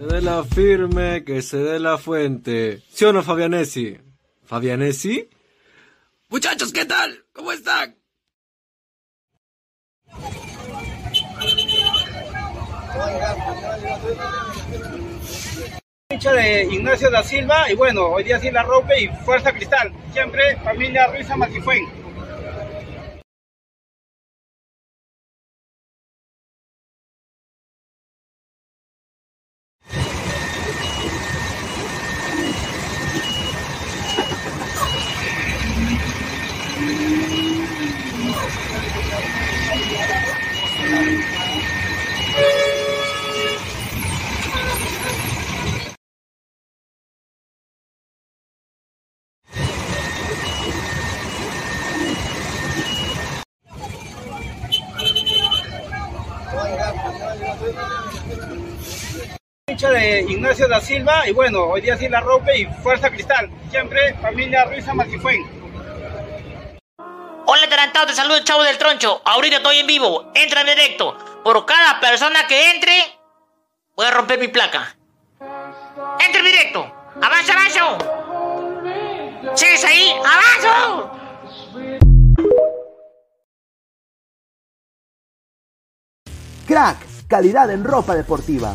Se dé la firme, que se dé la fuente. ¿Sí o no, Fabianesi? ¿Fabianesi? Muchachos, ¿qué tal? ¿Cómo están? hincha de Ignacio da Silva y bueno, hoy día sí la rompe y fuerza cristal. Siempre familia Ruiz Matifuen. De Ignacio da Silva y bueno, hoy día sí la rompe y fuerza cristal. Siempre familia Ruiz Matifuen. Hola Tarantado, te saludo Chavo del Troncho. Ahorita estoy en vivo, entra en directo. Por cada persona que entre, voy a romper mi placa. Entra en directo. Avanza, avanza. ¿Sigues ahí? ¡Avanza! Crack, calidad en ropa deportiva.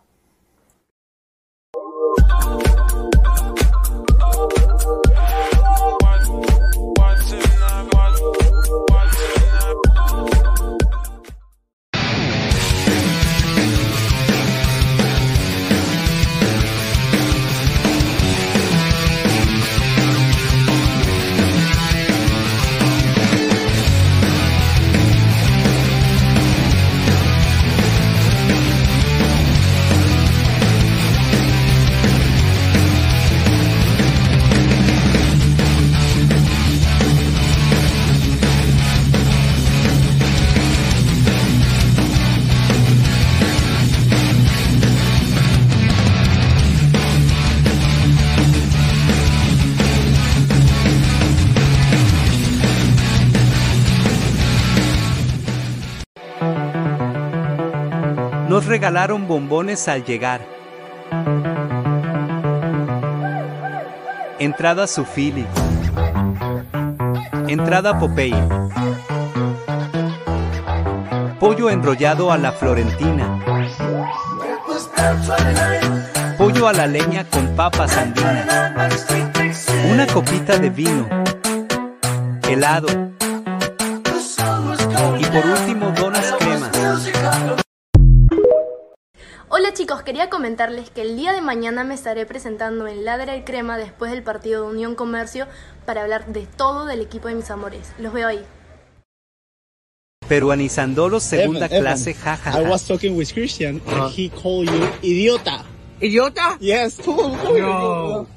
Regalaron bombones al llegar. Entrada Sufili. Entrada Popeye. Pollo enrollado a la florentina. Pollo a la leña con papas andinas. Una copita de vino. Helado. Y por último, donas Hola chicos, quería comentarles que el día de mañana me estaré presentando en Ladra y Crema después del partido de Unión Comercio para hablar de todo del equipo de mis amores. Los veo ahí. Peruanizandolo segunda Evan, clase, jajaja. I was talking with Christian and he called you idiota. ¿Idiota? Yes. No.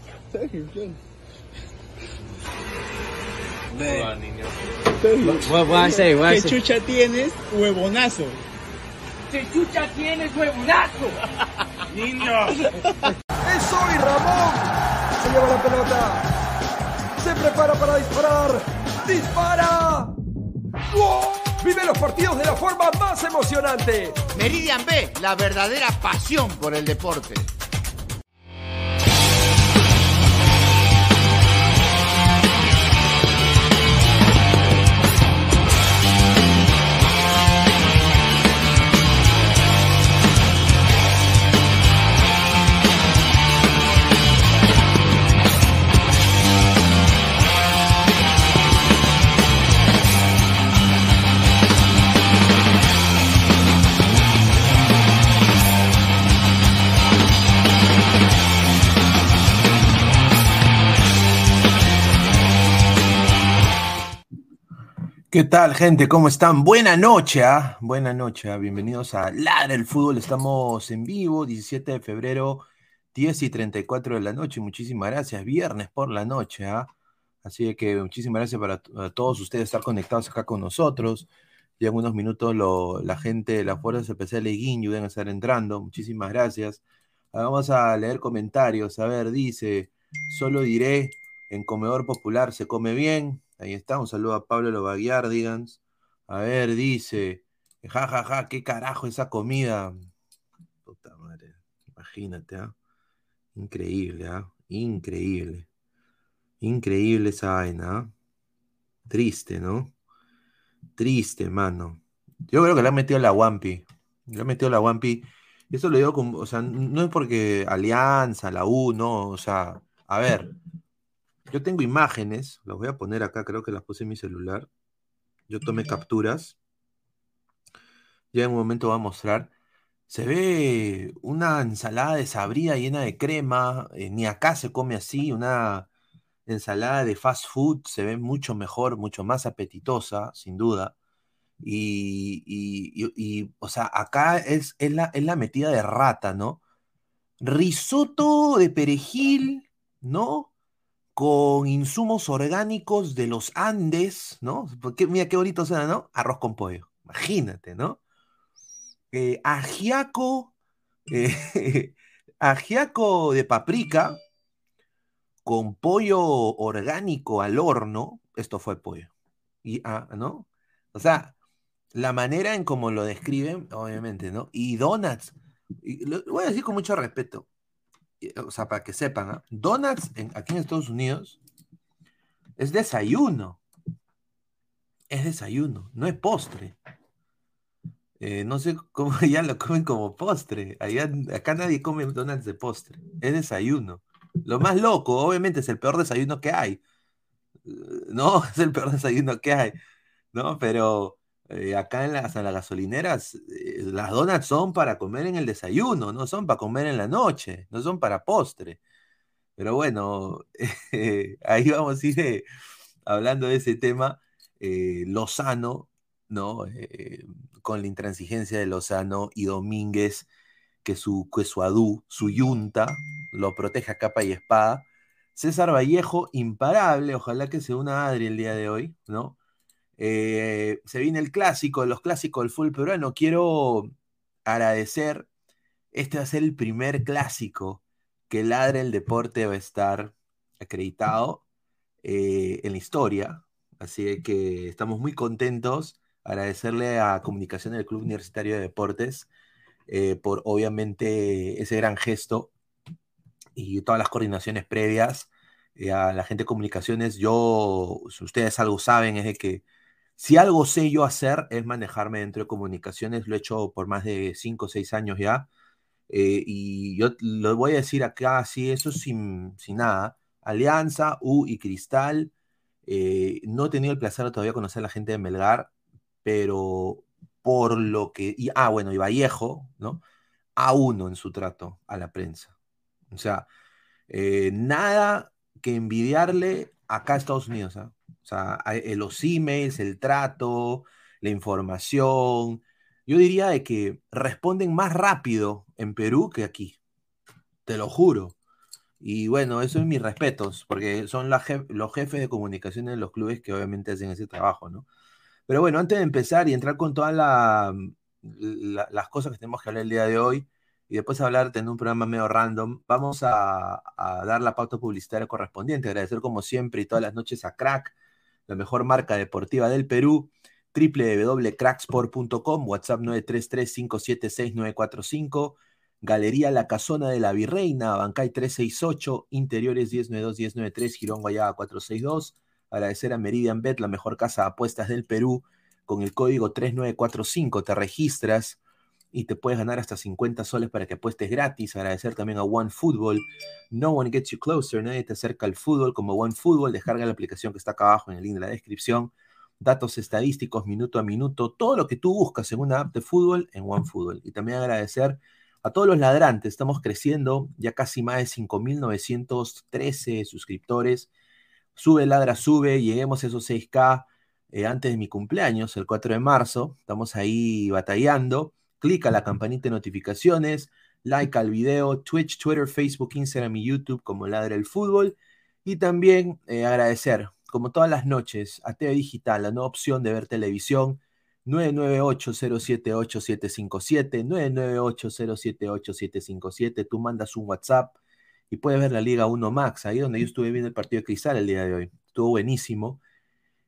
What, what I say? What I ¿Qué chucha tienes? Huevonazo. ¿Qué chucha tienes, huevonazo? Niño. ¡Es hoy Ramón! Se lleva la pelota. Se prepara para disparar. ¡Dispara! ¡Wow! Vive los partidos de la forma más emocionante. Meridian B, la verdadera pasión por el deporte. ¿Qué tal, gente? ¿Cómo están? Buena noche, ¿ah? Buena noche, ¿ah? bienvenidos a Ladra el Fútbol. Estamos en vivo, 17 de febrero, 10 y 34 de la noche. Muchísimas gracias. Viernes por la noche, ¿ah? Así que muchísimas gracias para todos ustedes estar conectados acá con nosotros. Ya en unos minutos la gente de las Fuerzas Especiales de Guinyu deben estar entrando. Muchísimas gracias. Ahora Vamos a leer comentarios. A ver, dice, solo diré, en Comedor Popular se come bien. Ahí está, un saludo a Pablo Lobaguiardigans. A ver, dice, ja, ja, ja, qué carajo esa comida. Puta madre, imagínate, ¿ah? Increíble, ¿ah? Increíble. Increíble esa vaina, ¿ah? Triste, ¿no? Triste, mano. Yo creo que le han metido la Wampi. Le han metido la Wampi. Eso lo digo como, o sea, no es porque Alianza, la U, no, o sea, a ver, yo tengo imágenes, las voy a poner acá, creo que las puse en mi celular. Yo tomé capturas. Ya en un momento voy a mostrar. Se ve una ensalada desabrida llena de crema. eh, ni acá se come así. Una ensalada de fast food se ve mucho mejor, mucho más apetitosa, sin duda. Y, y- y- y, o sea, acá es, es la, es la metida de rata, ¿no? Risotto de perejil, ¿no? Con insumos orgánicos de los Andes, ¿no? Porque, mira qué bonito suena, ¿no? Arroz con pollo. Imagínate, ¿no? Eh, ajiaco, eh, ajiaco de paprika con pollo orgánico al horno. Esto fue pollo. Y, ah, ¿no? O sea, la manera en cómo lo describen, obviamente, ¿no? Y donuts, y lo voy a decir con mucho respeto, o sea, para que sepan. Donuts en- aquí en Estados Unidos es desayuno. Es desayuno, no es postre. Eh, no sé cómo ya lo comen como postre. Allá, acá nadie come donuts de postre. Es desayuno. Lo más loco, obviamente, es el peor desayuno que hay. Eh, No, es el peor desayuno que hay. ¿No? Pero eh, acá en las, en las gasolineras, eh, las donuts son para comer en el desayuno, no son para comer en la noche, no son para postre. Pero bueno, ahí vamos a ir eh, hablando de ese tema. Lozano, ¿no? Con la intransigencia de Lozano y Domínguez, que su, que su yunta, lo protege a capa y espada. César Vallejo, imparable, ojalá que se una Adri el día de hoy, ¿no? Eh, se viene el clásico, los clásicos del fútbol peruano. Quiero agradecer, este va a ser el primer clásico que Ladre el Deporte va a estar acreditado eh, en la historia. Así que estamos muy contentos. Agradecerle a Comunicación del Club Universitario de Deportes eh, por obviamente ese gran gesto y todas las coordinaciones previas. A la gente de comunicaciones, yo, si ustedes algo saben, es de que si algo sé yo hacer es manejarme dentro de comunicaciones, lo he hecho por más de 5 o 6 años ya. Eh, y yo lo voy a decir acá así, eso sin, sin nada. Alianza, U y Cristal. eh, no he tenido el placer de todavía conocer a la gente de Melgar, pero por lo que. Y, ah, bueno, y Vallejo, ¿no? A uno en su trato a la prensa. O sea, eh, nada que envidiarle acá a Estados Unidos. ¿ah? O sea, eh, los emails, el trato, la información. Yo diría de que responden más rápido en Perú que aquí. Te lo juro. Y bueno, eso es mis respetos, porque son los jefes de comunicación de los clubes que obviamente hacen ese trabajo, ¿no? Pero bueno, antes de empezar y entrar con todas la- la- las cosas que tenemos que hablar el día de hoy, y después hablar en un programa medio random, vamos a, a dar la pauta publicitaria correspondiente. Agradecer como siempre y todas las noches a Crack, la mejor marca deportiva del Perú, www.cracksport.com, WhatsApp 933-576-945, Galería La Casona de la Virreina, Bancay 368, Interiores 1092-1093, Girón Guayaba 462. Agradecer a Meridian Bet, la mejor casa de apuestas del Perú, con el código 3945 te registras y te puedes ganar hasta 50 soles para que apuestes gratis. Agradecer también a OneFootball. No one gets you closer, nadie te acerca al fútbol como OneFootball. Descarga la aplicación que está acá abajo en el link de la descripción. Datos estadísticos, minuto a minuto, todo lo que tú buscas en una app de fútbol en OneFootball. Y también agradecer a todos los ladrantes. Estamos creciendo, ya casi más de 5.913 suscriptores. Sube, ladra, sube, lleguemos a esos 6K. eh, antes de mi cumpleaños, el 4 de marzo. Estamos ahí batallando. Clica la campanita de notificaciones, like al video, Twitch, Twitter, Facebook, Instagram y YouTube como Ladra el Fútbol. Y también eh, agradecer, como todas las noches, a TV Digital, la nueva opción de ver televisión. 998-078-757, 998-078-757. Tú mandas un WhatsApp y puedes ver la Liga 1 Max, ahí donde yo estuve viendo el partido de Cristal el día de hoy. Estuvo buenísimo.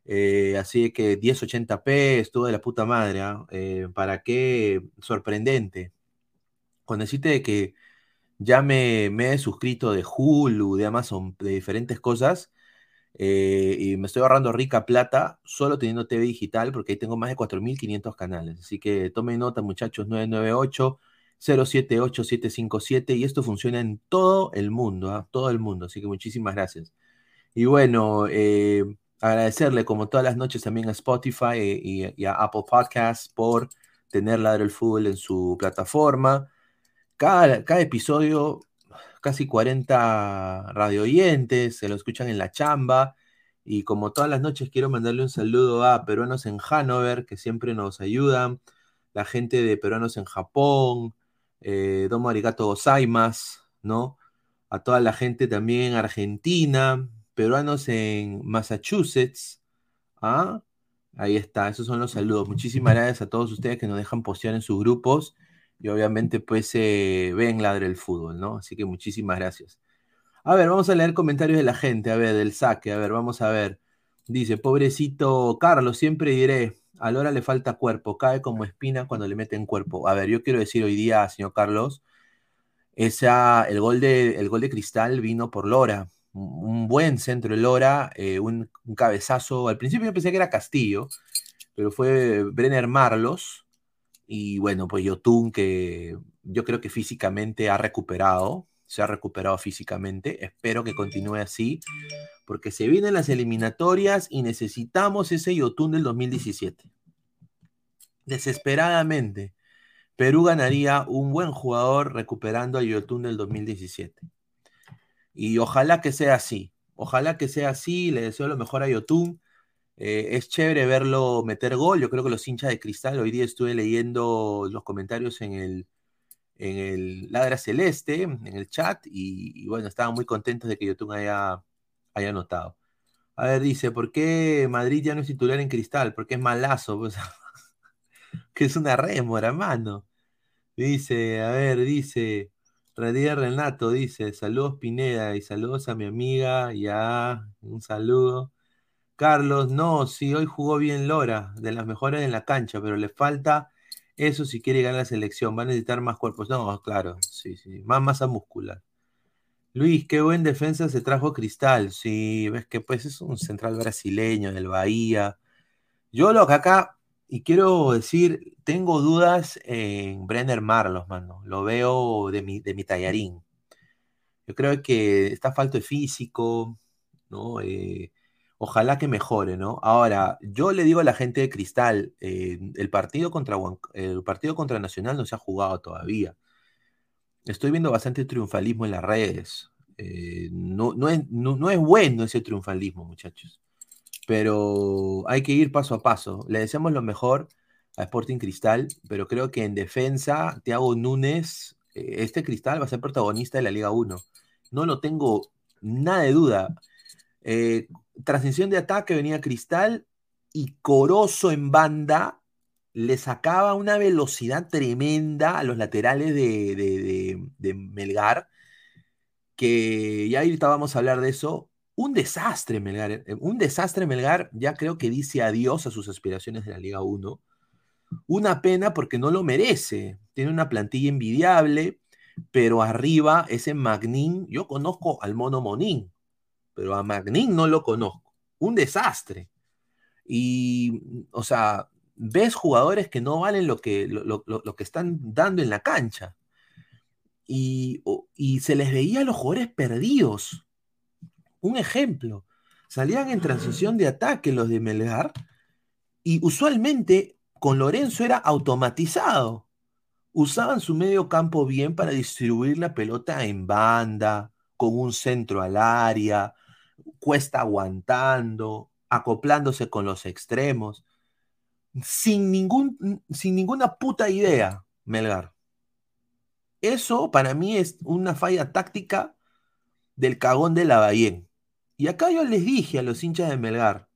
Eh, así que 1080p estuvo de la puta madre. ¿ah? Eh, ¿Para qué? Sorprendente. Con decirte de que ya me, me, he suscrito de Hulu, de Amazon, de diferentes cosas. Eh, y me estoy ahorrando rica plata solo teniendo TV digital porque ahí tengo más de 4.500 canales. Así que tomen nota, muchachos, 998 078 757 y esto funciona en todo el mundo, ¿ah? todo el mundo. Así que muchísimas gracias. Y bueno, eh, agradecerle como todas las noches también a Spotify y, a Apple Podcasts por tener Ladre el Fútbol en su plataforma. Cada, cada episodio, casi 40 radio oyentes, se lo escuchan en la chamba. Y como todas las noches, quiero mandarle un saludo a peruanos en Hanover, que siempre nos ayudan, la gente de peruanos en Japón, eh, Domo Arigato ¿no? A toda la gente también en Argentina, peruanos en Massachusetts. ¿ah? Ahí está, esos son los saludos. Muchísimas gracias a todos ustedes que nos dejan postear en sus grupos y obviamente pues eh, ven Ladre el Fútbol, ¿no? Así que muchísimas gracias. A ver, vamos a leer comentarios de la gente, a ver, del saque, a ver, vamos a ver. Dice, pobrecito Carlos, siempre diré, a Lora le falta cuerpo, cae como espina cuando le meten cuerpo. A ver, yo quiero decir hoy día, señor Carlos, esa, el, gol de, el gol de Cristal vino por Lora, un buen centro de Lora, eh, un, cabezazo. Al principio yo pensé que era Castillo, pero fue Brenner Marlos. Y bueno, pues Yotun, que yo creo que físicamente ha recuperado, se ha recuperado físicamente. Espero que continúe así, porque se vienen las eliminatorias y necesitamos ese Yotun del 2017. Desesperadamente, Perú ganaría un buen jugador recuperando a Yotun del 2017. Y ojalá que sea así. Ojalá que sea así. Le deseo lo mejor a Yotun. Eh, es chévere verlo meter gol. Yo creo que los hinchas de cristal, hoy día estuve leyendo los comentarios en el, en el Ladra Celeste, en el chat, y, bueno, estaban muy contentos de que Yotun haya, haya anotado. A ver, dice, ¿por qué Madrid ya no es titular en cristal? Porque es malazo, pues, que es una rémora, hermano. Dice, a ver, dice, Radier Renato dice, saludos Pineda y saludos a mi amiga, ya, un saludo. Carlos, no, sí, hoy jugó bien Lora, de las mejores en la cancha, pero le falta eso si quiere ganar la selección, va a necesitar más cuerpos. No, claro, sí, sí, más masa muscular. Luis, qué buen defensa se trajo Cristal, sí, ves que pues es un central brasileño del Bahía. Yo lo que acá, y quiero decir, tengo dudas en Brenner Marlos, mano. Lo veo de mi, de mi tallarín. Yo creo que está falto de físico, ¿no? Eh, ojalá que mejore, ¿no? Ahora, yo le digo a la gente de Cristal, eh, el, partido contra, el partido contra Nacional no se ha jugado todavía. Estoy viendo bastante triunfalismo en las redes. Eh, no, no, es, no, no es bueno ese triunfalismo, muchachos pero hay que ir paso a paso. Le deseamos lo mejor a Sporting Cristal, pero creo que en defensa, Thiago Núñez, eh, este Cristal va a ser protagonista de la Liga 1. No lo tengo nada de duda. Eh, transición de ataque venía Cristal y Corozo en banda le sacaba una velocidad tremenda a los laterales de, de, de, de Melgar, que ya ahorita vamos a hablar de eso, un desastre Melgar, eh, un desastre Melgar, ya creo que dice adiós a sus aspiraciones de la Liga 1. Una pena porque no lo merece. Tiene una plantilla envidiable, pero arriba ese Magnin, yo conozco al mono Monín, pero a Magnin no lo conozco. Un desastre. Y, o sea, ves jugadores que no valen lo que, lo, lo, lo que están dando en la cancha. Y, y se les veía a los jugadores perdidos un ejemplo, salían en transición de ataque los de Melgar y usualmente con Lorenzo era automatizado. Usaban su medio campo bien para distribuir la pelota en banda, con un centro al área, cuesta aguantando. acoplándose con los extremos, sin, ningún, sin ninguna puta idea, Melgar. Eso para mí es una falla táctica del cagón de Lavallén. Y acá yo les dije a los hinchas de Melgar,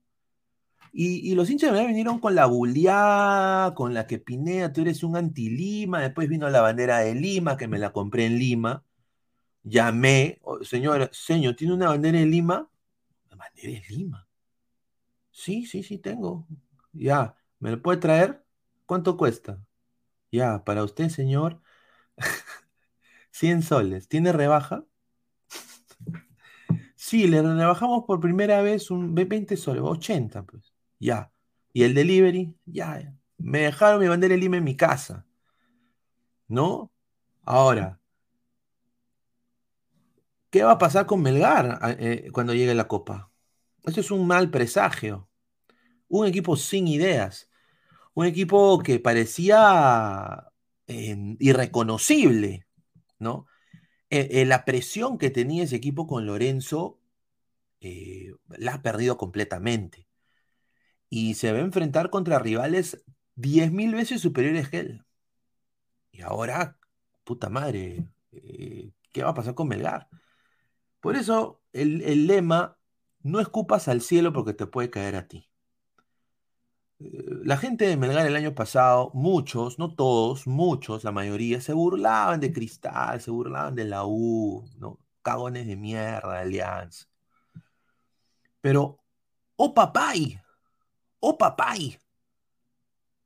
y, los hinchas de Melgar vinieron con la buleada, con la que Pineda, tú eres un anti-Lima, después vino la bandera de Lima, que me la compré en Lima, llamé, "Oh, señor, señor, ¿tiene una bandera en Lima? La bandera en Lima. Sí, sí, sí, tengo. Ya, ¿me lo puede traer? ¿Cuánto cuesta? Ya, para usted, señor, 100 soles. ¿Tiene rebaja? Sí, le rebajamos por primera vez un 20 soles, 80, pues. Ya. ¿Y el delivery? Ya. Me dejaron mi bandera de Lima en mi casa. ¿No? Ahora, ¿qué va a pasar con Melgar eh, cuando llegue la Copa? Eso es un mal presagio. Un equipo sin ideas. Un equipo que parecía eh, irreconocible, ¿no? Eh, eh, la presión que tenía ese equipo con Lorenzo eh, la ha perdido completamente. Y se va a enfrentar contra rivales 10.000 veces superiores que él. Y ahora, puta madre, eh, ¿qué va a pasar con Melgar? Por eso el, el lema, no escupas al cielo porque te puede caer a ti. Eh, La gente de Melgar el año pasado, muchos, no todos, muchos, la mayoría, se burlaban de Cristal, se burlaban de la U, ¿no? Cagones de mierda, de Alianza. Pero, oh papay, oh papay,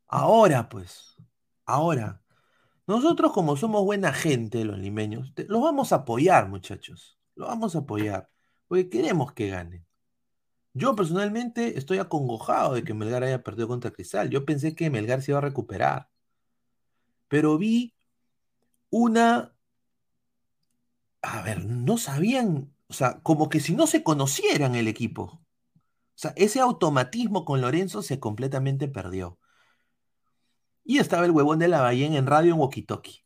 ahora pues, ahora, nosotros como somos buena gente, los limeños, te- los vamos a apoyar, muchachos, los vamos a apoyar, porque queremos que ganen. Yo personalmente estoy acongojado de que Melgar haya perdido contra Cristal. Yo pensé que Melgar se iba a recuperar. Pero vi una... A ver, no sabían, o sea, como que si no se conocieran el equipo. O sea, ese automatismo con Lorenzo se completamente perdió. Y estaba el huevón de la Bahía en radio en Walkie-Talkie.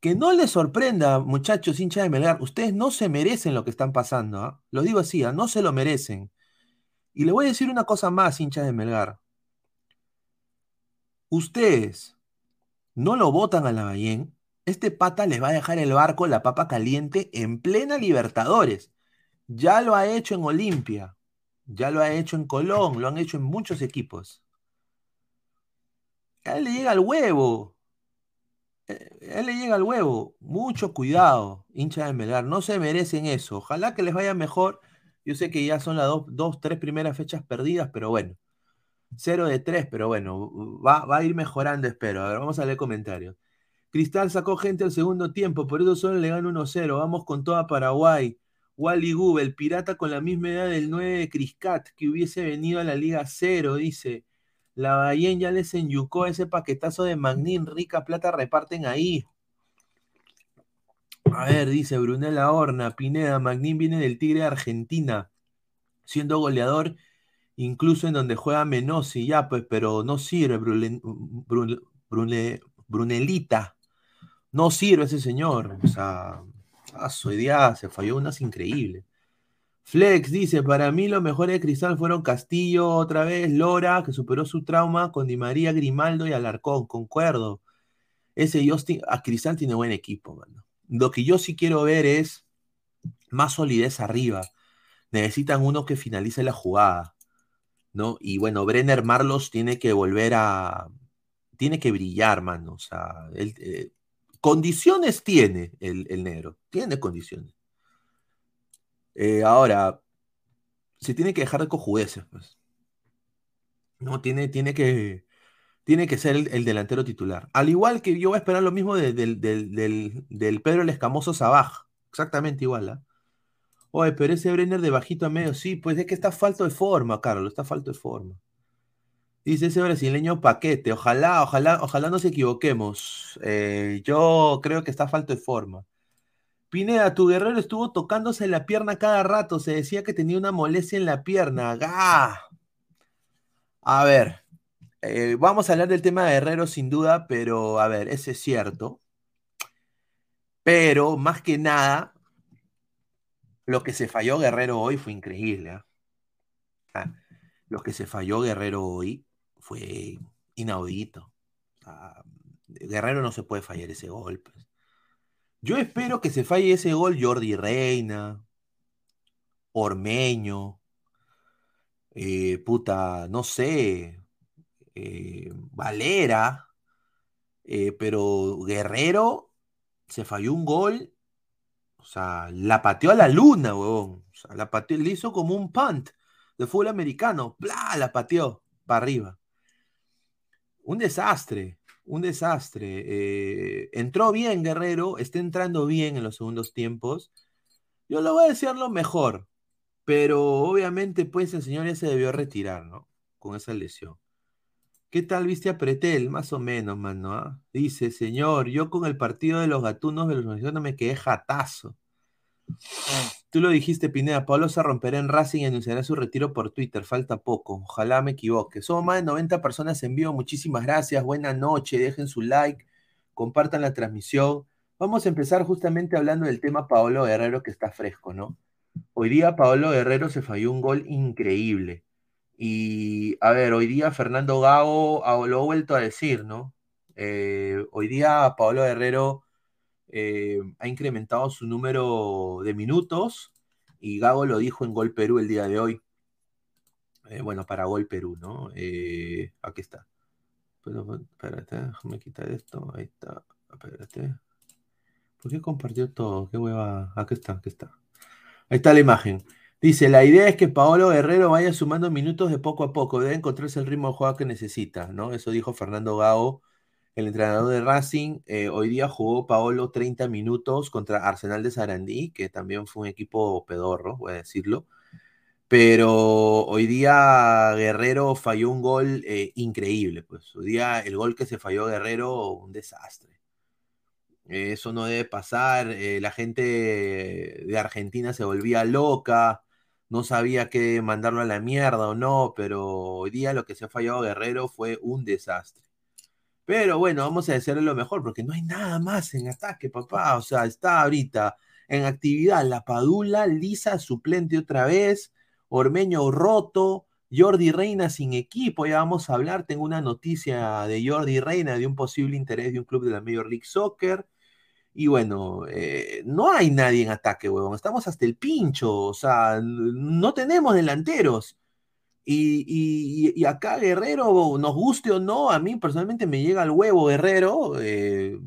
Que no les sorprenda, muchachos hinchas de Melgar, ustedes no se merecen lo que están pasando. ¿ah? Lo digo así, ¿ah? no se lo merecen. Y le voy a decir una cosa más, hinchas de Melgar. Ustedes no lo votan a Lavallén, este pata les va a dejar el barco, la papa caliente, en plena Libertadores. Ya lo ha hecho en Olimpia, ya lo ha hecho en Colón, lo han hecho en muchos equipos. A él le llega el huevo. Eh, A él le llega el huevo. Mucho cuidado, hincha de Melgar. No se merecen eso. Ojalá que les vaya mejor. Yo sé que ya son las dos, dos, tres primeras fechas perdidas, pero bueno. Cero de tres, pero bueno, va, va a ir mejorando, espero. A ver, vamos a leer comentarios. Cristal sacó gente al segundo tiempo, por eso solo le gana 1-0. Vamos con toda Paraguay. Wally Gub, el pirata con la misma edad del 9 de Criscat, que hubiese venido a la Liga 0, dice. La Bahía ya les enyucó ese paquetazo de Magnín, rica plata reparten ahí. A ver, dice Brunella Horna, Pineda, Magnín viene del Tigre de Argentina, siendo goleador incluso en donde juega Menossi, ya pues, pero no sirve Brunelita, no sirve ese señor, o sea, a su idea se falló unas increíbles. Flex dice, para mí lo mejor de Cristal fueron Castillo, otra vez, Lora, que superó su trauma con Di María, Grimaldo y Alarcón, concuerdo. Ese Justin, a Cristal tiene buen equipo, mano. Lo que yo sí quiero ver es más solidez arriba. Necesitan uno que finalice la jugada, ¿no? Y bueno, Brenner Marlos tiene que volver a, tiene que brillar, mano. O sea, él, eh, condiciones tiene el, el negro, tiene condiciones. Eh, ahora, se tiene que dejar de cojudeces, pues. No, tiene, tiene que, tiene que ser el, el delantero titular. Al igual que yo voy a esperar lo mismo de- del, del- del Pedro el Escamoso Sabaj. Exactamente igual, ¿ah? Oye, pero ese Brenner de bajito a medio, sí, pues es que está falto de forma, Carlos, está falto de forma. Dice ese brasileño paquete, ojalá, ojalá, ojalá nos equivoquemos. Eh, yo creo que está falto de forma. Pineda, tu guerrero estuvo tocándose la pierna cada rato, se decía que tenía una molestia en la pierna. A ver, eh, vamos a hablar del tema de Guerrero sin duda, pero a ver, ese es cierto. Pero más que nada, lo que se falló Guerrero hoy fue increíble. Ah, Lo que se falló Guerrero hoy fue inaudito. Sea, Guerrero no se puede fallar ese gol. pues. Yo espero que se falle ese gol Jordi Reina, Ormeño, eh, puta, no sé, eh, Valera, eh, pero Guerrero se falló un gol, o sea, la pateó a la luna, huevón. O sea, la pateó, le hizo como un punt de fútbol americano, ¡plá! la pateó para arriba. Un desastre, un desastre. Eh, entró bien Guerrero, está entrando bien en los segundos tiempos. Yo lo voy a decir lo mejor, pero obviamente, pues el señor ya se debió retirar, ¿no? Con esa lesión. ¿Qué tal viste a Pretel? Más o menos, mano. ¿ah? Dice, señor, yo con el partido de los gatunos de los no me quedé jatazo. Tú lo dijiste, Pineda. Pablo se romperá en Racing y anunciará su retiro por Twitter. Falta poco. Ojalá me equivoque. Somos más de 90 personas en vivo. Muchísimas gracias. Buenas noches. Dejen su like. Compartan la transmisión. Vamos a empezar justamente hablando del tema Paolo Guerrero que está fresco, ¿no? Hoy día Paolo Guerrero se falló un gol increíble. Y a ver, hoy día Fernando Gago lo ha vuelto a decir, ¿no? Eh, hoy día Paolo Guerrero eh, ha incrementado su número de minutos y Gago lo dijo en Gol Perú el día de hoy. Eh, bueno, para Gol Perú, ¿no? Eh, aquí está. Pero, espérate, déjame quitar esto. Ahí está. Espérate. ¿Por qué compartió todo? ¿Qué hueva? Aquí está, aquí está. Ahí está la imagen. Dice, la idea es que Paolo Guerrero vaya sumando minutos de poco a poco, debe encontrarse el ritmo de juego que necesita, ¿no? Eso dijo Fernando Gao, el entrenador de Racing. Eh, hoy día jugó Paolo 30 minutos contra Arsenal de Sarandí, que también fue un equipo pedorro, voy a decirlo. Pero hoy día Guerrero falló un gol eh, increíble, pues. Hoy día el gol que se falló Guerrero, un desastre. Eso no debe pasar. eh, la gente de Argentina se volvía loca. No sabía qué mandarlo a la mierda o no, pero hoy día lo que se ha fallado Guerrero fue un desastre. Pero bueno, vamos a decirle lo mejor, porque no hay nada más en ataque, papá. O sea, está ahorita en actividad la Padula, Lisa, suplente otra vez, Ormeño roto, Jordi Reina sin equipo. Ya vamos a hablar. Tengo una noticia de Jordi Reina de un posible interés de un club de la Major League Soccer. Y bueno, eh, no hay nadie en ataque, huevón. Estamos hasta el pincho. O sea, no tenemos delanteros. Y, y- acá Guerrero, nos guste o no, a mí personalmente me llega al huevo Guerrero. eh,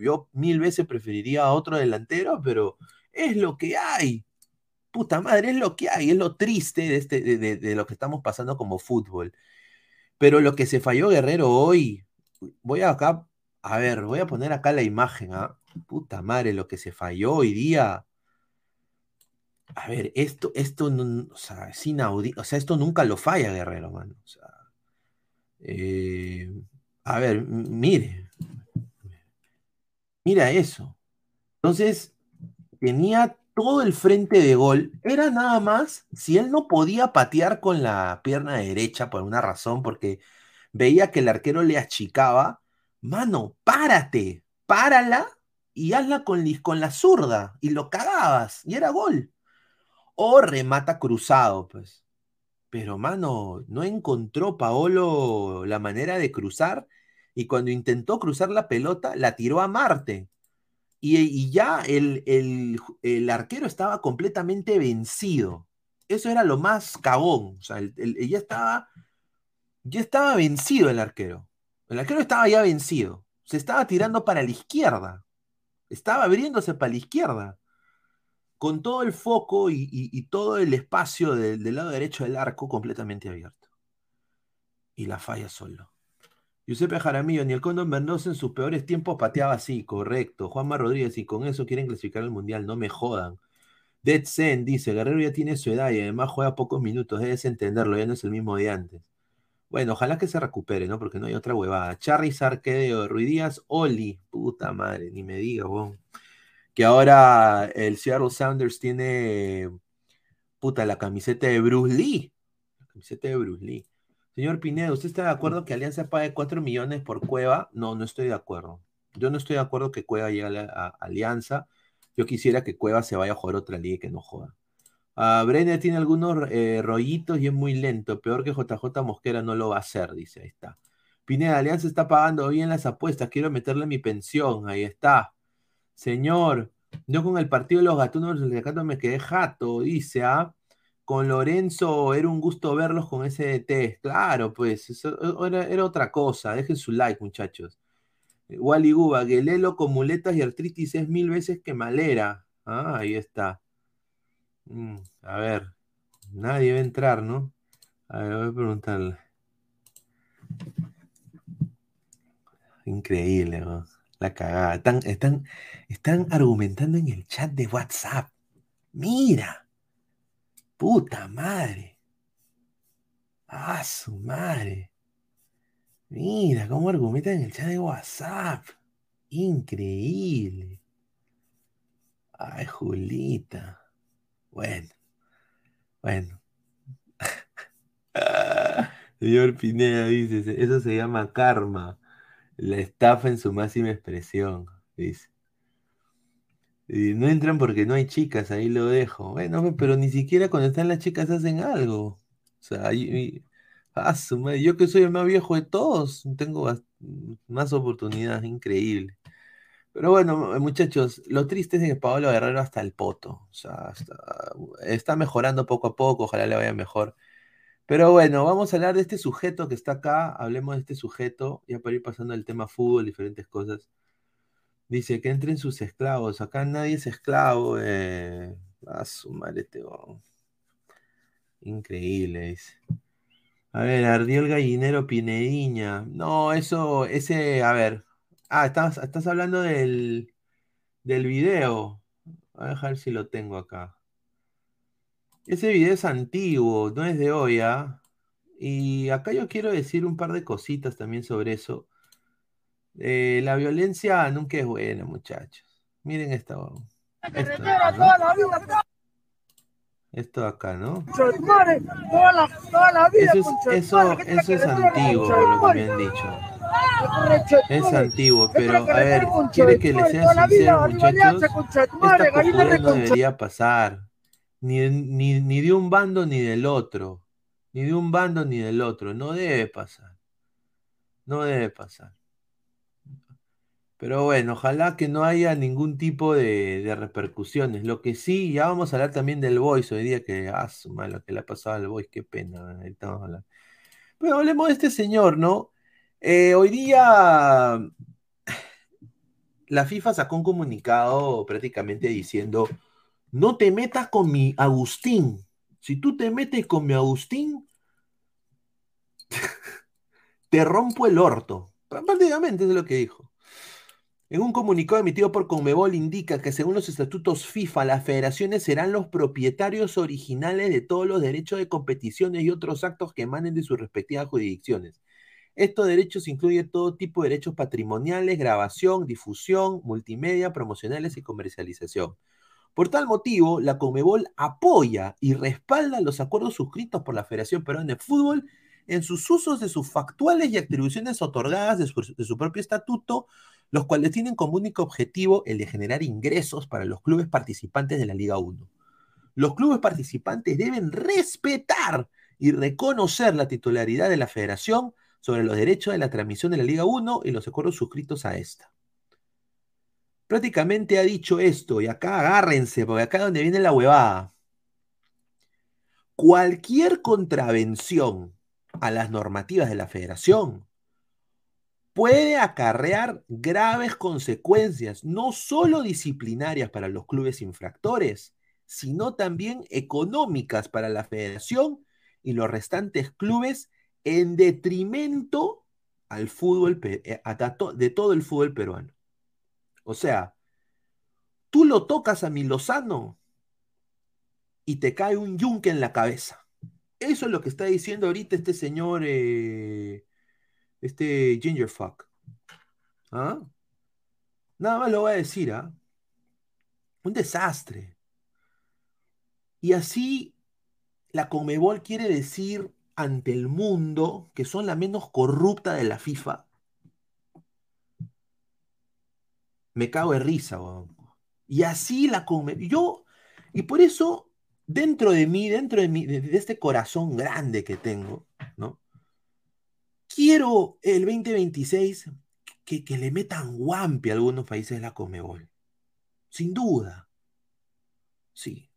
yo mil veces preferiría a otro delantero, pero es lo que hay. Puta madre, es lo que hay, es lo triste de, este, de, de- lo que estamos pasando como fútbol. Pero lo que se falló Guerrero hoy, voy acá, a ver, voy a poner acá la imagen, ¿ah? Puta madre, lo que se falló hoy día. A ver, esto, esto, no- o sea, es inaudito, o sea, esto nunca lo falla Guerrero, mano. Eh, a ver, mire, mira eso. Entonces, tenía todo el frente de gol. Era nada más si él no podía patear con la pierna derecha por una razón, porque veía que el arquero le achicaba. Mano, párate, párala y hazla con, con la zurda y lo cagabas y era gol. O remata cruzado, pues. Pero, mano, no encontró Paolo la manera de cruzar y cuando intentó cruzar la pelota, la tiró a Marte. Y, y ya el, el- el arquero estaba completamente vencido. Eso era lo más cagón. O sea, ya estaba, ya estaba vencido el arquero. El arquero estaba ya vencido. Se estaba tirando para la izquierda. Estaba abriéndose para la izquierda. Con todo el foco y, todo el espacio del, lado derecho del arco completamente abierto. Y la falla solo. Giuseppe Jaramillo, ni el Condor Mendoza en sus peores tiempos pateaba así, correcto. Juanma Rodríguez, y con eso quieren clasificar al Mundial, no me jodan. Dead Zen dice, Guerrero ya tiene su edad y además juega pocos minutos, debes entenderlo, ya no es el mismo de antes. Bueno, ojalá que se recupere, ¿no? Porque no hay otra huevada. Charizard, Quedeo, Ruidías, Oli, puta madre, ni me diga, weón. Que ahora el Seattle Sounders tiene, puta, la camiseta de Bruce Lee. La camiseta de Bruce Lee. Señor Pineda, ¿usted está de acuerdo que Alianza pague 4 millones por Cueva? No, no estoy de acuerdo. Yo no estoy de acuerdo que Cueva llegue a, Alianza. Yo quisiera que Cueva se vaya a jugar otra liga y que no joda. Ah, Brenner tiene algunos eh, rollitos y es muy lento. Peor que JJ Mosquera no lo va a hacer, dice. Ahí está. Pineda, Alianza está pagando bien las apuestas. Quiero meterle mi pensión. Ahí está. Señor, yo con el partido de los gatunos del Recato me quedé jato, dice, ¿ah? Con Lorenzo era un gusto verlos con ese DT. Claro, pues, eso era, era otra cosa. Dejen su like, muchachos. Wally Guba, Guelelo con muletas y artritis es mil veces que malera. Ah, ahí está. Mm, a ver, nadie va a entrar, ¿no? A ver, voy a preguntarle. Increíble, ¿no? Cagada. Están, están, están argumentando en el chat de WhatsApp. Mira. Puta madre. Ah, su madre. Mira cómo argumentan en el chat de WhatsApp. Increíble. Ay, Julita. Bueno. Bueno. Señor Pineda dice, eso se llama karma. La estafa en su máxima expresión, dice. Y no entran porque no hay chicas, ahí lo dejo. Bueno, pero ni siquiera cuando están las chicas hacen algo. O sea, ah, yo que soy el más viejo de todos, tengo más oportunidades, increíble. Pero bueno, muchachos, lo triste es que Pablo Guerrero hasta el poto. O sea, está, mejorando poco a poco, ojalá le vaya mejor. Pero bueno, vamos a hablar de este sujeto que está acá. Hablemos de este sujeto, ya para ir pasando el tema fútbol, diferentes cosas. Dice que entren sus esclavos. Acá nadie es esclavo. Eh, a su madre, este Increíble, dice. A ver, ardió el gallinero Pinediña. No, eso, ese, a ver, Ah, estás, estás hablando del, del video. Voy a dejar si lo tengo acá. Ese video es antiguo, no es de hoy, ¿ah? Y acá yo quiero decir un par de cositas también sobre eso. Eh, la violencia nunca es buena, muchachos. Miren esta. Esto, ¿no? acá, ¿no? Eso, eso, eso es antiguo, lo que me han dicho. Es antiguo, pero a ver, quiere que le sea sincero, muchachos. Esta no debería pasar. Ni, ni, ni de un bando ni del otro. Ni de un bando ni del otro. No debe pasar. No debe pasar. Pero bueno, ojalá que no haya ningún tipo de, repercusiones. Lo que sí, ya vamos a hablar también del Voice hoy día, que, ah, lo que le ha pasado al Voice, qué pena. Pero hablemos de este señor, ¿no? Eh, hoy día la FIFA sacó un comunicado prácticamente diciendo, no te metas con mi Agustín. Si tú te metes con mi Agustín, te rompo el orto. Prácticamente es lo que dijo. En un comunicado emitido por Conmebol indica que según los estatutos FIFA, las federaciones serán los propietarios originales de todos los derechos de competiciones y otros actos que emanen de sus respectivas jurisdicciones. Estos derechos incluyen todo tipo de derechos patrimoniales, grabación, difusión, multimedia, promocionales y comercialización. Por tal motivo, la Comebol apoya y respalda los acuerdos suscritos por la Federación Peruana de Fútbol en sus usos de sus factuales y atribuciones otorgadas de su, propio estatuto, los cuales tienen como único objetivo el de generar ingresos para los clubes participantes de la Liga 1. Los clubes participantes deben respetar y reconocer la titularidad de la federación sobre los derechos de la transmisión de la Liga 1 y los acuerdos suscritos a esta. Prácticamente ha dicho esto, y acá agárrense, porque acá es donde viene la huevada. Cualquier contravención a las normativas de la federación puede acarrear graves consecuencias, no solo disciplinarias para los clubes infractores, sino también económicas para la federación y los restantes clubes en detrimento al fútbol, eh, de todo el fútbol peruano. O sea, tú lo tocas a mi Lozano y te cae un yunque en la cabeza. Eso es lo que está diciendo ahorita este señor, eh, este Gingerfuck. ¿Ah? Nada más lo voy a decir, ¿ah? Un desastre. Y así la Comebol quiere decir ante el mundo que son la menos corrupta de la FIFA, me cago de risa, Y así la come. Yo, y por eso dentro de mí, dentro de, mí, de, este corazón grande que tengo, ¿no? Quiero el 2026 que, que le metan guampi a algunos países de la Comebol. Sin duda. Sí.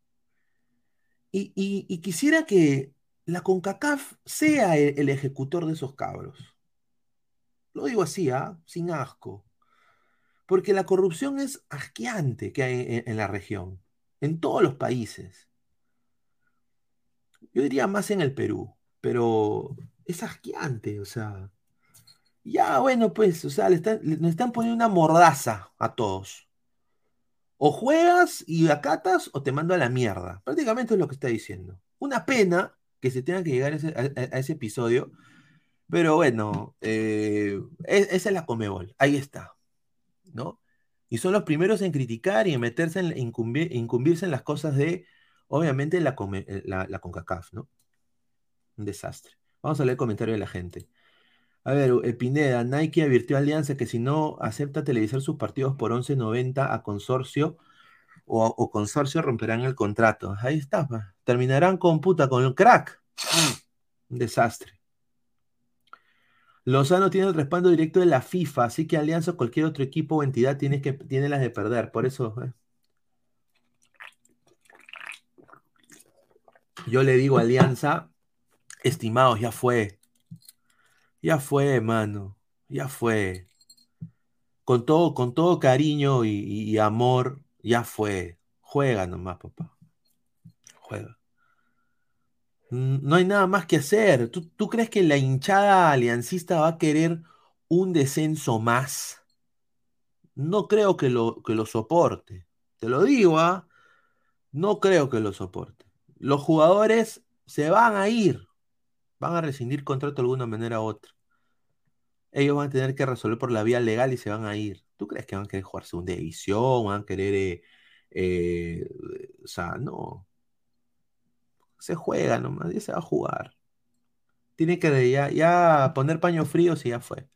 Y, y- quisiera que la CONCACAF sea el, el ejecutor de esos cabros. Lo digo así, ¿ah? Sin asco. Porque la corrupción es asqueante que hay en, la región, en todos los países. Yo diría más en el Perú, pero es asqueante, o sea. Ya, bueno, pues, o sea, le están, le- están poniendo una mordaza a todos. O juegas y acatas o te mando a la mierda. Prácticamente es lo que está diciendo. Una pena que se tenga que llegar a ese, episodio, pero bueno, eh, es- esa es la Comebol, ahí está, ¿no? Y son los primeros en criticar y en meterse en incumbir- incumbirse en las cosas de, obviamente, eh, la, la CONCACAF, ¿no? Un desastre. Vamos a leer el comentario de la gente. A ver, eh, Pineda, Nike advirtió a Alianza que si no acepta televisar sus partidos por 11.90 a consorcio o, o consorcio romperán el contrato. Ahí está, terminarán con puta, con el crack. Un desastre. Lozano tiene el respaldo directo de la FIFA, así que Alianza o cualquier otro equipo o entidad tiene, que, tiene las de perder. Por eso, eh. yo le digo Alianza, estimados, ya fue. Ya fue, mano. Ya fue. Con todo, con todo cariño y- y amor, ya fue. Juega nomás, papá. Juega. No hay nada más que hacer. ¿Tú, tú crees que la hinchada aliancista va a querer un descenso más? No creo que lo, que lo soporte. Te lo digo, ¿ah? No creo que lo soporte. Los jugadores se van a ir. Van a rescindir contrato de alguna manera u otra. Ellos van a tener que resolver por la vía legal y se van a ir. ¿Tú crees que van a querer jugar segunda división? ¿Van a querer... eh, eh, o sea, no. Se juega nomás, ya se va a jugar. Tiene que ya, ya poner paños fríos y ya fue.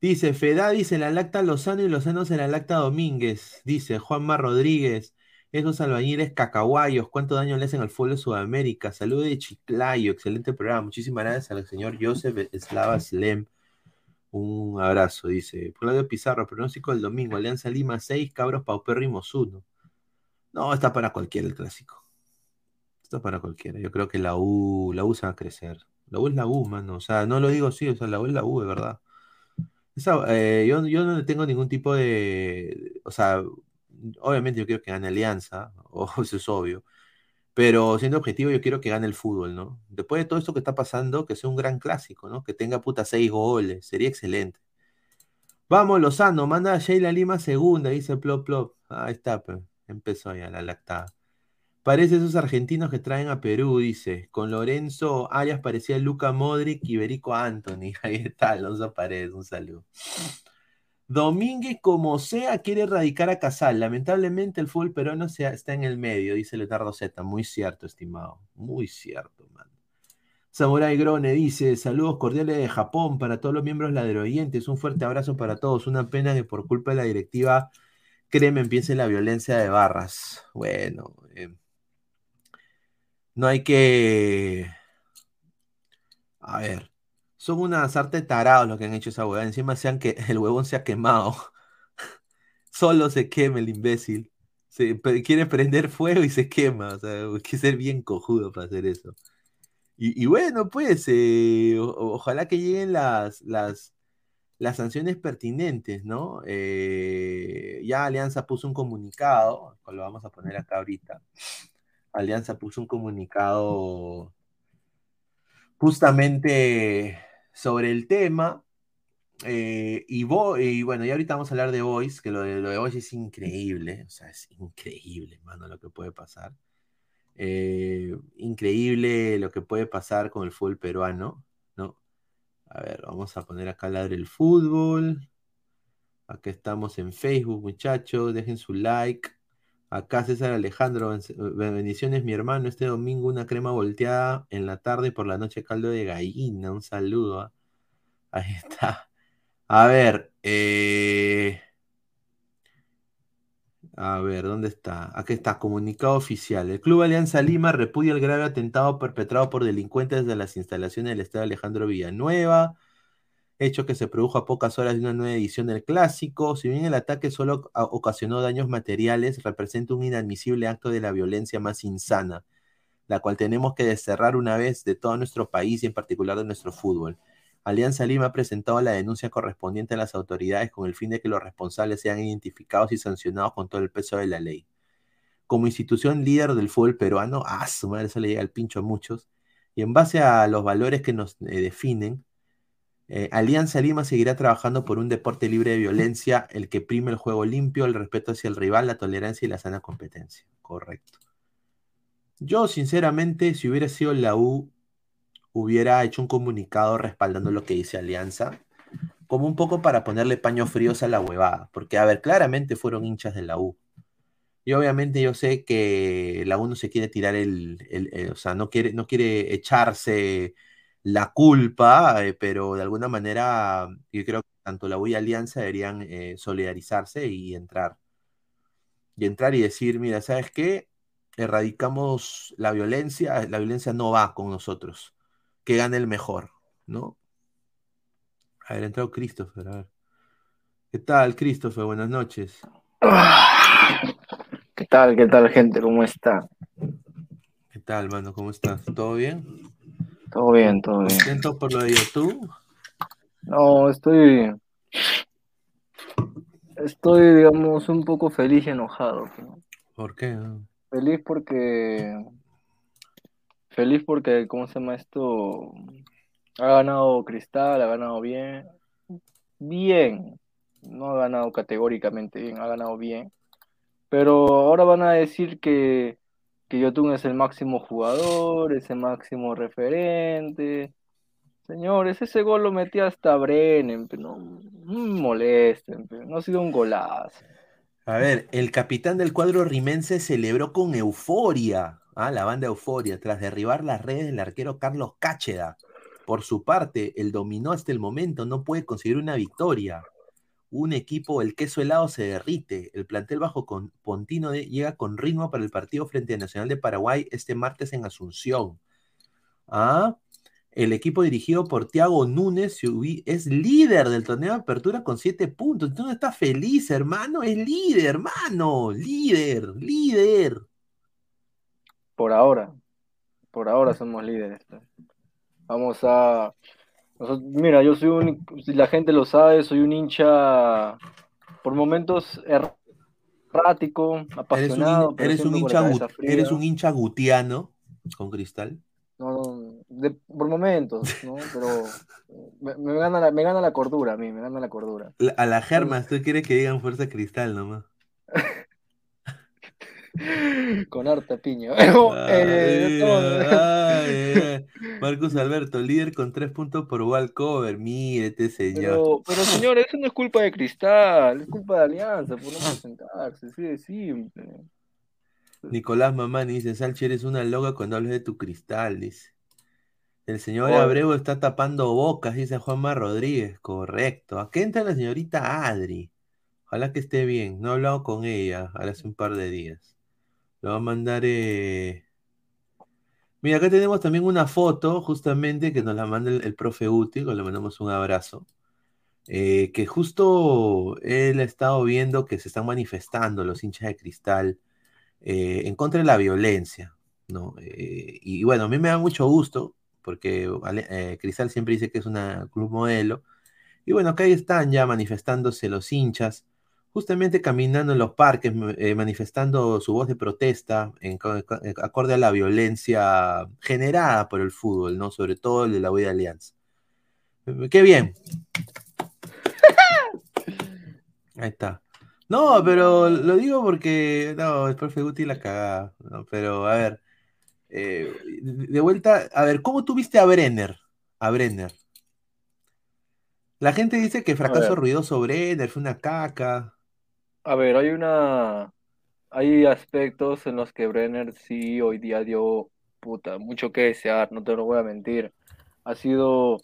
Dice, Fedadi se la lacta Lozano y Lozano se la lacta Domínguez. Dice Juanma Rodríguez, esos albañiles cacahuayos, ¿cuánto daño le hacen al fútbol de Sudamérica? Saludos de Chiclayo, excelente programa. Muchísimas gracias al señor Joseph Slava Slem. Un abrazo, dice. Claudio Pizarro, pronóstico del domingo. Alianza Lima 6, Cabros Paupérrimos 1. No, está para cualquiera el clásico. Está para cualquiera. Yo creo que la U, la U se va a crecer. La U es la U, mano. O sea, no lo digo así, o sea, la U es la U, de verdad. Eh, yo, yo no tengo ningún tipo de. O sea, obviamente yo quiero que gane Alianza, o eso es obvio. Pero siendo objetivo, yo quiero que gane el fútbol, ¿no? Después de todo esto que está pasando, que sea un gran clásico, ¿no? Que tenga puta seis goles, sería excelente. Vamos, Lozano, manda a Sheila Lima segunda, dice Plop Plop. Ahí está, pues. Empezó ya la lactada. Parece esos argentinos que traen a Perú, dice. Con Lorenzo Arias parecía Luca Modric y Berico Anthony. Ahí está, Alonso Paredes, un saludo. Domínguez, como sea, quiere erradicar a Casal. Lamentablemente el fútbol peruano se- está en el medio, dice Leonardo Z. Muy cierto, estimado. Muy cierto, man. Samurai Grone dice: Saludos cordiales de Japón para todos los miembros ladroyentes. Un fuerte abrazo para todos. Una pena que por culpa de la directiva Créeme, empiece la violencia de barras. Bueno, eh, no hay que. A ver, son unas artes tarados los que han hecho esa huevada. Encima sean que el huevón se ha quemado. Solo se quema el imbécil. Se, quiere prender fuego y se quema. O sea, hay que ser bien cojudo para hacer eso. Y, bueno, pues, eh, ojalá que lleguen las, las, las sanciones pertinentes, ¿no? Eh, ya Alianza puso un comunicado, lo vamos a poner acá ahorita. Alianza puso un comunicado justamente sobre el tema. eh, y, Vo- y bueno, y ahorita vamos a hablar de Voice, que lo de, lo de Voice es increíble, o sea, es increíble, mano, lo que puede pasar. Eh, increíble lo que puede pasar con el fútbol peruano, ¿no? A ver, vamos a poner acá ladre el fútbol. Acá estamos en Facebook, muchachos. Dejen su like. Acá César Alejandro, ben- bendiciones, mi hermano. Este domingo una crema volteada en la tarde por la noche caldo de gallina. Un saludo. ¿ah? Ahí está. A ver, eh, A ver, ¿dónde está? Aquí está, comunicado oficial. El Club Alianza Lima repudia el grave atentado perpetrado por delincuentes desde las instalaciones del Estado Alejandro Villanueva, hecho que se produjo a pocas horas de una nueva edición del clásico. Si bien el ataque solo ocasionó daños materiales, representa un inadmisible acto de la violencia más insana, la cual tenemos que desterrar una vez de todo nuestro país y en particular de nuestro fútbol. Alianza Lima ha presentado la denuncia correspondiente a las autoridades con el fin de que los responsables sean identificados y sancionados con todo el peso de la ley. Como institución líder del fútbol peruano, ah, su madre, eso le llega al pincho a muchos, y en base a los valores que nos eh, definen, eh, Alianza Lima seguirá trabajando por un deporte libre de violencia, el que prime el juego limpio, el respeto hacia el rival, la tolerancia y la sana competencia. Correcto. Yo, sinceramente, si hubiera sido la U, hubiera hecho un comunicado respaldando lo que dice Alianza, como un poco para ponerle paños fríos a la huevada, porque, a ver, claramente fueron hinchas de la U. Y obviamente yo sé que la U no se quiere tirar el, el- el- o sea, no quiere, no quiere echarse la culpa, eh, pero de alguna manera yo creo que tanto la U y Alianza deberían eh, solidarizarse y entrar. Y entrar y decir, mira, ¿sabes qué? Erradicamos la violencia, la violencia no va con nosotros, que gane el mejor, ¿no? A ver, ha entrado Christopher, a ver. ¿Qué tal, Christopher? Buenas noches. ¿Qué tal? ¿Qué tal, gente? ¿Cómo está? ¿Qué tal, mano? ¿Cómo estás? ¿Todo bien? Todo bien, todo bien. ¿Contento por lo de YouTube? No, estoy. Estoy, digamos, un poco feliz y enojado. ¿no? ¿Por qué? Feliz porque. Feliz porque, ¿cómo se llama esto? Ha ganado Cristal, ha ganado bien. Bien. No ha ganado categóricamente bien, ha ganado bien. Pero ahora van a decir que, que Yotun es el máximo jugador, es el máximo referente. Señores, ese gol lo metía hasta Brennan, pero no, no pero no ha sido un golazo. A ver, el capitán del cuadro rimense celebró con euforia, ah, la banda Euforia, tras derribar las redes del arquero Carlos Cácheda. Por su parte, el dominó hasta el momento no puede conseguir una victoria. Un equipo, el queso helado se derrite. El plantel bajo con Pontino de- llega con ritmo para el partido frente a Nacional de Paraguay este martes en Asunción. Ah, el equipo dirigido por Thiago Núñez es líder del torneo de apertura con siete puntos. No estás feliz, hermano. Es líder, hermano. Líder, líder. Por ahora, por ahora somos líderes. Vamos a... mira, yo soy un, si la gente lo sabe, soy un hincha por momentos errático, Eres un, apasionado, eres un hincha, eres un hincha gutiano con cristal. No, no, de- por momentos, ¿no? Pero me, me gana la, me gana la cordura a mí, me gana la cordura. La- A la Germas, tú quieres que digan fuerza cristal nomás. Con harta piña. Eh, Ay, todo- ay, ay. Marcus Alberto, líder con tres puntos por Walcover. Mírete, señor. Pero, pero señores, eso no es culpa de Cristal, es culpa de Alianza por no presentarse, sí de simple. Nicolás Mamani dice, Salchi, eres una loca cuando hablas de tu cristal, dice. El señor. Abreu está tapando bocas, dice Juanma Rodríguez. Correcto. Acá entra la señorita Adri. Ojalá que esté bien. No he hablado con ella hace un par de días. Lo va a mandar... eh, Mira, acá tenemos también una foto, justamente, que nos la manda el, el profe que le mandamos un abrazo. eh, que justo él ha estado viendo que se están manifestando los hinchas de cristal eh, en contra de la violencia, ¿no? Y bueno, a mí me da mucho gusto, porque Cristal siempre dice que es una club modelo, y bueno, acá están ya manifestándose los hinchas, justamente caminando en los parques, eh, manifestando su voz de protesta en, eh, acorde a la violencia generada por el fútbol, ¿no? Sobre todo el de la de Alianza. Eh, Qué bien. Ahí está. No, pero lo digo porque, no, el profe Guti la cagada, ¿no? Pero, a ver, eh, de vuelta, a ver, ¿cómo tuviste a Brenner? A Brenner. La gente dice que fracaso ruidoso Brenner, fue una caca. A ver, hay una, hay aspectos en los que Brenner sí hoy día dio, puta, mucho que desear, no te lo voy a mentir. Ha sido,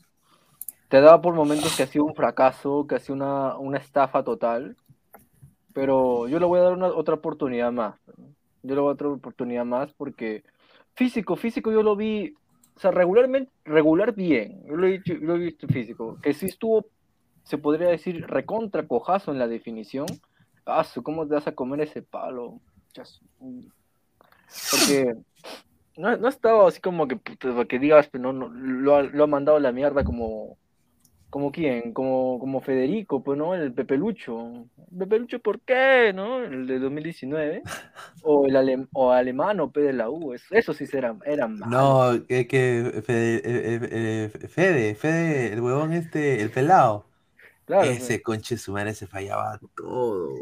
te da por momentos que ha sido un fracaso, que ha sido una, una estafa total, pero yo le voy a dar una, otra oportunidad más. Yo le voy a dar otra oportunidad más porque físico, físico yo lo vi, o sea, regularmente, regular bien, yo lo he, dicho- lo he visto físico, que sí estuvo, se podría decir, recontra cojazo en la definición. Ah, ¿cómo te vas a comer ese palo? Porque no, no estaba así como que, que digas, pero no, no, lo, ha, lo ha mandado a la mierda como, como quién, como, como Federico, pues, ¿no? El Pepe Lucho. Pepe Lucho, ¿por qué? ¿No? El de 2019. O el alem- o alemano, P de la U. Eso, eso sí eran, eran malos. No, que, que Fede, eh, eh, eh, Fede, Fede, el huevón este, el pelado. Claro, Ese conche su madre se fallaba todo, huevón.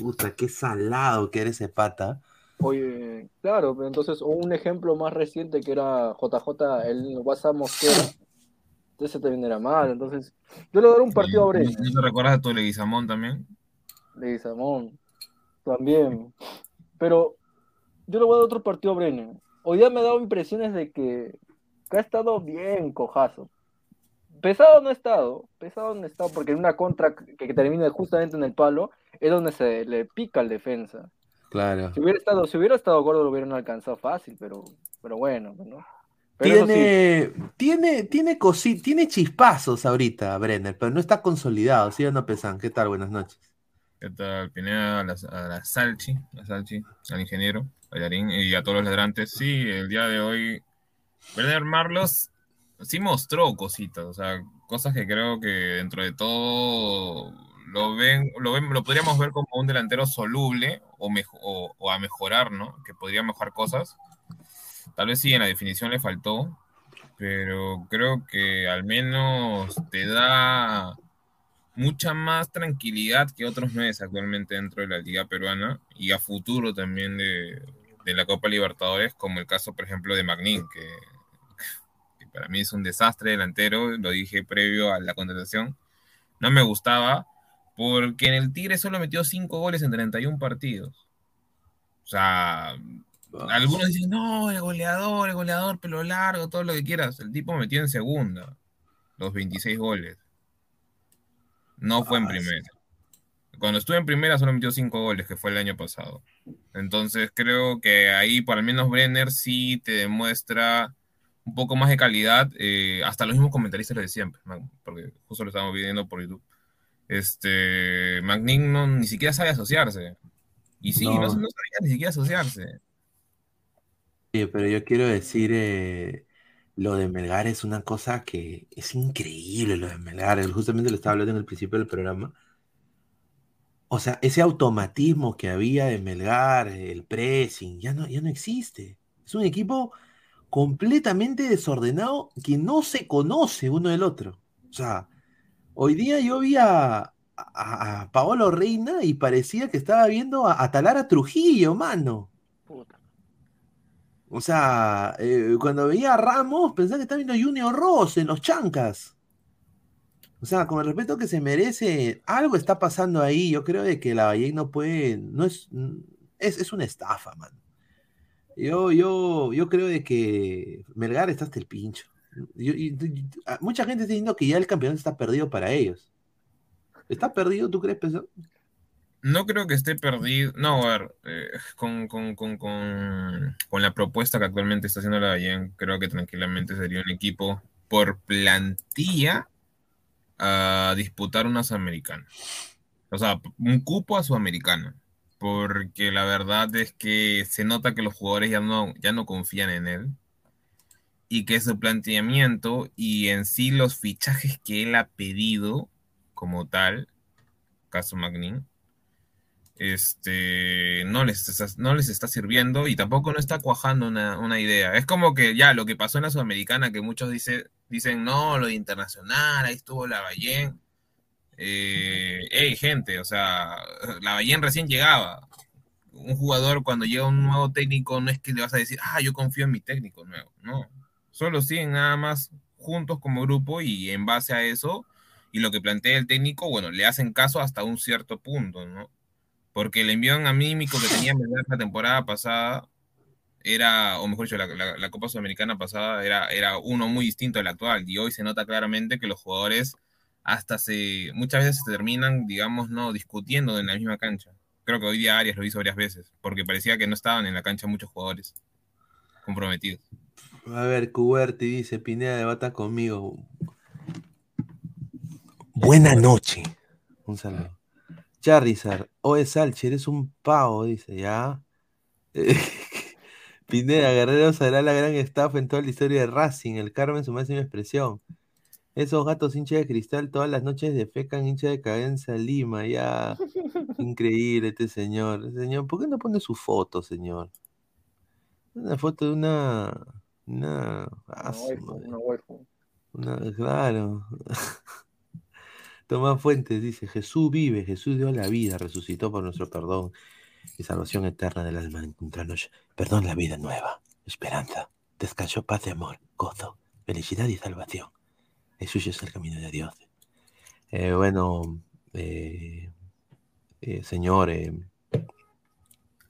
Puta, qué salado que era ese pata. Oye, claro, pero entonces un ejemplo más reciente que era JJ, el WhatsApp Mosquera, ese también era mal, entonces yo le daré un partido a Brenner, ¿No te recuerdas de tu Leguizamón también? de Samón, también, pero yo le voy a dar otro partido a Brenner. Hoy día me ha dado impresiones de que, que ha estado bien cojazo. Pesado no ha estado, pesado no ha estado, porque en una contra que, que termina justamente en el palo es donde se le pica al defensa. Claro. Si hubiera estado, si hubiera estado gordo lo hubieran alcanzado fácil, pero, pero bueno, ¿no? Pero eso sí, Tiene, tiene, tiene cosi- tiene chispazos ahorita, Brenner, pero no está consolidado, ¿sí o no, Pesan? ¿Qué tal? Buenas noches. ¿Qué tal? Pineda, a la, a la Salchi, a Salchi, al ingeniero, bailarín y a todos los ladrantes. Sí, el día de hoy, Werner Marlos sí mostró cositas, o sea, cosas que creo que dentro de todo lo ven, lo ven, lo podríamos ver como un delantero soluble o, mejo- o, o a mejorar, ¿no? Que podría mejorar cosas. Tal vez sí, en la definición le faltó, pero creo que al menos te da mucha más tranquilidad que otros meses actualmente dentro de la liga peruana y a futuro también de, de la Copa Libertadores, como el caso, por ejemplo, de Magnin, que, para mí es un desastre delantero, lo dije previo a la contratación, no me gustaba, porque en el Tigre solo metió 5 goles en 31 partidos. O sea, algunos dicen, no, el goleador, el goleador, pelo largo, todo lo que quieras. El tipo metió en segunda los 26 goles. No fue en primera. Cuando estuve en primera solo metió 5 goles, que fue el año pasado. Entonces creo que ahí, por al menos Brenner, sí te demuestra un poco más de calidad. eh, hasta los mismos comentaristas lo decían, pues, porque justo lo estábamos viendo por YouTube. Este, Magnin no, ni siquiera sabe asociarse. Y sí, no, No. no sabía ni siquiera asociarse. Oye, pero yo quiero decir, eh, lo de Melgar es una cosa que es increíble, lo de Melgar. Justamente lo estaba hablando en el principio del programa. O sea, ese automatismo que había de Melgar, el pressing, ya no, ya no existe. Es un equipo completamente desordenado que no se conoce uno del otro. O sea, hoy día yo vi a, a, a Paolo Reina y parecía que estaba viendo a, a Talara Trujillo, mano. puta. O sea, eh, cuando veía a Ramos, pensaba que estaba viendo a Junior Ross en los chancas. O sea, con el respeto que se merece, algo está pasando ahí. Yo creo de que la Valle no puede, no es, es, es una estafa, man. Yo, yo, yo creo de que Melgar está hasta el pincho. Yo- y- y- a- mucha gente está diciendo que ya el campeonato está perdido para ellos. ¿Está perdido, tú crees, Pesón? No creo que esté perdido. No, a ver, eh, con, con, con, con, la propuesta que actualmente está haciendo la Ballén, creo que tranquilamente sería un equipo por plantilla a disputar una Sudamericana. O sea, un cupo a Sudamericana. Porque la verdad es que se nota que los jugadores ya no, ya no confían en él. Y que su planteamiento y en sí los fichajes que él ha pedido como tal, caso Magnin, este, no les, no les está sirviendo y tampoco no está cuajando una, una idea. Es como que ya lo que pasó en la Sudamericana, que muchos dice, dicen, no, lo internacional, ahí estuvo la Ballén. Eh, hey, gente, o sea, la Ballén recién llegaba. Un jugador cuando llega un nuevo técnico no es que le vas a decir, ah, yo confío en mi técnico nuevo. No, solo siguen nada más juntos como grupo y en base a eso y lo que plantea el técnico, bueno, le hacen caso hasta un cierto punto, ¿no? Porque el envión anímico que tenía la temporada pasada era, o mejor dicho, la, la- la Copa Sudamericana pasada era, era uno muy distinto al actual. Y hoy se nota claramente que los jugadores hasta se, muchas veces se terminan, digamos, no discutiendo en la misma cancha. Creo que hoy día Arias lo hizo varias veces, porque parecía que no estaban en la cancha muchos jugadores comprometidos. A ver, Cuberti dice, Pineda debata conmigo. Buena noche. Un saludo. Charizard, oe Salchi, eres un pavo, dice, ya. Pineda, Guerrero será la gran estafa en toda la historia de Racing, el Carmen su máxima expresión. Esos gatos hinchas de cristal todas las noches defecan hincha de cadenza Lima, ya. Increíble este señor. Señor, ¿por qué no pone su foto, señor? Una foto de una. Una. ah, claro. Tomás Fuentes dice: Jesús vive, Jesús dio la vida, resucitó por nuestro perdón y salvación eterna del alma. Encontrarnos, perdón, la vida nueva, esperanza, descanso, paz amor, gozo, felicidad y salvación. Jesús es el camino de Dios. Eh, bueno, eh, eh, Señor, eh,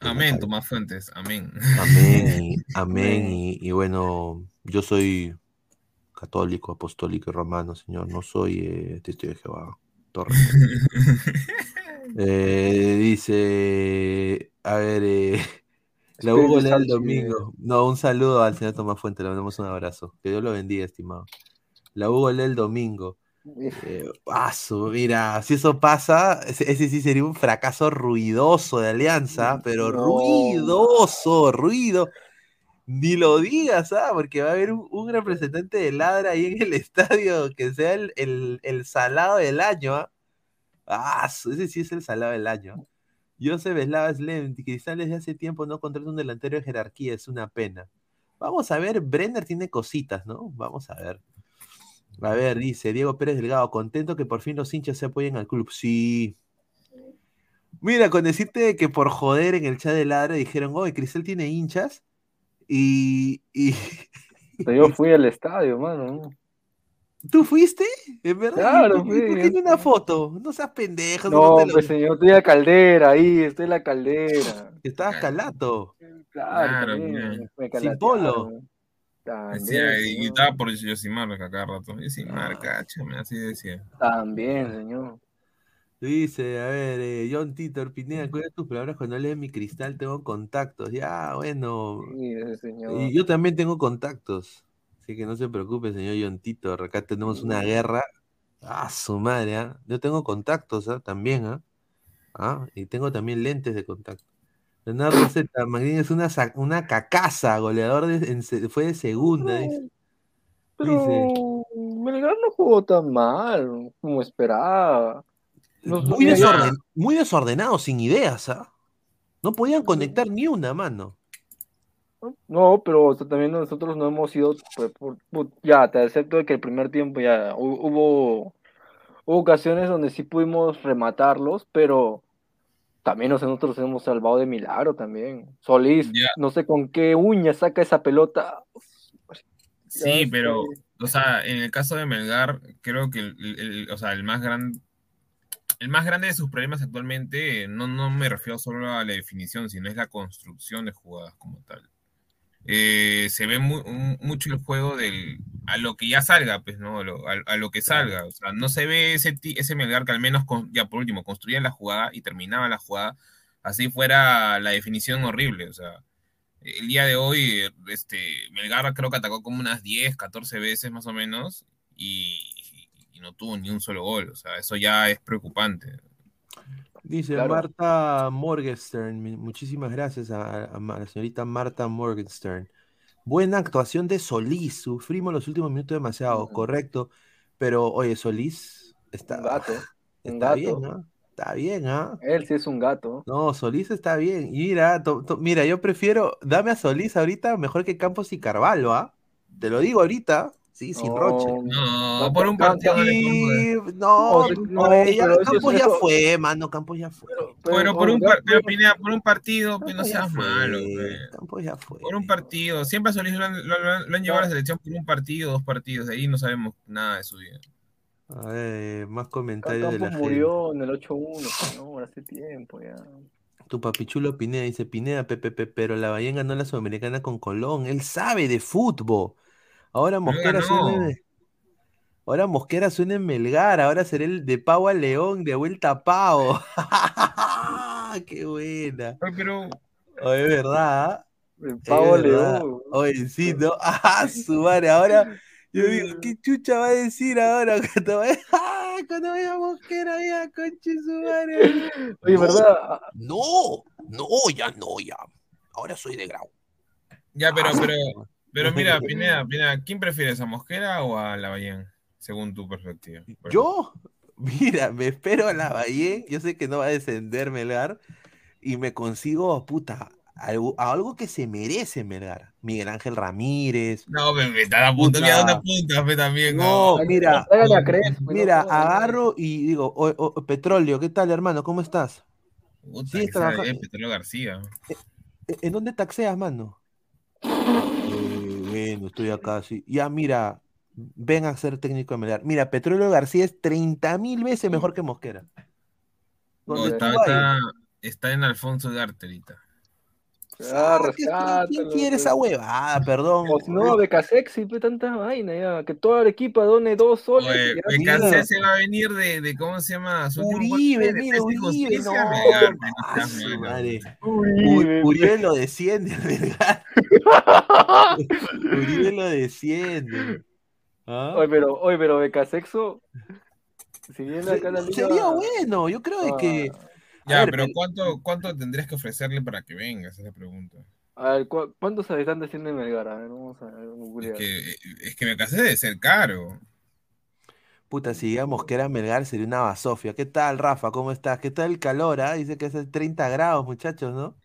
Amén, Tomás Fuentes, amén. Amén, y, amén. Y, y bueno, yo soy católico, apostólico y romano, Señor. No soy eh, testigo de Jehová. Eh, dice, a ver, eh, la Hugo lee el domingo. No, un saludo al señor Tomás Fuente, le mandamos un abrazo. Que Dios lo bendiga, estimado. La lee el domingo. Eh, ah, mira, si eso pasa, ese, sí sería un fracaso ruidoso de Alianza, pero No. ruidoso, ruido. Ni lo digas, ¿ah? Porque va a haber un, un representante de Ladra ahí en el estadio que sea el, el- el salado del año, ¿ah? Ah, su- ese sí es el salado del año. Joseph Eslava Slem, Cristal desde hace tiempo no contrata un delantero de jerarquía, es una pena. Vamos a ver, Brenner tiene cositas, ¿no? Vamos a ver. A ver, dice Diego Pérez Delgado, contento que por fin los hinchas se apoyen al club. Sí. Mira, con decirte que por joder en el chat de Ladra dijeron, oye, Cristal tiene hinchas. Y, y Yo fui al estadio, mano. ¿tú fuiste? ¿En verdad? Claro, ¿Y por- fui. qué ni una foto? No seas pendejo. No, te lo- pues señor, estoy en la caldera ahí, estoy en la caldera. Estabas calato. Claro, Claro, me Sin polo. También, Decía, y señor. gritaba por Yosimar a cada rato. Yosimar, Ah. cáchame, así decía. También, señor. Dice, a ver, eh, John Titor Pineda, cuida tus palabras cuando lees mi cristal, tengo contactos. Ya, bueno. Sí, ese señor. Y yo también tengo contactos. Así que no se preocupe, señor John Titor. Acá tenemos una guerra. Ah, su madre, ¿ah? Yo tengo contactos, ¿ah? También, ¿ah? Ah, y tengo también lentes de contacto. Leonardo Z. Es una, una cacaza, goleador de, en se- fue de segunda. dice. Pero Melgar no jugó tan mal como esperaba. No- Muy, desorden- desordenado, sin ideas, ¿ah? No podían conectar ni una mano. No, pero o sea, también nosotros no hemos ido, pues, por- por- ya, te acepto de que el primer tiempo ya hu- hubo, hubo ocasiones donde sí pudimos rematarlos, pero también nosotros hemos salvado de milagro también. Solís, no sé con qué uña saca esa pelota. Sí, Ya pero, sé. o sea, en el caso de Melgar, creo que el, el- el- o sea, el más grande, el más grande de sus problemas actualmente, no, no me refiero solo a la definición, sino es la construcción de jugadas como tal. Eh, se ve un- mucho el juego del a lo que ya salga, pues, ¿no? A lo, a- a lo que salga. O sea, no se ve ese, ese Melgar que al menos, con- ya por último, construía la jugada y terminaba la jugada, así fuera la definición horrible. O sea, el día de hoy, este, Melgar creo que atacó como unas 10, 14 veces más o menos y, y no tuvo ni un solo gol. O sea, eso ya es preocupante. Dice Claro. Marta Morgenstern, muchísimas gracias a, a Ma- a la señorita Marta Morgenstern. Buena actuación de Solís, sufrimos los últimos minutos demasiado, correcto, pero oye, Solís está, Un gato, un está gato. bien, ¿ah? Está bien, ¿ah? Él sí es un gato. No, Solís está bien. Mira, to- to- mira, yo prefiero, dame a Solís ahorita mejor que Campos y Carvalho, ¿ah? Te lo digo ahorita, sí, sin roche. No, por un partido no Sí, no, No, no, eso Campos ya eso. fue, mano, Campos ya fue. Pero por un, par- pero, Pineda, por un partido, pues, no seas fue, malo. Campos ya fue. Por un partido. Siempre a Solís lo han, lo- lo- lo han llevado a la selección por un partido, dos partidos. De ahí no sabemos nada de su vida. A ver, más comentarios de la Campos gente. murió en el 8-1, señor, hace tiempo ya. Tu papichulo Pineda dice, Pineda, Pepe, pero la Bahía ganó la Sudamericana con Colón. Él sabe de fútbol. Ahora Mosquera ganó. suena Ahora Mosquera suena en Melgar, ahora será el de Pau a León, de vuelta a Pau. ¡Qué buena! Ay, pero Oye, es verdad. El pavo verdad. León. Oye, sí, ¿no? ¡Ah, su madre! Ahora, yo digo, ¿qué chucha va a decir ahora cuando vaya, ¡Ah! cuando vaya Mosquera ya, conche su madre? Oye, No, ¿verdad? No, no, ya no, ya. Ahora soy de Grau. Ya, pero, Ah. pero, pero mira, Pineda, Pineda, ¿quién prefieres, a Mosquera o a Lavallén? Según tu perspectiva. Yo, mira, me espero a la Bahía, yo sé que no va a descender Melgar, y me consigo, puta, algo, algo que se merece Melgar. Miguel Ángel Ramírez. No, me, me están apuntando, mira Puta. dónde apuntas, fe, también. No, mira, a Crespo, mira, no, agarro y digo, o- o- Petróleo, ¿qué tal, hermano? ¿Cómo estás? Puta, ¿Sigues que sea, trabajando? eh, Petróleo García. ¿E- ¿En dónde taxeas, mano? Estoy acá, sí. Ya, mira, ven a ser técnico de Melgar. Mira, Petróleo García es 30 mil veces mejor que Mosquera. No, está, está, está en Alfonso Ugarte ahorita. Ah, Ah, ¿quién- ¿Quién rescátalo, quiere pues. esa huevada? Perdón. O si no, beca sexy, pues tanta vaina ya. Que toda la equipa done dos soles. Oye, y ya Becasé está. se va a venir de, de ¿cómo se llama? Su Uribe, mira, Uribe, no, ah. Uribe, Uribe lo desciende Melgar. Uribe lo desciende. ¿Ah? Oye, pero, oye, pero beca sexo. Si viene acá la liga. Sería bueno, yo creo de que. Ya, ver, pero ¿cuánto, ¿cuánto tendrías que ofrecerle para que venga? Esa es la pregunta. A ver, ¿cu- ¿cuántos habitantes tiene Melgar? A ver, vamos a ver, googlear. Que, es que me casé de ser caro. Puta, si digamos que era Melgar, sería una basofia. ¿Qué tal, Rafa? ¿Cómo estás? ¿Qué tal el calor? ah? Dice que es 30 grados, muchachos, ¿no?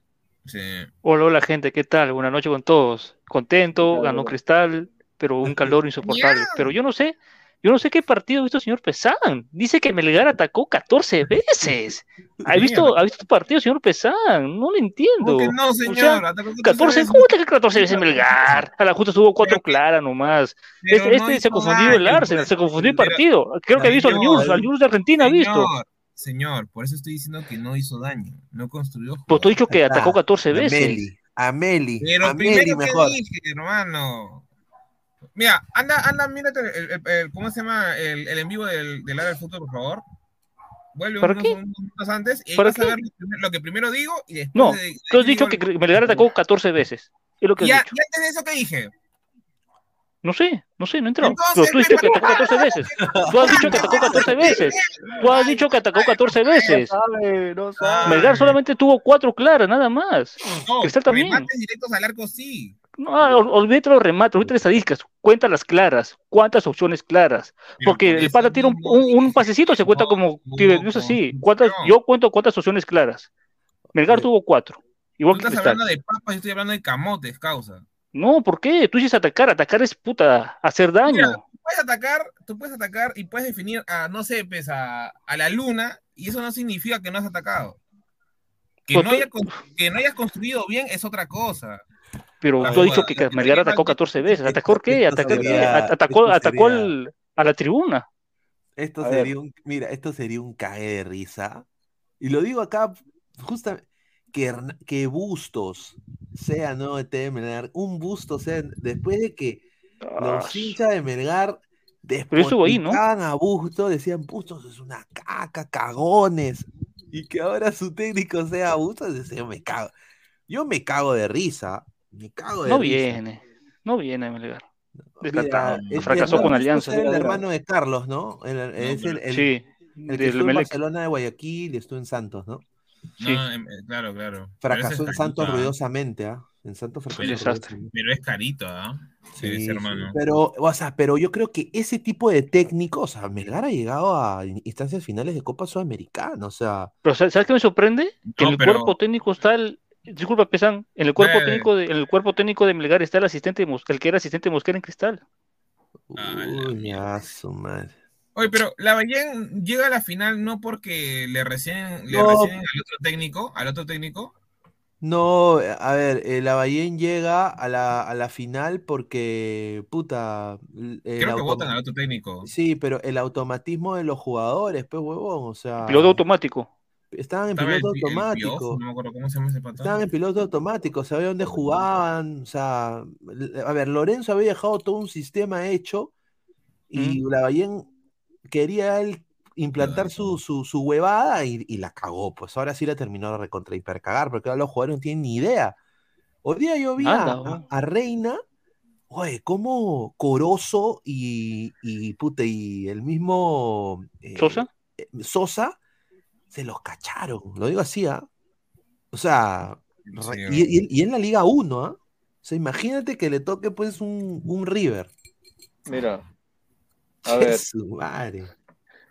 Sí. Hola, hola gente, ¿qué tal? Buenas noches con todos. Contento, ganó Cristal, pero un calor insoportable. Pero yo no sé, yo no sé qué partido ha visto el señor Pesán. Dice que Melgar atacó 14 veces. ¿Ha visto, ¿ha visto tu partido, señor Pesán? No lo entiendo. ¿Cómo que no, O señor? sea, Atacó 14 14, veces. ¿cómo te 14 veces Melgar? A la justa tuvo cuatro claras nomás. pero Este, no este se hizo confundió el Arsenal, se confundió el partido. Creo que ha visto al News, al News de Argentina ha visto. Señor, por eso estoy diciendo que no hizo daño, no construyó Pues tú has dicho que atacó 14 veces. Ameli, Ameli, Pero Ameli primero mejor. que dije, hermano. Mira, anda, anda, mírate el, el- el- ¿cómo se llama? El, el en vivo del, del área del fútbol, por favor. Vuelve ¿Para unos, qué? unos minutos antes y ahí ¿Para vas a qué? ver lo, que primero digo y después No, de- de- tú has dicho que. Melgar atacó 14 veces. Es lo que Y has dicho. y antes de eso, ¿qué dije? No sé, no sé, no entrado. Entonces, Pero tú has dicho que atacó 14 veces. Tú has dicho que atacó 14 veces. Tú has dicho que atacó 14 veces. sabe, no sabe. Melgar solamente tuvo cuatro claras, nada más. No, Cristal también. remates directos al arco sí. No, ol- olvídate los remates, olvídate las estadísticas. Cuenta las claras. ¿Cuántas opciones claras? Porque por el pata tira un, un- un pasecito, se cuenta como. No es así. ¿Cuántas, yo cuento cuántas opciones claras. Melgar tuvo cuatro. Igual Tú que estás Cristal. hablando de papas, yo estoy hablando de camotes, causa. No, ¿por qué? Tú dices atacar. Atacar es puta, hacer daño. Mira, tú puedes atacar, tú puedes atacar y puedes definir a, no sé, pues a, a la luna, y eso no significa que no has atacado. Que no, haya que no hayas construido bien es otra cosa. Pero tú has joda, dicho que Melgar atacó mal- 14 veces. ¿Atacó qué? ¿Atacó, atacó, atacó al- a la tribuna. Esto A ver. sería un, mira, esto sería un cague de risa. Y lo digo acá, justamente, que, que Bustos sea ET de Melgar, un Bustos sea, después de que Ah, los hinchas de Melgar ahí, ¿no? despotricaban a Bustos, decían Bustos es una caca, cagones. Y que ahora su técnico sea Bustos, decía, yo me cago. Yo me cago de risa. Me cago de No risa. viene. No viene Melgar. Descartado. Fracasó con Alianza. era el hermano de Carlos, ¿no? El- es pero- el, el- Sí, el que estuvo en. Barcelona de Guayaquil y estuvo en Santos, ¿no? Sí. No, em, eh, claro, claro. Fracasó en Santos ruidosamente, ¿ah? En Santos fracasó. Desastre. Pero es carito, ¿ah? Sí, ese sí, hermano. Pero, o sea, pero yo creo que ese tipo de técnicos, o sea, Melgar ha llegado a in- instancias finales de Copa Sudamericana, o sea, Pero ¿sabes qué me sorprende? Que No, en el pero- cuerpo técnico está el. Disculpa, Pesan. En el cuerpo Eh. técnico de, en el cuerpo técnico de Melgar está el asistente el que era asistente de Mosquera en Cristal. Ah, uy, mierda. a su madre. Oye, pero la Ballén llega a la final no porque le recién, le No. recién al otro técnico, al otro técnico. No, a ver, el Lavallén llega a la, a la final porque, puta, el Creo que votan al otro técnico. Sí, pero el automatismo de los jugadores, pues, huevón, o sea, Piloto automático. Estaban en Estaba piloto el automático. Piojo, no me acuerdo cómo se llama ese patón. Estaban en piloto automático, sabía dónde jugaban, o sea, a ver, Lorenzo había dejado todo un sistema hecho Y Lavallén quería él implantar su, su, su huevada y, y la cagó. Pues ahora sí la terminó de recontra hipercagar, porque ahora los jugadores no tienen ni idea. Hoy día yo vi a, Reina, oye, como Corozo y, y, puta, y el mismo eh, ¿Sosa? eh, Sosa se los cacharon. Lo digo así, ¿ah? O sea, y, y- y en la Liga 1, ¿ah? O sea, imagínate que le toque pues un, un River. Mira, a ver, madre.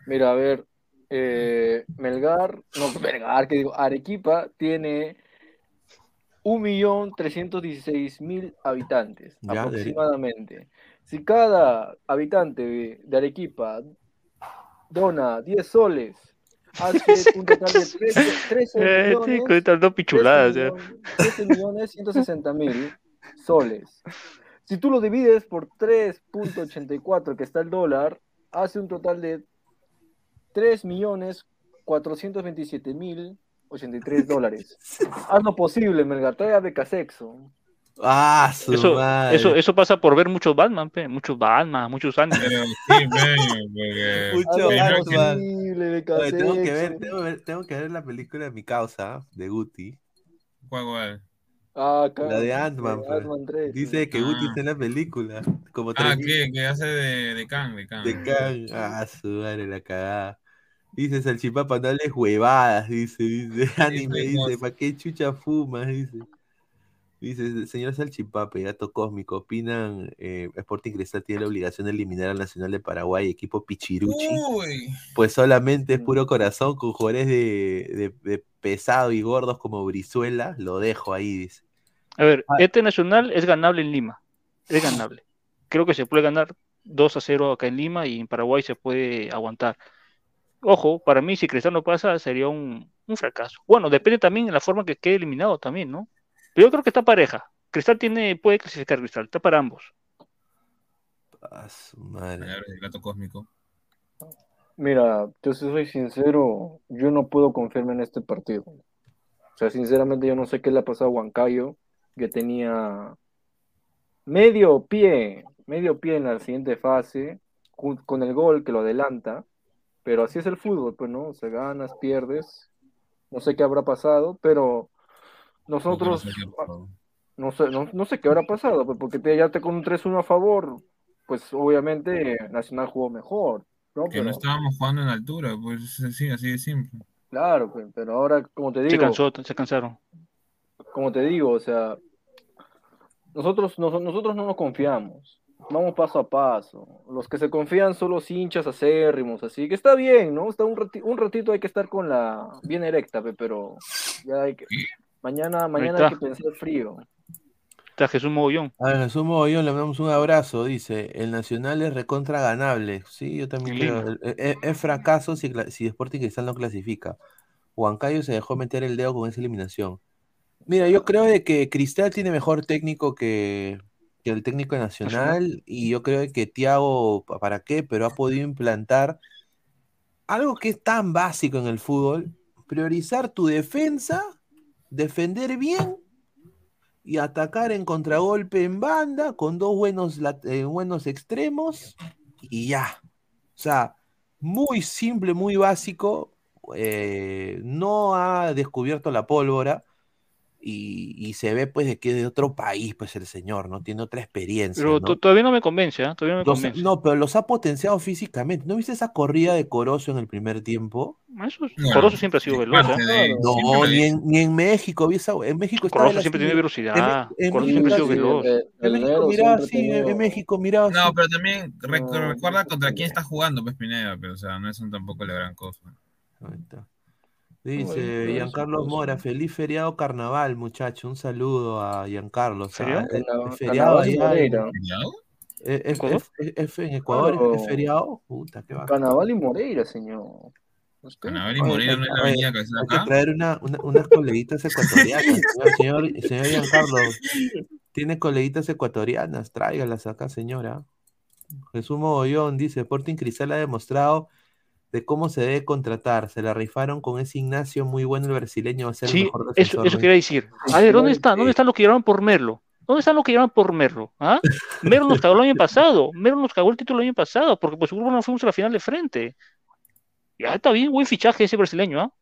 mira, a ver, eh, Melgar, no, Melgar, que digo, Arequipa tiene 1.316.000 habitantes Ya, de- aproximadamente. Si cada habitante de, de Arequipa dona 10 soles, hace un total de 13, 13 Eh, millones, con estas dos pichuladas. 13 ya. millones, 13 millones 160 mil soles. Si tú lo divides por 3.84 que está el dólar, hace un total de 3 millones 427 mil 83 dólares. Haz lo posible, Melgar, trae a Becasexo. Ah, su Eso, madre. eso, eso pasa por ver muchos Batman, pe, muchos Batman, muchos. Pero sí, Mucho Batman. Oye, tengo que ver, tengo que ver, tengo que ver la película de mi causa, de Guti. ¿Cuál, cuál? Ah, acá, La de Ant-Man. pues. Ant-Man 3, Dice que Ah. Guti está en la película. Como Ah, ¿qué? Que hace de, de Kang, de Kang. De Kang. Ah, su madre, la cagada. Dice Salchipapa, no hables huevadas, dice, dice, anime, dice, ¿para qué chucha fumas? Dice. Dice, señor Salchipapa, gato cósmico, opinan, eh, Sporting Cristal tiene la obligación de eliminar al Nacional de Paraguay, equipo Pichiruchi, Uy, pues solamente es puro corazón con jugadores de, de- de pesado y gordos como Brizuela, lo dejo ahí, dice. A ver, Ah. este Nacional es ganable en Lima. Es ganable. Creo que se puede ganar 2 a 0 acá en Lima y en Paraguay se puede aguantar. Ojo, para mí, si Cristal no pasa, sería un, un fracaso. Bueno, depende también de la forma que quede eliminado también, ¿no? Pero yo creo que está pareja. Cristal tiene, puede clasificar Cristal, está para ambos. Ah, su madre. Del gato cósmico. Mira, yo si soy sincero, yo no puedo confiarme en este partido. O sea, sinceramente yo no sé qué le ha pasado a Huancayo, que tenía medio pie, medio pie en la siguiente fase, con el gol que lo adelanta, pero así es el fútbol, pues, ¿no? O sea, ganas, pierdes, no sé qué habrá pasado, pero nosotros, No sé qué ha pasado. no sé, no, no sé qué habrá pasado, pues, porque te, ya te con un 3-1 a favor, pues obviamente Nacional jugó mejor, ¿no? Que no estábamos jugando en altura, pues sí, así de simple. Claro, pues, pero ahora, como te Se digo, cansó, se cansaron. como te digo, o sea, nosotros, nos- nosotros no nos confiamos, vamos paso a paso. Los que se confían son los hinchas acérrimos, así que está bien, ¿no? Está un, rati- un ratito hay que estar con la bien erecta, pe, pero ya hay que, mañana, mañana hay que pensar frío. Está Jesús Mogollón. A ver, Jesús Mogollón, le mandamos un abrazo, dice, el Nacional es recontra ganable. Sí, yo también creo. Es, fracaso si, si Sporting Cristal no clasifica. Huancayo se dejó meter el dedo con esa eliminación. Mira, yo creo de que Cristal tiene mejor técnico que, que el técnico Nacional y yo creo de que Thiago, pa- ¿para qué? Pero ha podido implantar algo que es tan básico en el fútbol, priorizar tu defensa, defender bien y atacar en contragolpe en banda con dos buenos, eh, buenos extremos y ya. O sea, muy simple, muy básico. eh, no ha descubierto la pólvora y, y se ve pues de que es de otro país, pues el señor, ¿no? Tiene otra experiencia. Pero ¿no? to- todavía no me convence, ¿ah? Todavía no me Los- convence. no, pero los ha potenciado físicamente. ¿No viste esa corrida de Corozo en el primer tiempo? Eso es- Bueno, Corozo siempre ha sido veloz, ¿ah? de- No, ni en, ni en México. vi esa- En México Corozo siempre tiene en- velocidad. en Corozo México siempre ha sido sí, veloz. el, En México así, ha en México miraba No, pero también rec- No, recuerda no contra quién está jugando, pues Pineda, pero o sea, no es un tampoco la gran cosa. Ahí está. Dice eso Giancarlo. Mora, feliz feriado carnaval, muchacho. Un saludo a Giancarlo. o sea, ¿Feriado? Carnaval- Carnaval allá en, eh, es- ¿Ecuador? es- es- en Ecuador, es- Claro. es feriado. Puta, qué bacán. Carnaval y Moreira, señor. ¿Usted? Canaval y Moreira hay, no es la oye, avenida que hay que traer una, una- unas coleguitas ecuatorianas. señor, señor, señor Giancarlo, tiene coleguitas ecuatorianas, tráigalas acá, señora. Jesús Mogollón dice, Sporting Cristal ha demostrado de cómo se debe contratar. Se la rifaron con ese Ignacio, muy bueno el brasileño, va a ser el Sí, mejor eso, defensor. eso ¿no? quería decir. A ver, ¿dónde está? ¿Dónde está lo que llevaron por Merlo? ¿Dónde están los que llaman por Merlo? ¿Ah? Merlo nos cagó el año pasado. Merlo nos cagó el título el año pasado porque por su grupo no fuimos a la final de frente. Ya está bien, buen fichaje ese brasileño, ¿ah?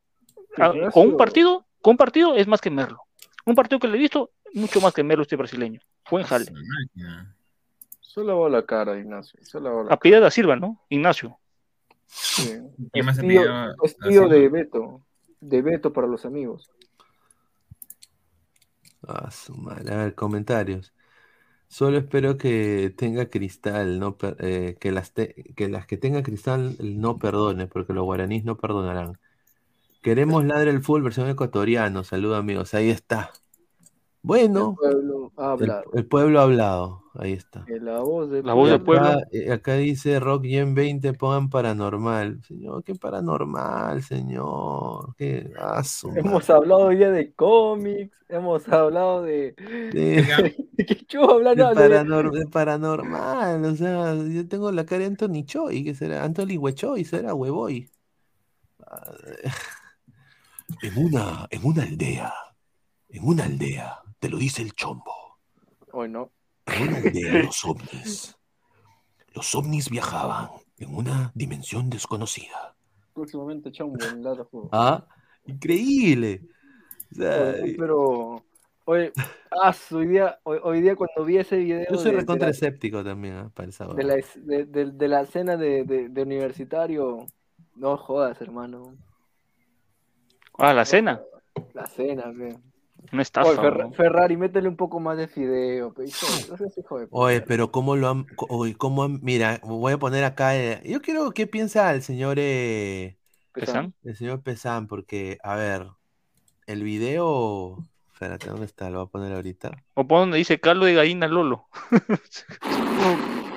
Ah. Con un partido, con un partido es más que Merlo. Un partido que le he visto, mucho más que Merlo este brasileño. Buen jale. Se lavó la cara, Ignacio. Se lavó la Apellida da Silva, ¿no? Ignacio. Sí. ¿Qué más Es se tío, pidió? es tío de Beto. De Beto para los amigos. Ah, su madre. A ver, comentarios. Solo espero que tenga cristal, no per- eh, que, las te- que las que tenga cristal no perdone, porque los guaraníes no perdonarán. Queremos ladre el fútbol versión ecuatoriano. Saludos amigos, ahí está. Bueno, El pueblo ha hablado. el pueblo ha hablado, ahí está. La voz del La voz del pueblo. Acá, eh, acá dice Rock Gen 20, pongan paranormal. Señor, qué paranormal, señor. Qué su Hemos hablado hoy día de cómics, hemos hablado de. ¿De qué chulo hablan? De, No, de- paranor- de paranormal, o sea, yo tengo la cara de Anthony Choi, que será Anthony Huechoy, será Huevoy. En una, en una aldea, en una aldea, te lo dice el chombo, Hoy no. una aldea los ovnis, los ovnis viajaban en una dimensión desconocida. Próximamente chombo en. Ah, increíble. O sea, Oye, pero. Oye, ah, hoy día, hoy, hoy día cuando vi ese video. yo soy de- de recontra la- escéptico también, ah, para esa de la, de, de- de la escena de, de- de universitario, no jodas, hermano. Ah, la cena. La cena, ve. Una estafa. Oye, Ferra- ¿no? Ferrari, métele un poco más de fideo, pe. Hijo, no seas hijo de puta. Oye, pero cómo lo han, oye, cómo han- mira, voy a poner acá, eh, yo quiero qué piensa el señor, eh, ¿Pesán? el señor Pesán, porque, a ver, el video, espérate, ¿dónde está? Lo voy a poner ahorita. O pon donde dice Carlos de Gallina Lolo.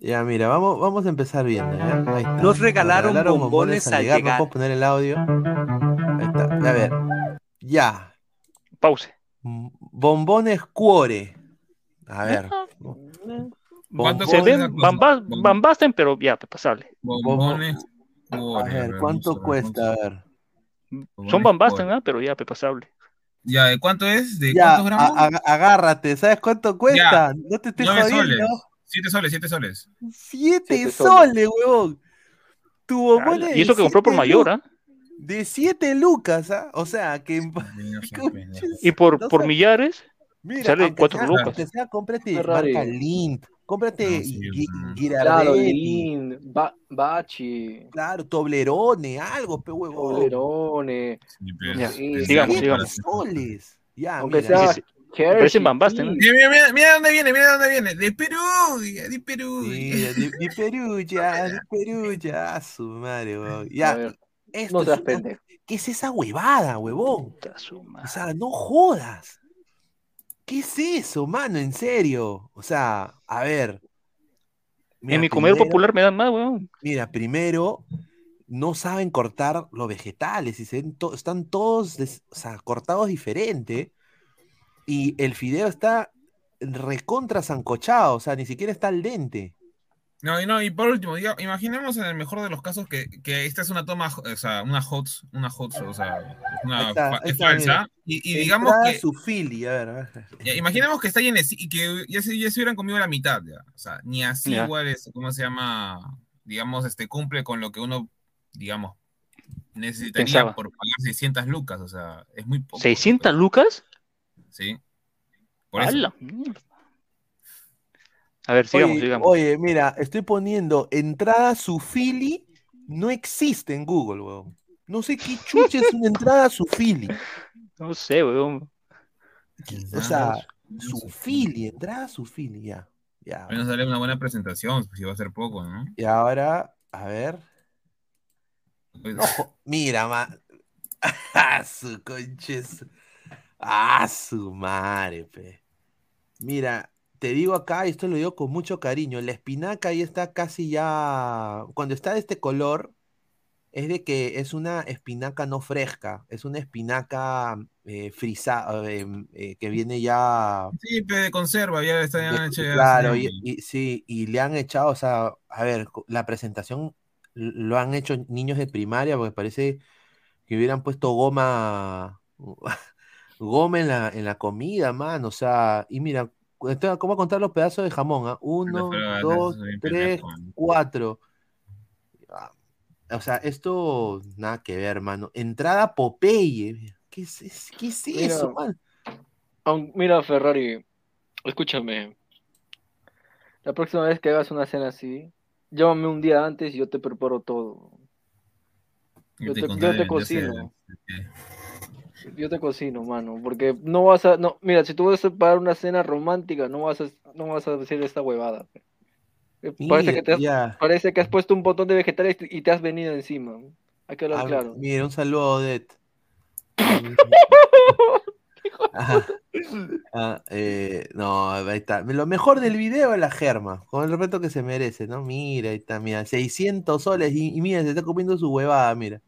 Ya, mira, vamos, vamos a empezar viendo, ¿ya? Ahí está. Nos regalaron bombones al llegar, llegar. No puedo poner el audio. A ver, ya. Pause. Bombones cuore. A ver. ¿Cuánto Se ven bambas- bambasten, pero ya, pasable. Bombones. A ver, ¿cuánto cuesta? A ver. Bombones Son bambasten. ¿ah? pero ya, pasable. Ya, ¿de cuánto es? ¿De Ya, cuántos gramos? a- a- agárrate, ¿sabes cuánto cuesta? No te estoy Nueve jodiendo. soles. Siete soles, siete soles. Siete Siete soles, huevón. Tu bombón Y eso que compró por mayor, ¿ah? De 7 lucas, ¿ah? O sea, que. Y por, No por millares, Mira, sale aunque cuatro sea, lucas. aunque sea, cómprate Ferrari. marca Lint, cómprate No, sí. Claro, Ghirardelli, Lin, ba Bachi, claro, Toblerone, algo, pe huevón. Tolerone, Sí, pero- Ya, Sí, sigamos, sigamos. soles. Ya, aunque mira, sea bambasten, ¿no? Mira, mira, mira, dónde viene, mira dónde viene. De Perú, de Perú. De, de Perú ya, de Perú ya, su madre. A Ya, esto no es una- pendejo. ¿Qué es esa huevada, huevón? O sea, no jodas. ¿Qué es eso, mano? En serio. O sea, a ver. Mira, en mi comer primero- popular me dan más, weón. Mira, primero, no saben cortar los vegetales y se to- están todos des- o sea, cortados diferente. Y el fideo está recontra sancochado, o sea, ni siquiera está al dente. No, y no, y por último, diga- imaginemos en el mejor de los casos que, que esta es una toma, o sea, una hot, una hot, o sea, una está, fa- es falsa. mira. Y, y digamos que, su fili, a ver, a ver. ya, imaginemos que está y que ya se, ya se hubieran comido la mitad, ya. O sea, ni así Ya. igual es, ¿cómo se llama? Digamos, este, cumple con lo que uno, digamos, necesitaría Pensaba. por pagar 600 lucas, o sea, es muy poco. ¿600 lucas? Sí. Por eso. A. A ver, sigamos, Oye, sigamos. oye, mira, estoy poniendo entrada su fili, no existe en Google, weón. No sé qué chucha es una entrada su fili. No sé, weón. O sea, su fili, entrada su fili, ya. Ya. Al menos darle una buena presentación, pues si va a ser poco, ¿no? Y ahora, a ver. No, jo- mira, ma. Ah, su conches. Ah, su madre, pe. Mira, te digo acá, y esto lo digo con mucho cariño, la espinaca ahí está casi ya. Cuando está de este color, es de que es una espinaca no fresca, es una espinaca eh, frisa- eh, eh, que viene ya Sí, pero de conserva, ya está ya de- hecho claro, y, y- sí, y le han echado, o sea, a ver, la presentación lo han hecho niños de primaria porque parece que hubieran puesto goma goma en la, en la comida, man. O sea, y mira, ¿cómo contar los pedazos de jamón? ah? Uno, pero, dos, tres, cuatro. Ah, O sea, esto nada que ver, hermano. Entrada Popeye. ¿Qué es, qué es Mira, eso, man? aun- mira, Ferrari, escúchame. La próxima vez que hagas una cena así, llámame un día antes y yo te preparo todo. Yo te, yo te ya sé, cocino. Yo te cocino, mano, porque no vas a, no, mira, si tú vas a preparar una cena romántica, no vas a, no vas a decir esta huevada. Eh, Parece que, te has, parece que has puesto un montón de vegetales y te has venido encima. Hay que hablar Ah, claro. Mira, un saludo a Odette. Ajá. Ah, eh, no, ahí está. Lo mejor del video es la germa, con el respeto que se merece, ¿no? Mira, ahí está, mira, 600 soles y, y mira, se está comiendo su huevada, mira.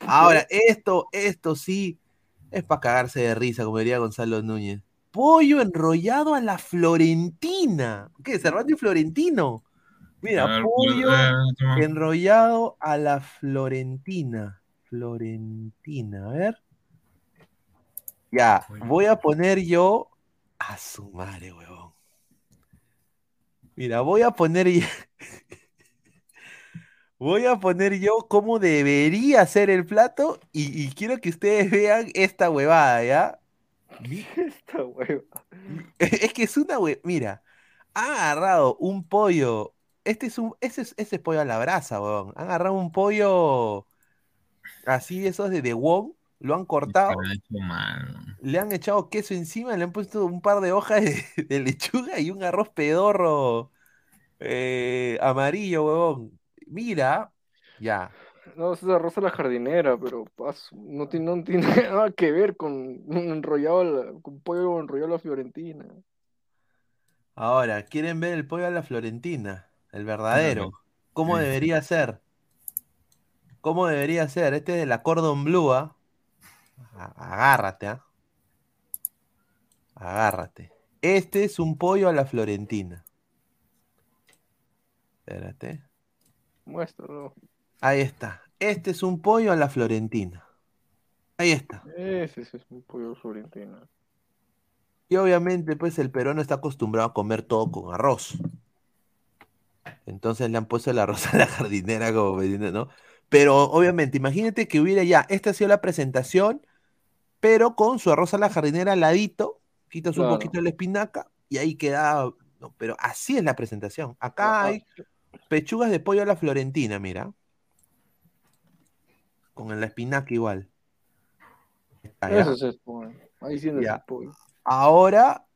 Ahora, esto, esto sí es para cagarse de risa, como diría Gonzalo Núñez. Pollo enrollado a la Florentina. ¿Qué? ¿Cervando y Florentino? Mira, ver, pollo eh, enrollado a la Florentina. Florentina, a ver. Ya, voy a poner yo a su madre, huevón. Mira, voy a poner yo- voy a poner yo cómo debería ser el plato y, y quiero que ustedes vean esta huevada, ¿ya? Esta hueva. Es que es una hue... Mira, han agarrado un pollo. Este es un. Ese es, ese es pollo a la brasa, weón. Han agarrado un pollo así de esos de de Wong, lo han cortado, ha le han echado queso encima, le han puesto un par de hojas de, de lechuga y un arroz pedorro eh, amarillo, huevón. Mira, ya. No, es arroz a la jardinera, pero paso, no tiene, no tiene nada que ver con un enrollado, la- con pollo enrollado a la fiorentina. Ahora, ¿quieren ver el pollo a la Florentina? El verdadero. ¿Cómo debería ser? ¿Cómo debería ser? Este es de la Cordon. A- Agárrate, ¿ah? Agárrate. Este es un pollo a la Florentina. Espérate. Muéstralo. Ahí está. Este es un pollo a la Florentina. Ahí está. Ese es un pollo fiorentina. Y obviamente, pues el peruano está acostumbrado a comer todo con arroz. Entonces le han puesto el arroz a la jardinera, como me ¿no? Pero obviamente, imagínate que hubiera ya, esta ha sido la presentación, pero con su arroz a la jardinera al ladito, quitas un poquito la espinaca y ahí queda. no, pero así es la presentación. Acá hay pechugas de pollo a la florentina, mira. Con la espinaca igual. Está, ¿ya? Ese sí es pollo. Ahí sí no es Ya. el pollo. Ahora,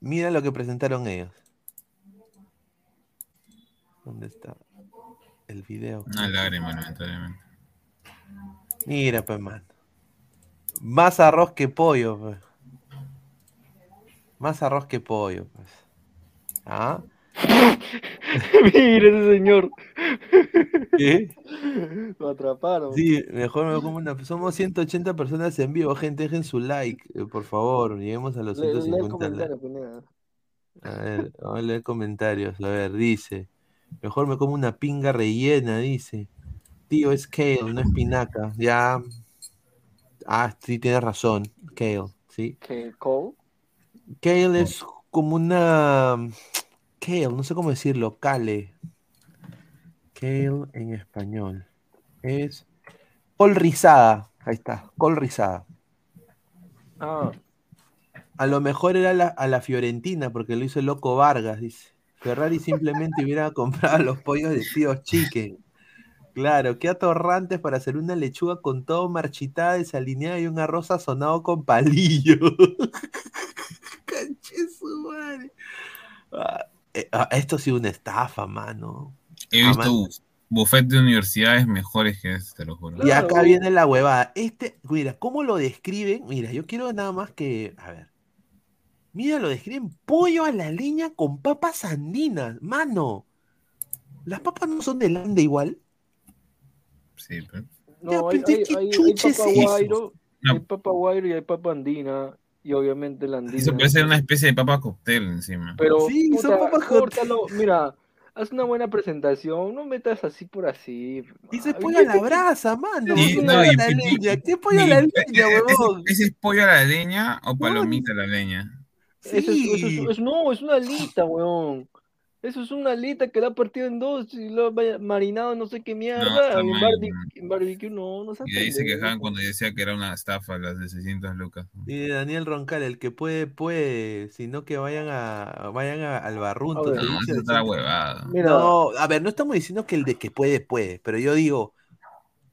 mira lo que presentaron ellos. ¿Dónde está el video? Una lágrima, lamentablemente. Mira, pues, man. Más arroz que pollo, pues. Más arroz que pollo, pues. ¿Ah? Mira ese señor. ¿Qué? Lo atraparon. Sí, mejor me como una. Somos 180 personas en vivo, gente. Dejen su like, eh, por favor. Lleguemos a los el 150 likes. comentario, Pineda. A ver, vamos a leer comentarios. A ver, dice. Mejor me como una pinga rellena, dice. Tío, es kale, no espinaca. Ya. Ah, sí, tienes razón. Kale, sí. ¿Cole? Kale es como una. Kale, no sé cómo decirlo. Kale. Kale en español. Es. Col rizada. Ahí está. Col rizada. Ah, A lo mejor era la- a la Fiorentina, porque lo hizo el loco Vargas, dice. Ferrari simplemente hubiera comprado los pollos de tío Chicken. Claro, qué atorrantes para hacer una lechuga con todo marchitada, desalineada y un arroz sazonado con palillo. Canche su madre. Ah, esto sí es una estafa, mano. He Ah, visto man. buf- buffet de universidades mejores que este, te lo juro. Y acá viene la huevada. Este, mira, ¿cómo lo describen? Mira, yo quiero nada más que. A ver. Mira, lo describen pollo a la leña con papas andinas. Mano. ¿Las papas no son de landa igual? Sí, pero- no, Ya, hay, pero ¿de hay, qué hay, papa guairo, No. hay papa guairo y hay papa andina, y obviamente la andina. Eso puede ser una especie de papa cóctel encima. Pero, Sí, son papas córtalo, mira, haz una buena presentación, no metas así por así. Dice Ay, pollo ¿qué a la brasa, mano. Y- ¿Qué no, pollo a y- la y- leña? ¿Qué pollo a y- la ese- leña, ese- huevón? ¿Ese es pollo a la leña o palomita a la leña? Eso es- eso es- Sí. es- no, es una alita, weón. Eso es una alita que la ha partido en dos y lo ha marinado no sé qué mierda. en, mal, barbe- man. en barbecue no, no se Y ahí se quejaban cuando decía que era una estafa las de 600 lucas. Y Daniel Roncal, el que puede, puede, sino que vayan a vayan a- al barrunto. A ver. No, eso está huevada. Mira, No, a ver, no estamos diciendo que el de que puede, puede, pero yo digo,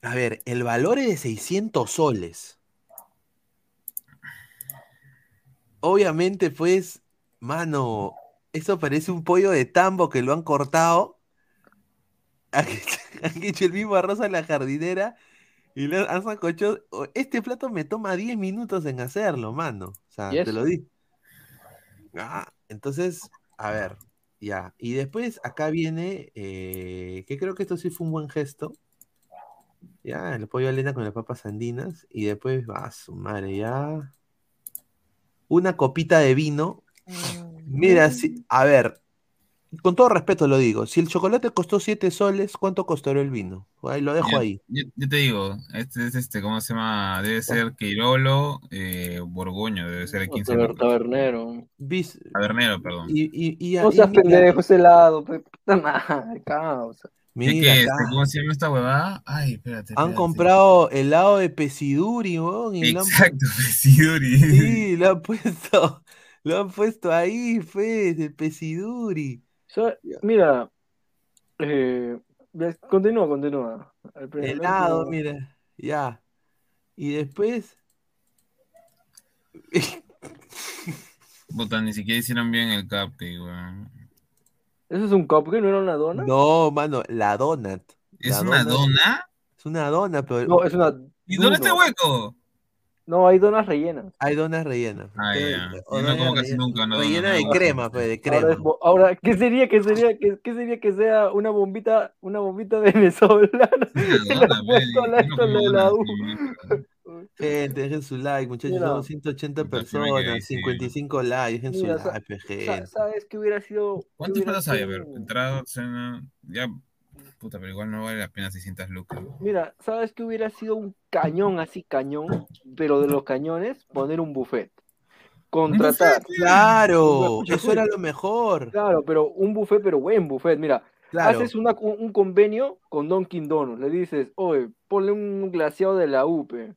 a ver, el valor es de 600 soles. Obviamente, pues, mano, eso parece un pollo de tambo que lo han cortado. Han han hecho el mismo arroz a la jardinera y le han sancochado. Este plato me toma 10 minutos en hacerlo, mano. O sea, ¿Y te lo di. Ah, entonces, a ver, ya. Y después acá viene, eh, que creo que esto sí fue un buen gesto. Ya, el pollo a Elena con las papas andinas. Y después, va, su madre, ya. Una copita de vino. Mira, si, a ver, con todo respeto lo digo. Si el chocolate costó 7 soles, ¿cuánto costará el vino? Ahí lo dejo Yo, ahí. yo- yo te digo, este es este, ¿cómo se llama? Debe ser Quirolo, eh, Borgoño, debe ser de 15 taber- lucas. tabernero. Vis- Tabernero, perdón. Y, y, y, No y seas mira, pendejo, ese helado, pe- puta madre, causa. ¿Qué, mira qué, este, ¿Cómo se llama esta huevada? Ay, espérate, Han comprado helado de pesiduri, weón, y lo han, pu- Exacto, Siduri. sí, lo han puesto, lo han puesto ahí, fe, de pesiduri. So- mira, eh, continúa, continúa. El mira, ya. Y después, Puta, ni siquiera hicieron bien el cupcake, weón. ¿Eso es un cupcake, no era una dona? no, mano, la donut. ¿Es La una donut dona? Es una dona, pero No, es una ¿Y dónde está el hueco? No, hay donas rellenas. hay donas rellenas. Ah, ya. no como casi nunca, no, Rellena no, de no. crema, pues, de Ahora, crema. es ahora, ¿qué sería, qué sería, qué, qué sería que sea una bombita, una bombita venezolana? La- de la U. sí, Gente, dejen su like, muchachos. Mira. Somos 180 Puta, sí me quedé personas, sí. 55 likes, dejen su Mira, like, pe, Sa- gente. ¿Sabes qué hubiera sido? qué ¿Cuántos hubiera platos hay? A ver, entrada, cena, ya, puta, pero igual no vale la pena 600 lucas. Mira, ¿sabes qué hubiera sido un cañón así, cañón? Pero de los cañones, poner un buffet. Contratar. Claro, eso era lo mejor. Claro, pero un buffet, pero buen buffet. Mira, Claro. haces una- un, un convenio con Dunkin' Donuts. Le dices, oye, ponle un glaseado de la UPE.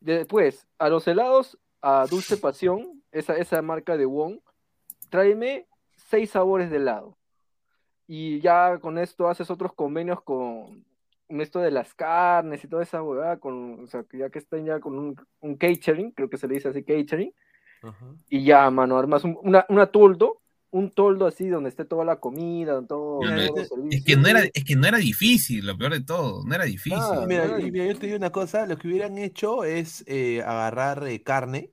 Después, a los helados, a Dulce Pasión, esa, esa marca de Wong, tráeme seis sabores de helado. Y ya con esto haces otros convenios con esto de las carnes y toda esa huevada, con, o sea, que ya que están ya con un, un catering, creo que se le dice así catering, Ajá. y ya, mano, armas un, una, una toldo, un toldo así donde esté toda la comida, todo, los Es servicios. que no era, es que no era difícil, lo peor de todo, no era difícil. Claro. Mira, mira, yo te digo una cosa, lo que hubieran hecho es eh, agarrar eh, carne,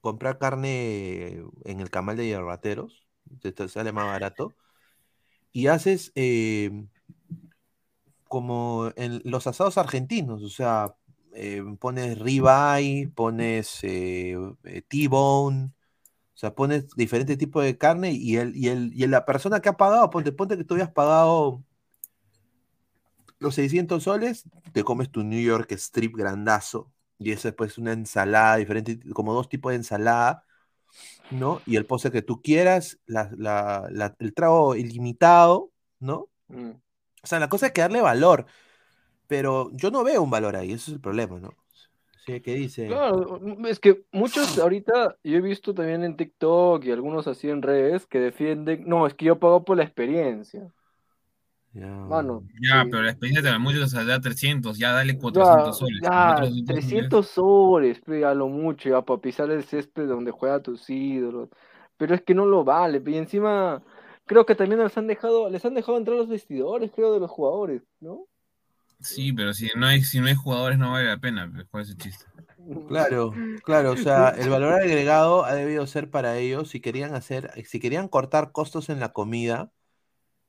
comprar carne en el camal de hierbateros, te, te sale más barato, y haces eh, como en los asados argentinos, o sea, eh, pones ribeye, pones eh, eh, T-bone, o sea, pones diferentes tipos de carne y, el, y, el, y la persona que ha pagado, ponte, ponte que tú habías pagado los 600 soles, te comes tu New York strip grandazo y eso después una ensalada diferente, como dos tipos de ensalada, ¿no? Y el postre que tú quieras, la, la- la- el trago ilimitado, ¿no? Mm. O sea, la cosa es que darle valor, pero yo no veo un valor ahí, ese es el problema, ¿no? Sí, ¿qué dice? Claro, es que muchos ahorita, yo he visto también en TikTok y algunos así en redes que defienden, no, es que yo pago por la experiencia. Ya. Mano, Ya, sí. pero la experiencia de la mucho da 300, ya dale 400 Ya, soles. ya, Otros 200 300 soles, pe, a lo mucho, ya, para pisar el césped donde juega tus ídolos. Pero es que no lo vale, pe, y encima creo que también les han dejado, les han dejado entrar los vestidores, creo, de los jugadores, ¿no? Sí, pero si no hay, si no hay jugadores no vale la pena, ¿cuál es el chiste? Claro, claro, o sea, el valor agregado ha debido ser para ellos, si querían hacer, si querían cortar costos en la comida,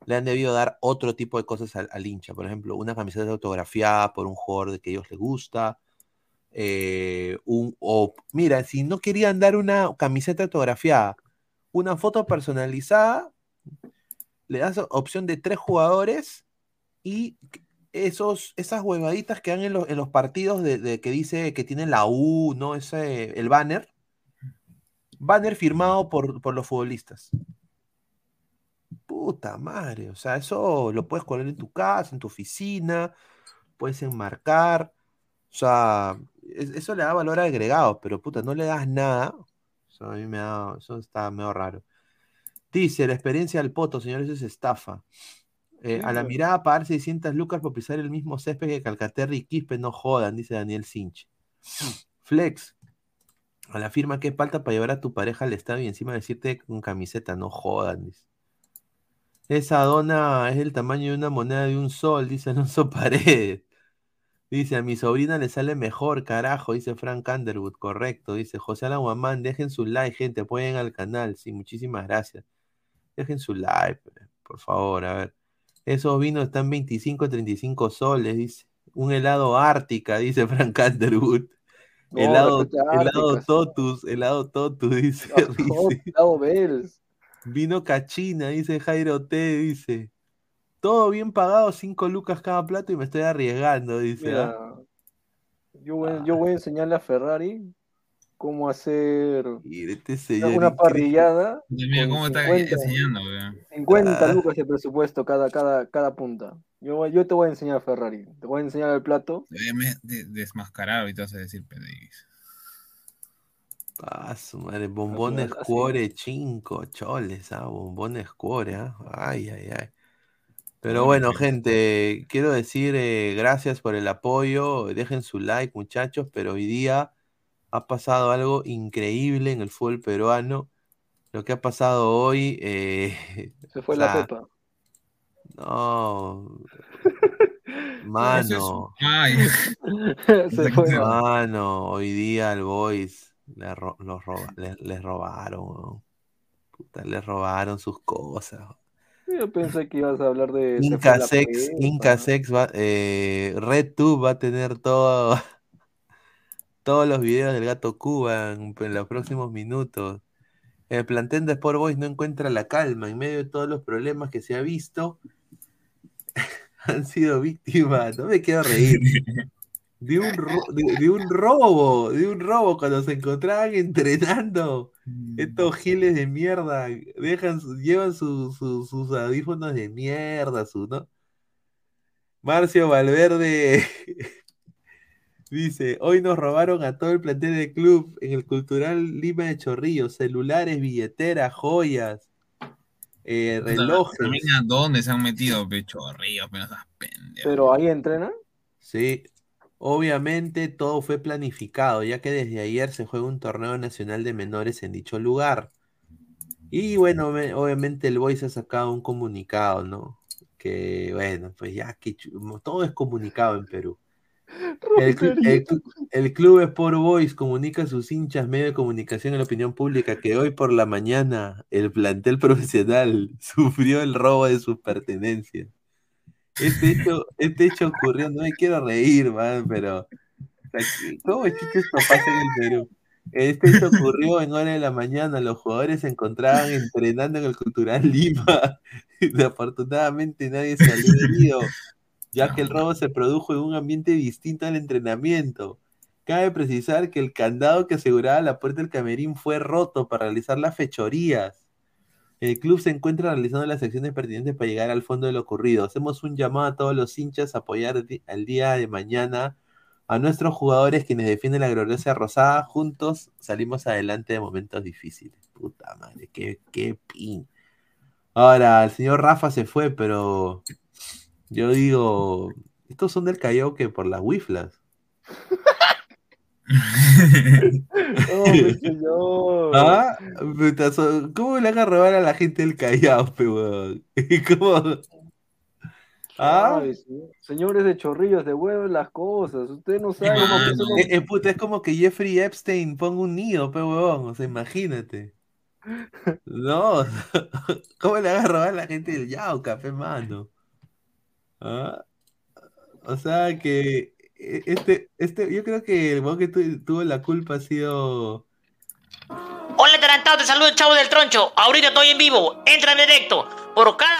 le han debido dar otro tipo de cosas al, hincha, por ejemplo, una camiseta autografiada por un jugador de que ellos les gusta, eh, un, o mira, si no querían dar una camiseta autografiada, una foto personalizada, le das opción de tres jugadores y esos, esas huevaditas que dan en, los- en los partidos de que dice que tiene la U, ¿no? Ese, el banner. Banner firmado por, por los futbolistas. Puta madre, o sea, eso lo puedes colgar en tu casa, en tu oficina, puedes enmarcar, o sea, es- eso le da valor agregado, pero puta, no le das nada. Eso a mí me da, eso está medio raro. Dice, la experiencia del poto, señores, es estafa. Eh, a la Sí. mirada pagar 600 lucas por pisar el mismo césped que Calcaterra y Quispe, no jodan, dice Daniel Sinch. Flex, a la firma que falta para llevar a tu pareja al estadio y encima decirte con camiseta, no jodan, dice. Esa dona es el tamaño de una moneda de un sol, dice Alonso Paredes. Dice, a mi sobrina le sale mejor, carajo, dice Frank Underwood, correcto. Dice José Alan Guamán, dejen su like, gente, apoyen al canal. Sí, muchísimas gracias. Dejen su like, por favor, a ver. Esos vinos están 25, 35 soles, dice. Un helado Ártica, dice Frank Underwood. No, helado, helado. Totus, helado Totus, dice. Oh, dice. Helado Bells. Vino cachina, dice Jairo T, dice. Todo bien pagado, 5 lucas cada plato y me estoy arriesgando, dice. Mira, ¿ah? yo voy, yo voy a enseñarle a Ferrari cómo hacer este una, señor una increíble. parrillada. Mira cómo está 50, enseñando, weón. 50 Ah. lucas de presupuesto cada, cada, cada punta. Yo, voy- yo te voy a enseñar a Ferrari. Te voy a enseñar el plato. Desmascarado y te vas a decir PDX. Ah, su madre, bombones Así. cuore, cinco choles, ah, bombones cuore, ah. Ay, ay, ay. Pero bueno, gente. quiero decir eh, gracias por el apoyo. Dejen su like, muchachos, pero hoy día ha pasado algo increíble en el fútbol peruano. Lo que ha pasado hoy, eh, Se fue o la pepa. no, mano. Mano, hoy día al Boys le ro- los roba- le- les robaron. Puta, les robaron sus cosas. Yo pensé que ibas a hablar de. se fue Inca la Sex, pepa. Inca Sex va, eh, RedTube va a tener todo, todos los videos del gato Cuba en, en los próximos minutos. El plantel de Sport Boys no encuentra la calma en medio de todos los problemas que se ha visto. Han sido víctimas, no me quiero reír, de un, ro- de, de un robo, de un robo cuando se encontraban entrenando. Estos giles de mierda dejan, llevan su- su- sus audífonos de mierda, su, ¿no? Marcio Valverde dice, hoy nos robaron a todo el plantel del club en el Cultural Lima de Chorrillos, celulares, billeteras, joyas, eh, relojes. Dónde se han metido, pecho río, pero esas pendejas. Pero ahí entrenan. Sí, obviamente todo fue planificado, ya que desde ayer se juega un torneo nacional de menores en dicho lugar. Y bueno, me- obviamente el Boys ha sacado un comunicado, ¿no? Que bueno, pues ya que todo es comunicado en Perú. El, clu- el clu- el Club Sport Boys comunica a sus hinchas, medio de comunicación en la opinión pública, que hoy por la mañana el plantel profesional sufrió el robo de sus pertenencias. Este hecho, este hecho ocurrió, no me quiero reír, man, pero o sea, ¿qué- ¿cómo es que esto pasa en el Perú? Este hecho ocurrió en hora de la mañana, los jugadores se encontraban entrenando en el Cultural Lima. Desafortunadamente nadie salió herido, ya que el robo se produjo en un ambiente distinto al entrenamiento. Cabe precisar que el candado que aseguraba la puerta del camerín fue roto para realizar las fechorías. El club se encuentra realizando las acciones pertinentes para llegar al fondo de lo ocurrido. Hacemos un llamado a todos los hinchas a apoyar al día de mañana a nuestros jugadores quienes defienden la gloriosa rosada. Juntos salimos adelante de momentos difíciles. Puta madre, qué, qué pin. Ahora, el señor Rafa se fue, pero yo digo, estos son del Callao que por las wiflas. Oh. ¿Ah? ¿Cómo le van a robar a la gente del Callao, weón? ¿Cómo? ¿Ah? Ay, señor- señores de chorrillos, de huevos las cosas. Usted no sabe cómo que somos- Eh, eh, puta, es como que Jeffrey Epstein ponga un nido, pe, huevón. O sea, imagínate. No, ¿cómo le van a robar a la gente del Yauca, pe, mano? ¿Ah? O sea que eh, este, este, yo creo que el weón que tu- tuvo la culpa ha sido Hola, Tarantado, te saludo el chavo del troncho. Ahorita estoy en vivo. Entra en directo. Por cada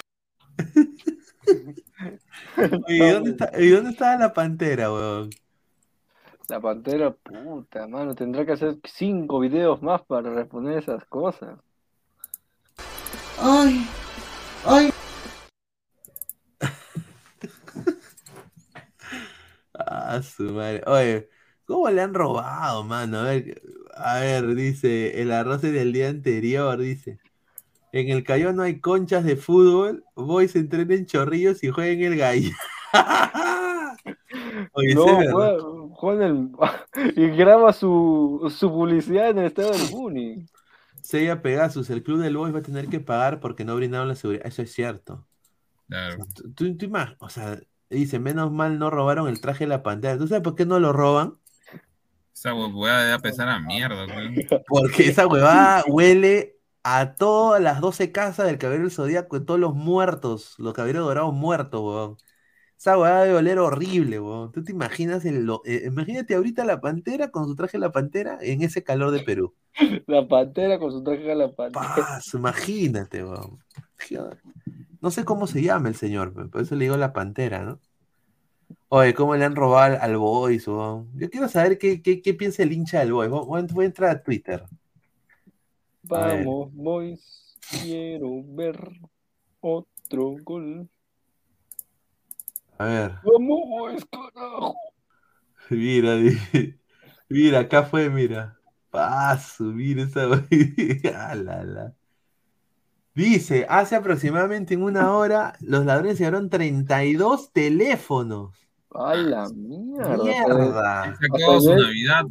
¿Y dónde, está, ¿Y dónde estaba la pantera, weón? La pantera, puta, mano, tendrá que hacer cinco videos más para responder esas cosas. Ay, ay. Ah, su madre. Oye, ¿cómo le han robado, mano? A ver, a ver, dice, el arroz es del día anterior, dice. En el Cayó no hay conchas de fútbol, boys entrenen en chorrillos y jueguen el gallo. Oye, no, juega, juega en el... y graba su, su publicidad en el estado del Muni. Sella Pegasus, el club del Boys va a tener que pagar porque no brindaron la seguridad. Eso es cierto. Claro. Tú, tú- tú imag- o sea, dice, menos mal no robaron el traje de la pantera. ¿Tú sabes por qué no lo roban? Esa huevada debe pesar a mierda, güey. Porque esa huevada huele a todas las 12 casas del Caballero del Zodíaco, de todos los muertos, los caballeros dorados muertos, weón. Esa huevada debe oler horrible, weón. ¿Tú te imaginas el, lo- eh, imagínate ahorita la pantera con su traje de la pantera en ese calor de Perú? La pantera con su traje de la pantera. Paz, imagínate, weón. No sé cómo se llama el señor, por eso le digo la pantera, ¿no? Oye, ¿cómo le han robado al, al Boys? Yo quiero saber qué, qué, qué piensa el hincha del Boys. Voy, a entrar a Twitter. A. Vamos, boys, quiero ver otro gol. A ver, Vamos, boys, carajo. mira, mira, acá fue, mira. Paso, mira esa. Ah, la, la. Dice, hace aproximadamente en una hora, los ladrones llevaron 32 teléfonos. A la mierda. Mierda. Sacó su Navidad.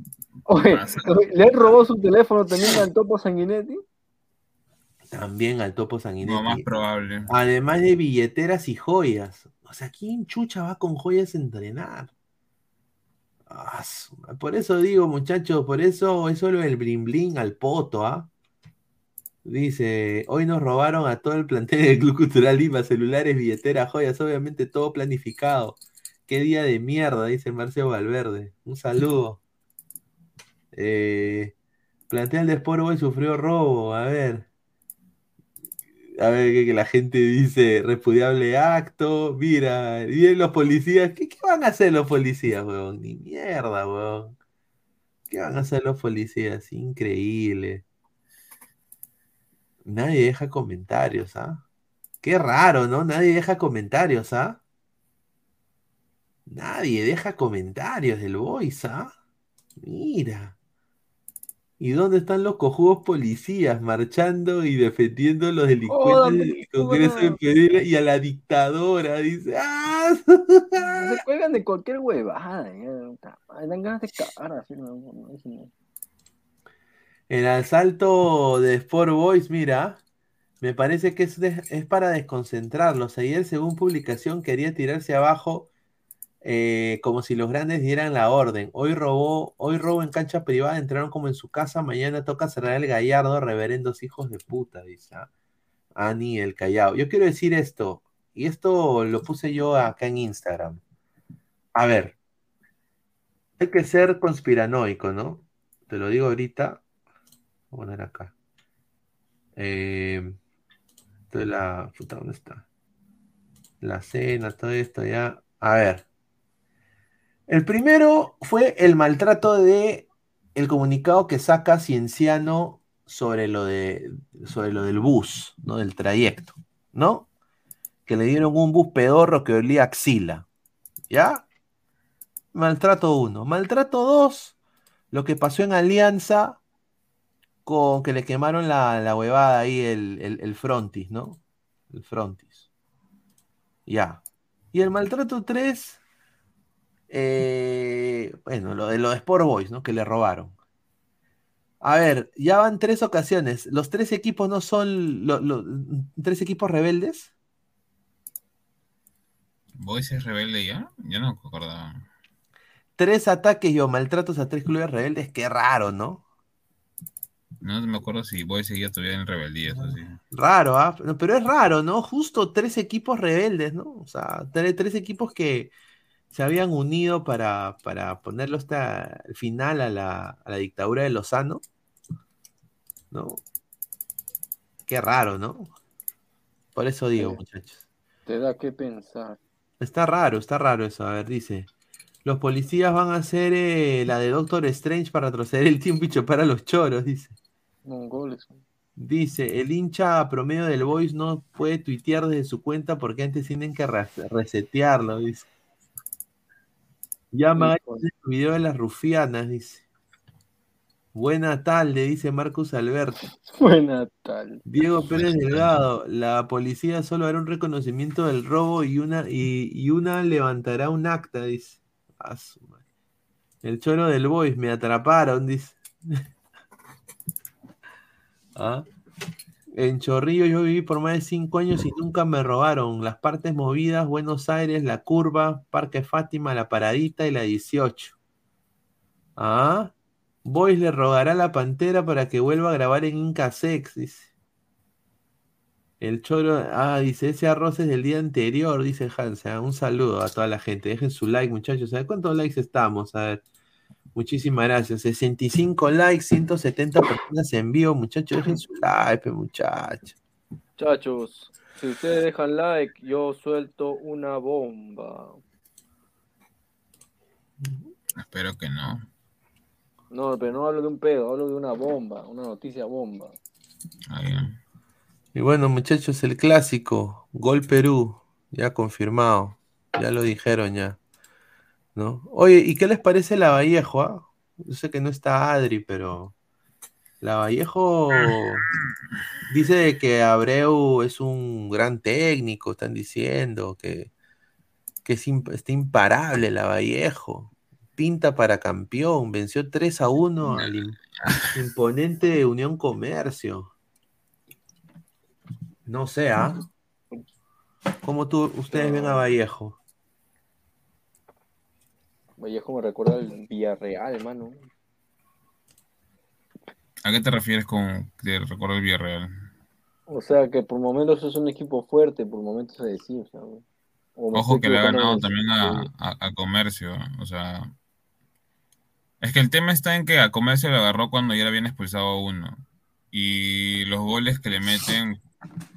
Oye, Pasa. oye, ¿le robado su teléfono también al Topo Sanguinetti? También al topo sanguinetti. No, más probable. Además de billeteras y joyas. O sea, ¿quién chucha va con joyas a entrenar? Ah, por eso digo, muchachos, por eso es solo el blin blin al poto, ¿ah? Dice, hoy nos robaron a todo el plantel del Club Cultural Lima, celulares, billeteras, joyas, obviamente todo planificado. Qué día de mierda, dice Marcio Valverde. Un saludo. Eh, plantel de Sport Boys sufrió robo, a ver. A ver, que, la gente dice repudiable acto. Mira, vienen los policías. ¿Qué, qué van a hacer los policías, weón? Ni mierda, weón. ¿Qué van a hacer los policías? Increíble. Nadie deja comentarios, ¿ah? Qué raro, ¿no? Nadie deja comentarios, ¿ah? Nadie deja comentarios del voice, ¿ah? Mira. ¿Y dónde están los cojudos policías marchando y defendiendo a los delincuentes del Congreso de. Pereira y a la dictadora? Dice, ¡ah! Se cuelgan de cualquier huevada. madre, Dan ganas de cagar así. no, no, no, eso no. El asalto de Sport Boys, mira, me parece que es, es para desconcentrarlos. Ayer, según publicación, quería tirarse abajo eh, como si los grandes dieran la orden. Hoy robó, hoy robo en cancha privada, entraron como en su casa, mañana toca cerrar el gallardo, reverendos hijos de puta, dice. ¿ah? Ani el Callao. Yo quiero decir esto, y esto lo puse yo acá en Instagram. A ver, hay que ser conspiranoico, ¿no? Te lo digo ahorita. Poner acá. Eh, la. Puta, ¿dónde está? La cena, todo esto ya. A ver. El primero fue el maltrato de el comunicado que saca Cienciano sobre lo de sobre lo del bus, ¿no? Del trayecto, ¿no? Que le dieron un bus pedorro que olía axila. ¿Ya? Maltrato uno. Maltrato dos. Lo que pasó en Alianza con que le quemaron la, la huevada ahí, el, el, el frontis, ¿no? El frontis. Ya. Y el maltrato 3, eh, bueno, lo de lo de Sport Boys, ¿no? Que le robaron. A ver, ya van tres ocasiones. ¿Los tres equipos no son lo- lo- tres equipos rebeldes? ¿Boys es rebelde ya? Yo no me acordaba. Tres ataques y o maltratos a tres clubes rebeldes, qué raro, ¿no? No me acuerdo si Boys seguía todavía en rebeldía, eso sí. Raro, ¿ah? Pero es raro, ¿no? Justo tres equipos rebeldes, ¿no? O sea, tre- tres, equipos que se habían unido para, para ponerlo hasta el final a la, a la dictadura de Lozano, ¿no? Qué raro, ¿no? Por eso digo, muchachos. Te da que pensar. Está raro, está raro eso. A ver, dice. Los policías van a hacer eh, la de Doctor Strange para retroceder el tiempo y chopar a los choros, dice. Mongoles. Dice, el hincha promedio del Voice no puede tuitear desde su cuenta porque antes tienen que re- resetearlo, dice. Llama el video de las rufianas, dice. Buena tarde, dice Marcus Alberto. Buena tal. Diego Pérez Delgado, la policía solo hará un reconocimiento del robo y una, y, y una levantará un acta, dice. El choro del Voice, me atraparon, dice. ¿Ah? En Chorrillo yo viví por más de cinco años y nunca me robaron. Las partes movidas, Buenos Aires, La Curva, Parque Fátima, La Paradita y la 18. ¿Ah? Boys le rogará a la Pantera para que vuelva a grabar en Inca Sex. El choro, ah, dice, ese arroz es del día anterior, dice Hansa. Un saludo a toda la gente. Dejen su like, muchachos. Cuántos likes estamos. A ver. Muchísimas gracias. 65 likes, 170 personas en vivo, muchachos. Dejen su like, muchachos. Muchachos, si ustedes dejan like, yo suelto una bomba. Espero que no. No, pero no hablo de un pedo, hablo de una bomba, una noticia bomba. Y bueno, muchachos, el clásico, Gol Perú, ya confirmado. Ya lo dijeron ya. ¿No? Oye, ¿y qué les parece la Vallejo? ah? Yo sé que no está Adri, pero la Vallejo dice que Abreu es un gran técnico, están diciendo que, que es está imparable la Vallejo. Pinta para campeón, venció 3 a 1 al im- imponente de Unión Comercio. No sé, ¿ah? ¿Cómo tú, ustedes ven a Vallejo? Vallejo me recuerda al Villarreal, hermano. ¿A qué te refieres con te recuerdo el Villarreal? O sea, que por momentos es un equipo fuerte, por momentos se me Ojo que le ha ganado también a, a- a Comercio. O sea, es que el tema está en que a Comercio lo agarró cuando ya le habían expulsado a uno. Y los goles que le meten,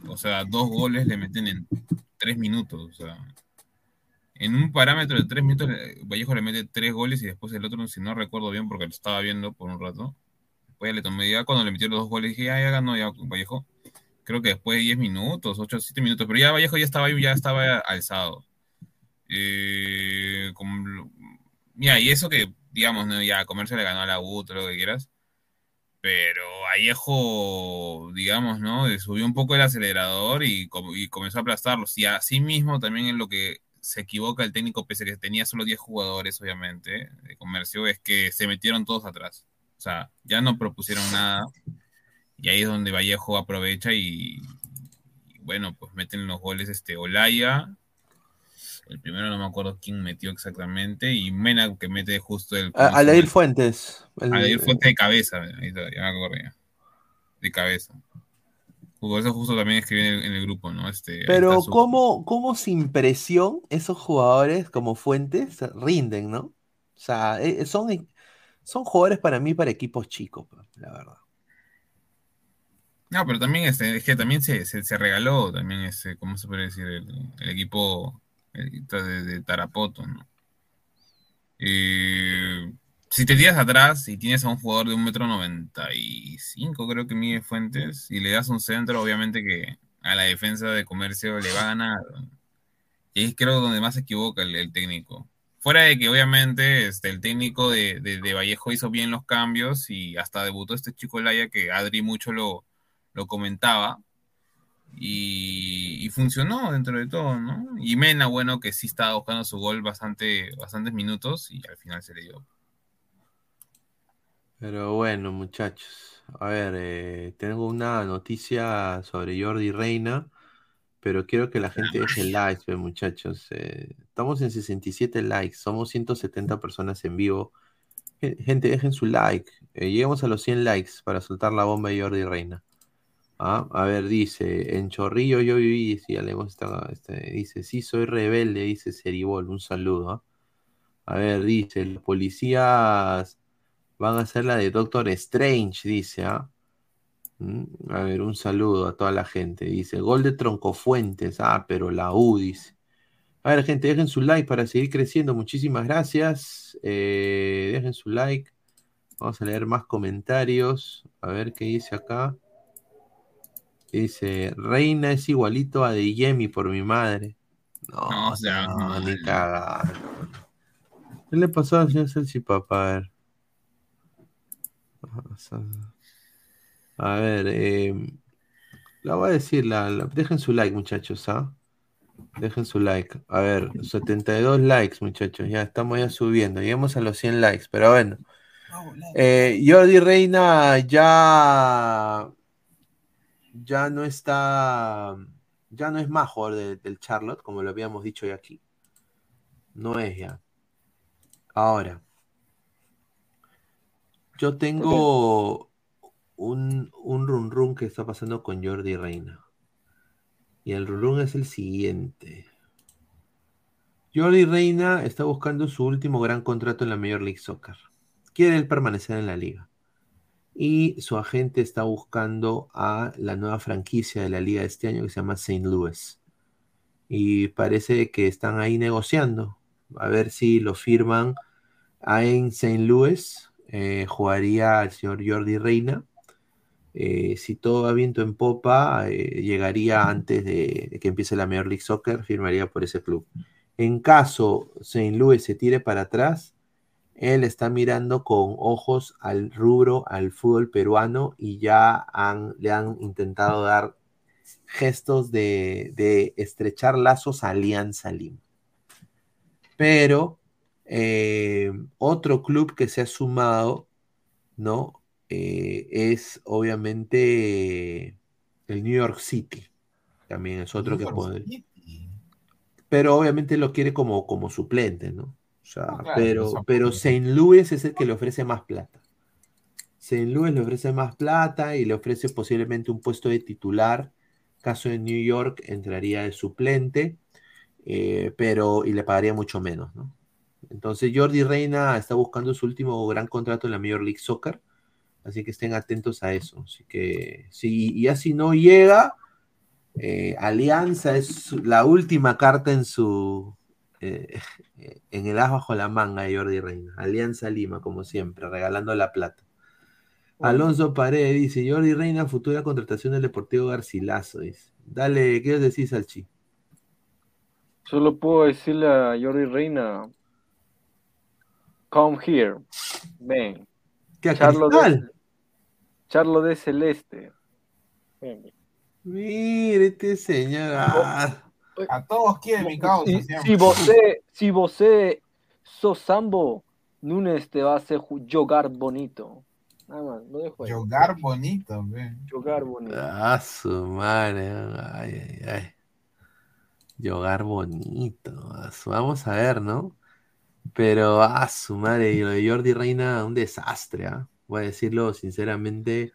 o sea, dos goles le meten en tres minutos. O sea, en un parámetro de tres minutos, Vallejo le mete tres goles y después el otro, si no recuerdo bien, porque lo estaba viendo por un rato. Después ya le tomé, ya cuando le metió los dos goles, dije, ya, ya ganó ya Vallejo. Creo que después de 10 minutos, 8 o 7 minutos, pero ya Vallejo ya estaba ya estaba alzado. Eh, mira, y eso que, digamos, ¿no? ya Comercio le ganó a la U, todo lo que quieras. Pero Vallejo, digamos, ¿no? Subió un poco el acelerador y, y comenzó a aplastarlos. Y así mismo también en lo que se equivoca el técnico, pese a que tenía solo 10 jugadores, obviamente, de comercio, es que se metieron todos atrás. O sea, ya no propusieron nada. Y ahí es donde Vallejo aprovecha y, y bueno, pues meten los goles este Olaya. El primero no me acuerdo quién metió exactamente. Y Mena que mete justo el. A- Aleir Fuentes. el- Fuentes de cabeza. Ahí está, ya me ya. De cabeza. Eso justo también escribí en el, en el grupo, ¿no? Este, Pero su- ¿cómo, cómo sin presión esos jugadores como Fuentes rinden, ¿no? O sea, eh, son, son jugadores para mí para equipos chicos, pues, la verdad. No, pero también este, es que también se, se, se regaló también ese, ¿cómo se puede decir? El, el equipo el- de, de Tarapoto, ¿no? Eh, si te tiras atrás y tienes a un jugador de un metro noventa y cinco, creo que mide Fuentes, y le das un centro, obviamente que a la defensa de comercio le va a ganar. Y ahí creo donde más se equivoca el, técnico. Fuera de que obviamente este, el técnico de, Vallejo hizo bien los cambios y hasta debutó este chico Laya que Adri mucho lo, comentaba y, y funcionó dentro de todo, ¿no? Y Mena, bueno, que sí estaba buscando su gol bastante, bastantes minutos y al final se le dio. Pero bueno, muchachos. A ver, eh, tengo una noticia sobre Jordi Reina, pero quiero que la gente deje likes, pues, muchachos. Eh, estamos en 67 likes, somos 170 personas en vivo. Gen- Gente, dejen su like. Eh, lleguemos a los 100 likes para soltar la bomba de Jordi Reina. Ah, a ver, dice, en Chorrillo yo viví, si ya leemos esta, este, dice, sí, soy rebelde, dice Seribol, un saludo. ¿ah? A ver, dice, los policías van a hacer la de Doctor Strange, dice, ¿ah? Mm, A ver, un saludo a toda la gente. Dice, gol de Troncofuentes. Ah, pero la U dice. A ver, gente, dejen su like para seguir creciendo. Muchísimas gracias. Eh, dejen su like. Vamos a leer más comentarios. A ver qué dice acá. Dice, Reina es igualito a De Yemi por mi madre. No, No, o sea, no, ni cagar. ¿Qué le pasó al señor Salchipapa? A ver. A ver, eh, la voy a decir, la, dejen su like, muchachos, ¿ah? Dejen su like. A ver, 72 likes, muchachos. Ya estamos ya subiendo. Lleguemos a los 100 likes, pero bueno. Eh, Jordi Reina ya ya no está ya no es más del Charlotte, como lo habíamos dicho ya aquí. No es ya. Ahora, yo tengo un, un run run que está pasando con Jordi Reina. Y el run run es el siguiente. Jordi Reina está buscando su último gran contrato en la Major League Soccer. Quiere él permanecer en la liga. Y su agente está buscando a la nueva franquicia de la liga de este año que se llama St. Louis. Y parece que están ahí negociando. A ver si lo firman en St. Louis. Eh, jugaría el señor Jordi Reina. Eh, si todo va viento en popa, eh, llegaría antes de, que empiece la Major League Soccer, firmaría por ese club. En caso St. Louis se tire para atrás, él está mirando con ojos al rubro, al fútbol peruano y ya le han intentado dar gestos de, de estrechar lazos a Alianza Lima. Pero eh, otro club que se ha sumado, ¿no? Eh, es obviamente el New York City. También es otro New que puede. Pero obviamente lo quiere como, como suplente, ¿no? O sea, No, claro, pero, pero St. Louis es el que le ofrece más plata. St. Louis le ofrece más plata y le ofrece posiblemente un puesto de titular. Caso de New York entraría de suplente, eh, pero y le pagaría mucho menos, ¿no? Entonces Jordi Reina está buscando su último gran contrato en la Major League Soccer, así que estén atentos a eso. Así que si y ya si no llega, eh, Alianza es la última carta en su eh, en el as bajo la manga de Jordi Reina. Alianza Lima, como siempre, regalando la plata. Alonso Paredes dice, Jordi Reina, futura contratación del Deportivo Garcilaso. Dice. Dale, ¿qué os decís, Salchi? Solo puedo decirle a Jordi Reina, come here, ven. ¿Qué, Charlo de? Charlo de Celeste. Ven. Mire este señor. ah. A todos quieren mi causa. Si, siempre. si você, si sos sambo, Nunes te va a hacer ju- jugar bonito. Nada más, lo dejo ahí. Jugar bonito, ve. Jugar bonito. Ah, su madre. Ay, ay, ay. Yogar bonito. Vamos a ver, ¿no? Pero, ah, su madre. Y lo de Jordi Reina, un desastre, ¿ah? Voy a decirlo sinceramente.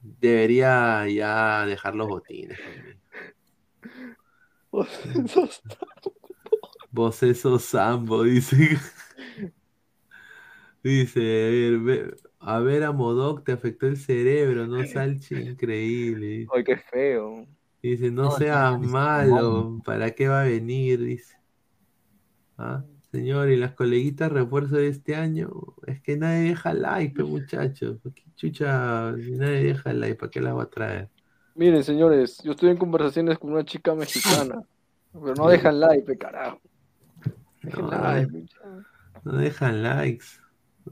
Debería ya dejar los botines. Vos esos sambo, dice. Dice, a ver, ve- a ver, a Modoc te afectó el cerebro, no Salchi, increíble. Ay, qué feo. Dice, no No, seas malo, ¿para qué va a venir? Dice. Ah, señor, y las coleguitas refuerzo de este año, es que nadie deja like, muchachos. ¿Qué chucha, si nadie deja like, ¿para qué las va a traer? Miren, señores, yo estoy en conversaciones con una chica mexicana, pero no dejan like, carajo. No, like, no, mucha- no dejan likes.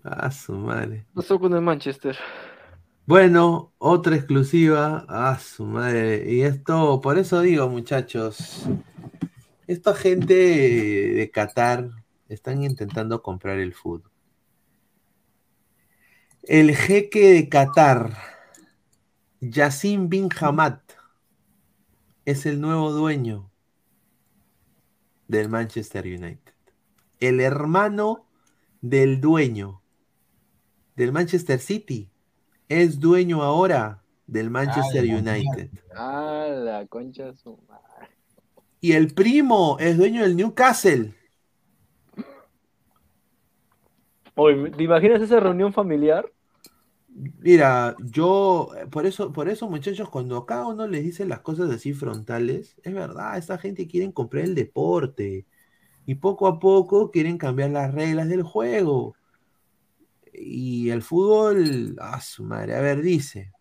Ah, su madre. ¿Qué pasó con el Manchester? Bueno, otra exclusiva. Ah, su madre. Y esto, por eso digo, muchachos, esta gente de Qatar están intentando comprar el fútbol. El jeque de Qatar, Yassin bin Hamad, es el nuevo dueño del Manchester United. El hermano del dueño del Manchester City es dueño ahora del Manchester Ay, United. Ah, la concha su madre. Y el primo es dueño del Newcastle. ¿Te imaginas esa reunión familiar? Mira, yo, eh, por eso, por eso, muchachos, cuando cada uno les dice las cosas así frontales, es verdad, esta gente quiere comprar el deporte y poco a poco quieren cambiar las reglas del juego. Y el fútbol, a su madre, a ver, dice.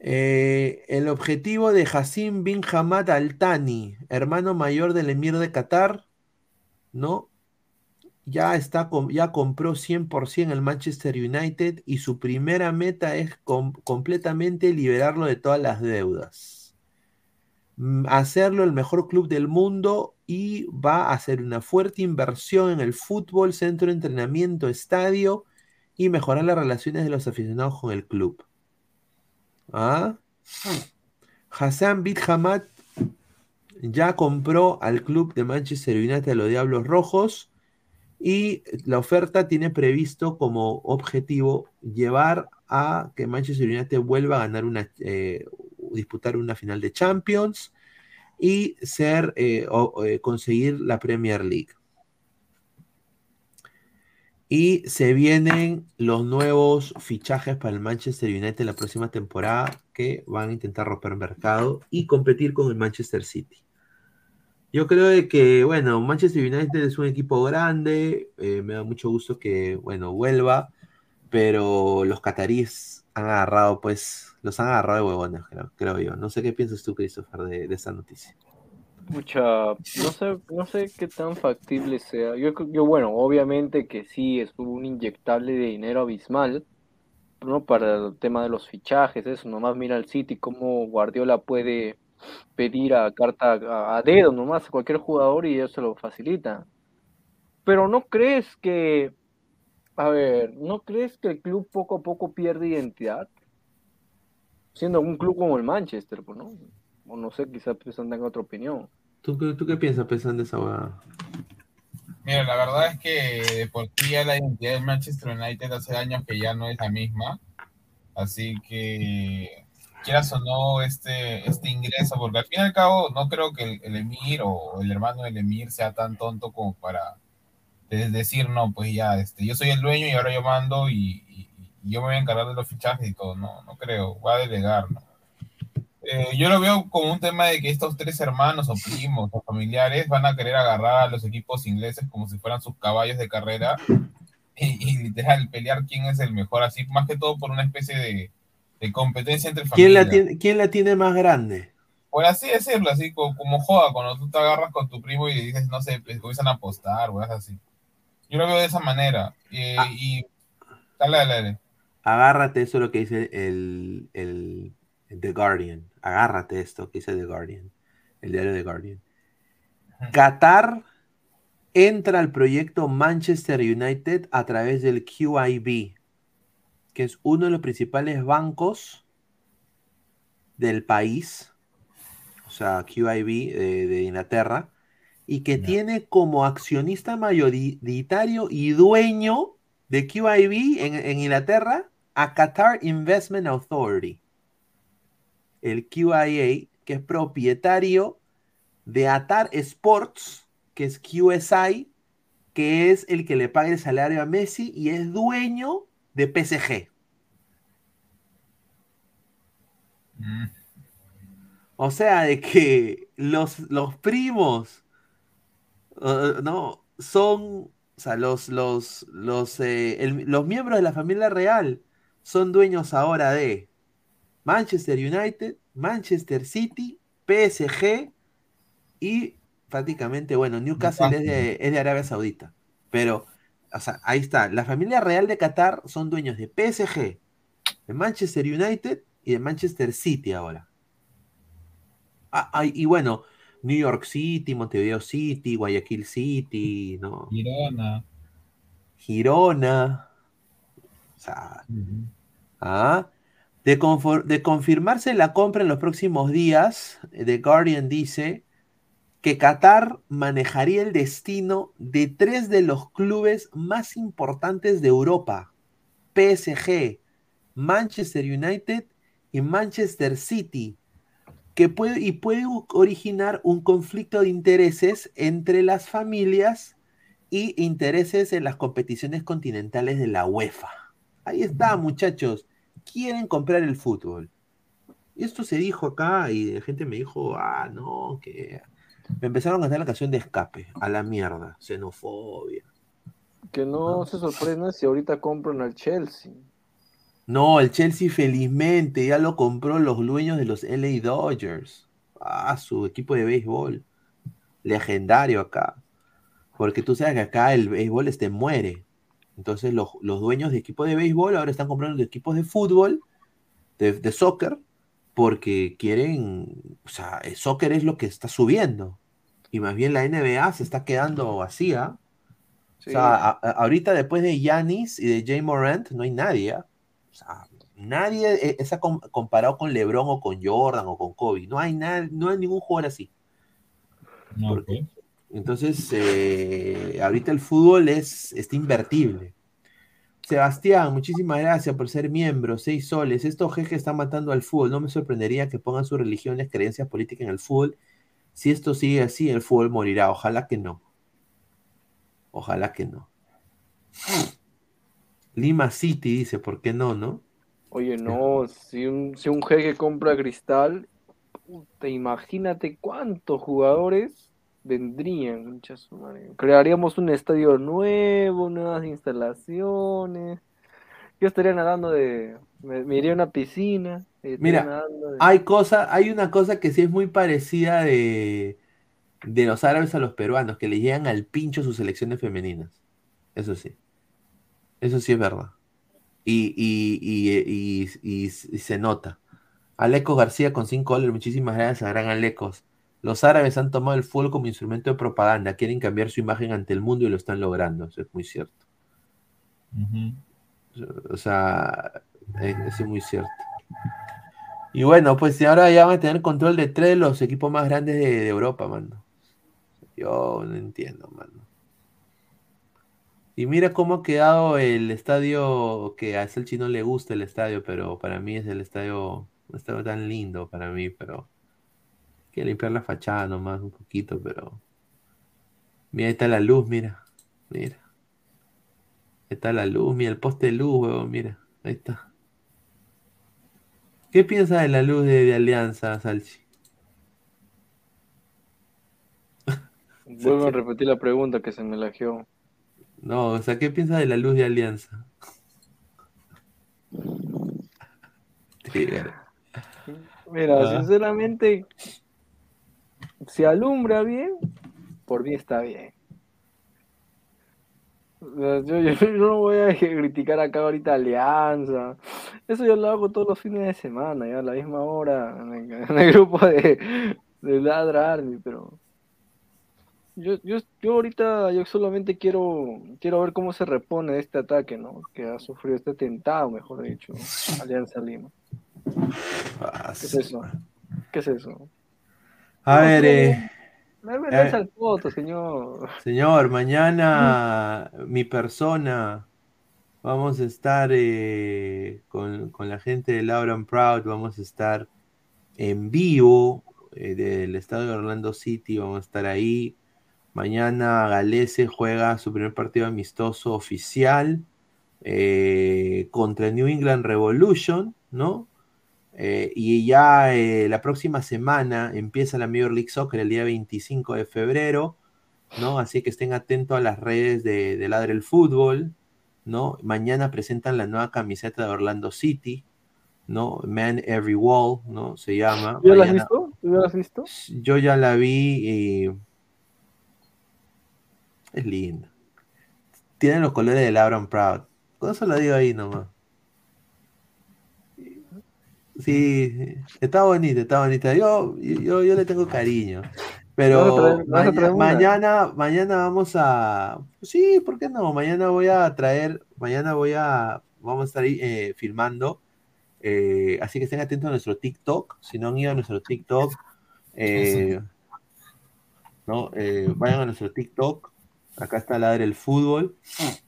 eh, el objetivo de Hassim bin Hamad Al Thani, hermano mayor del emir de Qatar, ¿no? Ya está ya compró 100% el Manchester United y su primera meta es com- completamente liberarlo de todas las deudas. Mm, Hacerlo el mejor club del mundo y va a hacer una fuerte inversión en el fútbol, centro de entrenamiento, estadio y mejorar las relaciones de los aficionados con el club. ¿Ah? Hassan Bin Hamad ya compró al club de Manchester United, los Diablos Rojos, y la oferta tiene previsto como objetivo llevar a que Manchester United vuelva a ganar una, eh, disputar una final de Champions y ser, eh, o- eh, conseguir la Premier League. Y se vienen los nuevos fichajes para el Manchester United la próxima temporada que van a intentar romper mercado y competir con el Manchester City. Yo creo de que, bueno, Manchester United es un equipo grande, eh, me da mucho gusto que, bueno, vuelva, pero los cataríes han agarrado, pues, los han agarrado de huevones, creo, creo yo. No sé qué piensas tú, Christopher, de, de esta noticia. Mucha, no sé, no sé qué tan factible sea. Yo, yo bueno, obviamente que sí, es un inyectable de dinero abismal, ¿no? Para el tema de los fichajes, eso, nomás mira al City cómo Guardiola puede pedir a carta a, a dedo nomás a cualquier jugador y ellos se lo facilita. Pero ¿no crees que, a ver, ¿no crees que el club poco a poco pierde identidad? Siendo un club como el Manchester, pues, ¿no? O no sé, quizás Pesan tenga otra opinión. ¿Tú, qué- tú qué piensas pensando de esa? Mira, la verdad es que de por sí ya la identidad del Manchester United hace años que ya no es la misma. Así que, quieras o no, este, este ingreso, porque al fin y al cabo no creo que el, el Emir o el hermano del Emir sea tan tonto como para de- decir, no, pues ya, este, yo soy el dueño y ahora yo mando y, y- y yo me voy a encargar de los fichajes y todo. No, no creo, va a delegar, ¿no? Eh, yo lo veo como un tema de que estos tres hermanos o primos o familiares van a querer agarrar a los equipos ingleses como si fueran sus caballos de carrera y, y literal pelear quién es el mejor, así más que todo por una especie de, de competencia entre ¿Quién la, familias. tiene, ¿Quién la tiene más grande? Por así decirlo, así como, como joda, cuando tú te agarras con tu primo y le dices, no sé, pues, comienzan a apostar o algo así. Yo lo veo de esa manera. Eh, Y dale, dale, dale. Agárrate eso lo que dice el, el, el The Guardian. Agárrate esto que dice The Guardian. El diario The Guardian. Qatar entra al proyecto Manchester United a través del QIB, que es uno de los principales bancos del país, o sea, QIB de, de Inglaterra, y que tiene como accionista mayoritario y dueño de QIB en, en Inglaterra a Qatar Investment Authority, el QIA, que es propietario de Atar Sports, que es QSI, que es el que le paga el salario a Messi y es dueño de PSG. O sea, de que los, los primos, uh, no, son, o sea, los, los, los, eh, el- los miembros de la familia real son dueños ahora de Manchester United, Manchester City, PSG y prácticamente, bueno, Newcastle es de, es de Arabia Saudita. Pero, o sea, ahí está. La familia real de Qatar son dueños de PSG, de Manchester United y de Manchester City ahora. Ah, ah, y bueno, New York City, Montevideo City, Guayaquil City, ¿no? Girona. Girona. O sea, ah, de, de confirmarse la compra en los próximos días, eh, The Guardian dice que Qatar manejaría el destino de tres de los clubes más importantes de Europa: PSG, Manchester United y Manchester City, que puede, y puede originar un conflicto de intereses entre las familias y intereses en las competiciones continentales de la UEFA. Ahí está, muchachos. Quieren comprar el fútbol. Esto se dijo acá y la gente me dijo, ah, no, que... Me empezaron a cantar la canción de escape, a la mierda, xenofobia. Que no se sorprenda si ahorita compran al Chelsea. No, el Chelsea felizmente ya lo compró los dueños de los LA Dodgers. Ah, su equipo de béisbol. Legendario acá. Porque tú sabes que acá el béisbol este muere. Entonces los, los dueños de equipos de béisbol ahora están comprando de equipos de fútbol, de, de soccer, porque quieren, o sea, el soccer es lo que está subiendo. Y más bien la NBA se está quedando vacía. Sí. O sea, a- a- ahorita después de Yanis y de Jay Morant no hay nadie. ¿ah? O sea, nadie eh, está com- comparado con LeBron o con Jordan o con Kobe. No hay, nada, no hay ningún jugador así. Porque- entonces, eh, ahorita el fútbol es, está invertible. Sebastián, muchísimas gracias por ser miembro. Seis soles. Estos jejes están matando al fútbol. No me sorprendería que pongan sus religiones, creencias políticas en el fútbol. Si esto sigue así, el fútbol morirá. Ojalá que no. Ojalá que no. Lima City dice, ¿por qué no, no? Oye, no, si un, si un jeque compra Cristal, puta, imagínate cuántos jugadores vendrían, madre. Crearíamos un estadio nuevo, nuevas instalaciones. Yo estaría nadando de. Me, me iría a una piscina. Mira, hay cosa, hay una cosa que sí es muy parecida de, de los árabes a los peruanos, que le llegan al pincho sus selecciones femeninas. Eso sí. Eso sí es verdad. Y, y, y, y- y- y se nota. Aleco García con 5 dólares, muchísimas gracias, gran Alecos. Los árabes han tomado el fútbol como instrumento de propaganda, quieren cambiar su imagen ante el mundo y lo están logrando. Eso es muy cierto. O sea, es, es muy cierto. Y bueno, pues ahora ya van a tener control de tres de los equipos más grandes de, Europa, mano. Yo no entiendo, mano. Y mira cómo ha quedado el estadio, que a Salchi no le gusta el estadio, pero para mí es el estadio, un estadio tan lindo para mí, pero hay que limpiar la fachada nomás un poquito, pero mira, ahí está la luz, mira, mira. Ahí está la luz, mira el poste de luz, huevón, mira, ahí está. ¿Qué piensas de la luz de, de Alianza, Salchi? Vuelvo a repetir la pregunta que se me lajeó. No, o sea, ¿qué piensas de la luz de Alianza? Mira, Ah. sinceramente, si alumbra bien, por mí está bien. Yo, yo- yo no voy a criticar acá ahorita Alianza. Eso yo lo hago todos los fines de semana, ya a la misma hora, en el, en el grupo de, de Ladra Army, pero yo, yo, yo ahorita yo solamente quiero, quiero ver cómo se repone este ataque, ¿no? Que ha sufrido este atentado, mejor dicho, Alianza Lima. ¿Qué es eso? ¿Qué es eso? A No, ver, eh, No me eh, el foto, señor. señor, mañana mi persona, vamos a estar eh, con, con la gente de Laura and Proud, vamos a estar en vivo eh, del estado de Orlando City, vamos a estar ahí. Mañana Galese juega su primer partido amistoso oficial eh, contra New England Revolution, ¿no? Eh, y ya eh, la próxima semana empieza la Major League Soccer el día 25 de febrero, ¿no? Así que estén atentos a las redes de, de Ladre el Fútbol, ¿no? Mañana presentan la nueva camiseta de Orlando City, ¿no? Man Every Wall, ¿no? Se llama. ¿Tú ya la has visto? ¿Tú ya la has visto? yo ya la vi y es linda. Tiene los colores de Laura and Proud. Con eso lo digo ahí nomás. Sí, está bonita, está bonita. Yo, yo, yo le tengo cariño. Pero mañana, mañana vamos a. Sí, ¿por qué no? Mañana voy a traer, mañana voy a, vamos a estar ahí eh, filmando. eh, así que estén atentos a nuestro TikTok. Si no han ido a nuestro TikTok, eh, ¿no? Eh, vayan a nuestro TikTok. Acá está Ladre el Fútbol.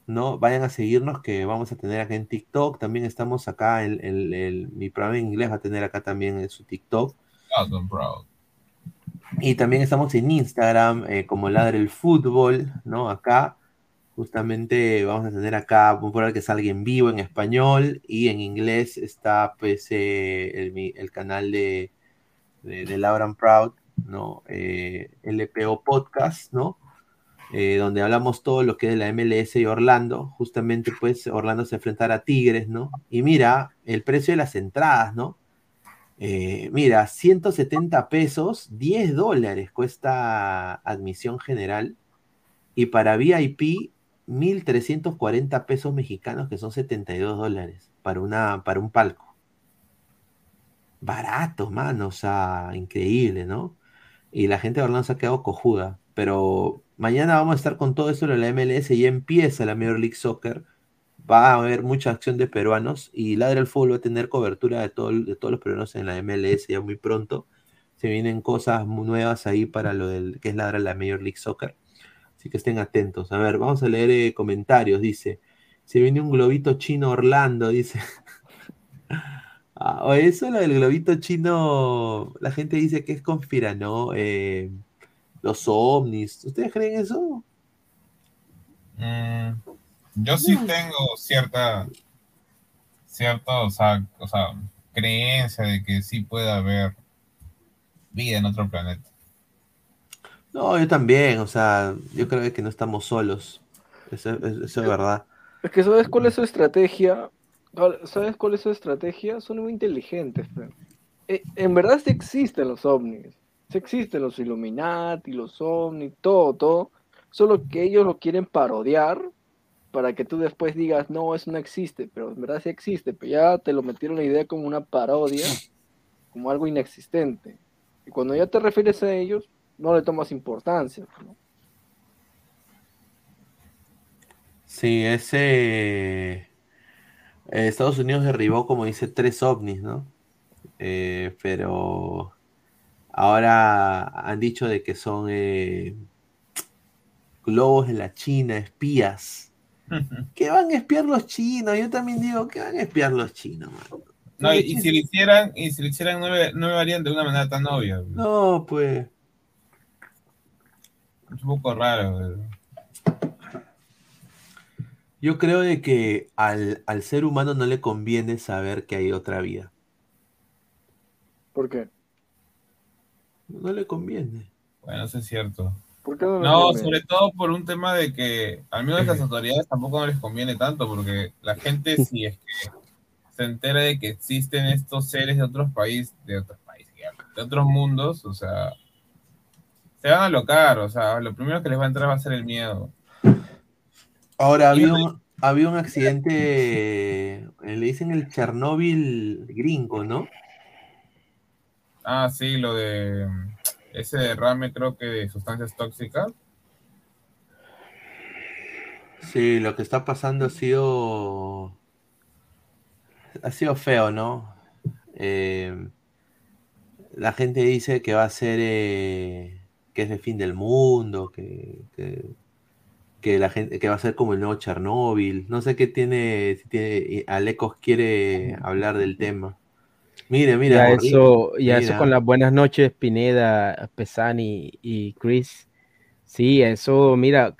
¿no? Vayan a seguirnos que vamos a tener acá en TikTok. También estamos acá, en, en- mi programa en inglés va a tener acá también en su TikTok. Y también estamos en Instagram eh, como Ladre el Fútbol, ¿no? Acá. Justamente vamos a tener acá, vamos a poner que salga en vivo en español y en inglés está pues eh, el, el canal de, de, de Laura and Proud, ¿no? Eh, LPO Podcast, ¿no? Eh, donde hablamos todo lo que es la MLS y Orlando. Justamente pues Orlando se enfrentará a Tigres, ¿no? Y mira el precio de las entradas, ¿no? Eh, mira, 170 pesos, 10 dólares cuesta admisión general. Y para VIP, 1.340 pesos mexicanos, que son 72 dólares para, una, para un palco. Barato, mano, o sea, increíble, ¿no? Y la gente de Orlando se ha quedado cojuda. Pero mañana vamos a estar con todo eso de la MLS. Ya empieza la Major League Soccer. Va a haber mucha acción de peruanos. Y Ladra el Fútbol va a tener cobertura de, todo, de todos los peruanos en la MLS ya muy pronto. Se vienen cosas nuevas ahí para lo del que es Ladra la Major League Soccer. Así que estén atentos. A ver, vamos a leer eh, comentarios. Dice, se viene un globito chino Orlando, dice. Ah, eso lo del globito chino, la gente dice que es conspirano, eh, los ovnis. ¿Ustedes creen eso? Mm, yo sí tengo cierta, cierta, o sea, o sea, creencia de que sí puede haber vida en otro planeta. No, yo también, o sea, yo creo que no estamos solos. Eso, es verdad. Es que ¿sabes cuál es su estrategia? ¿Cuál- ¿Sabes cuál es su estrategia? Son muy inteligentes. Eh, En verdad sí existen los ovnis. Sí existen los Illuminati, los ovnis, todo, todo. Solo que ellos lo quieren parodiar para que tú después digas, no, eso no existe. Pero en verdad sí existe. Pero ya te lo metieron la idea como una parodia, como algo inexistente. Y cuando ya te refieres a ellos, no le tomas importancia. ¿no? Sí, ese... eh, Estados Unidos derribó, como dice, tres ovnis, ¿no? Eh, pero ahora han dicho de que son eh, globos de la China, espías. ¿Qué van a espiar los chinos? Yo también digo, ¿qué van a espiar los chinos, mano? No, y, y si lo hicieran, y si lo hicieran, no me, no me harían de una manera tan obvia. güey. No, pues. Es un poco raro. güey. Yo creo de que al, al ser humano no le conviene saber que hay otra vida. ¿Por qué? No le conviene. Bueno, eso es cierto. ¿Por qué no sobre todo por un tema de que al menos las autoridades tampoco no les conviene tanto, porque la gente si es que se entera de que existen estos seres de otros países, de otros países, de otros mundos, o sea, se van a alocar, o sea, lo primero que les va a entrar va a ser el miedo. Ahora, había no- un, había un accidente, eh, le dicen el Chernóbil gringo, ¿no? Ah, sí, lo de mm, ese derrame creo que de sustancias tóxicas. Sí, lo que está pasando ha sido, ha sido feo, ¿no? Eh, la gente dice que va a ser, eh, que es el fin del mundo, que, que, la gente, que va a ser como el nuevo Chernóbil. No sé qué tiene, si tiene, Alecos quiere hablar del tema. Mire, mira, ya horrible. eso, ya eso Mira. con las buenas noches, Pineda, Pesani y Chris. Sí, eso, mira,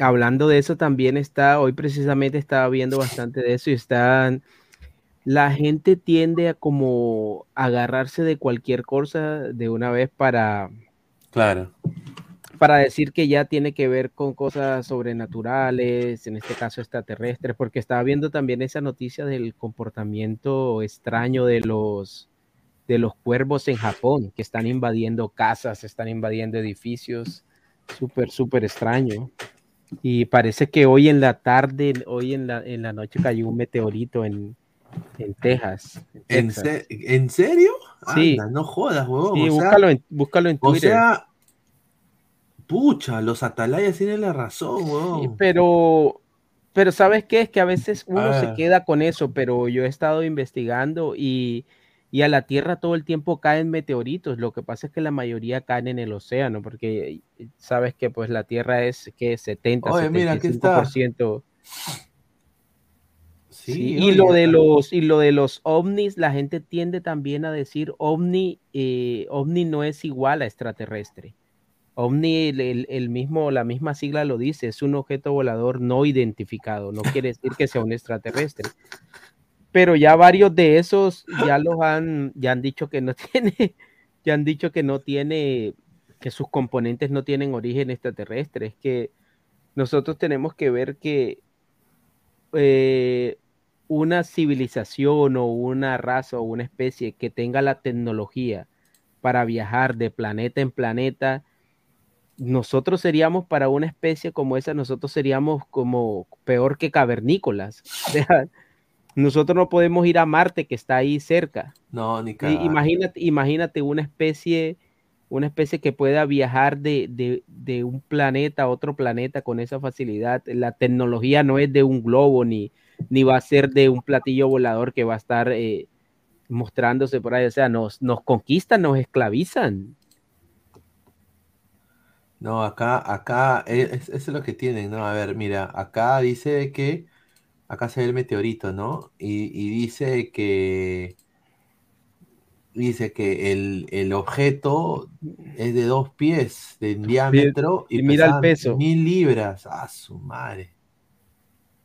hablando de eso también está, hoy precisamente estaba viendo bastante de eso y están, la gente tiende a como agarrarse de cualquier cosa de una vez para, Claro. Para decir que ya tiene que ver con cosas sobrenaturales, en este caso extraterrestres, porque estaba viendo también esa noticia del comportamiento extraño de los de los cuervos en Japón, que están invadiendo casas, están invadiendo edificios, súper, súper extraño. Y parece que hoy en la tarde, hoy en la, en la noche cayó un meteorito en, en Texas. ¿En, Texas. se- ¿En serio? Sí. No jodas, huevón. Sí, o sea- búscalo en, búscalo en O Twitter. sea, pucha, los atalayas tienen la razón, huevón. pero, pero ¿sabes qué? Es que a veces uno se queda con eso, pero yo he estado investigando y, y a la Tierra todo el tiempo caen meteoritos. Lo que pasa es que la mayoría caen en el océano, porque sabes que pues la Tierra es que 70, Oye, mira, aquí está. 75%. Sí, Sí, y oye, lo de los y lo de los ovnis, la gente tiende también a decir ovni, eh, ovni no es igual a extraterrestre. OVNI, el, el- mismo, la misma sigla lo dice, es un objeto volador no identificado, no quiere decir que sea un extraterrestre. Pero ya varios de esos ya los han, ya han dicho que no tiene, ya han dicho que no tiene, que sus componentes no tienen origen extraterrestre. Es que nosotros tenemos que ver que eh, una civilización o una raza o una especie que tenga la tecnología para viajar de planeta en planeta, nosotros seríamos para una especie como esa, nosotros seríamos como peor que cavernícolas. Nosotros no podemos ir a Marte que está ahí cerca. No, ni cagando. Imagínate, imagínate una especie, una especie que pueda viajar de, de- de un planeta a otro planeta con esa facilidad. La tecnología no es de un globo ni, ni va a ser de un platillo volador que va a estar eh, mostrándose por ahí. O sea, nos, nos conquistan, nos esclavizan. No, acá, acá, eh, es- eso es lo que tienen, ¿no? A ver, mira, acá dice que, acá se ve el meteorito, ¿no? Y, y dice que, dice que el, el objeto es de dos pies de diámetro y, y mira el peso. mil libras. ¡Ah, su madre!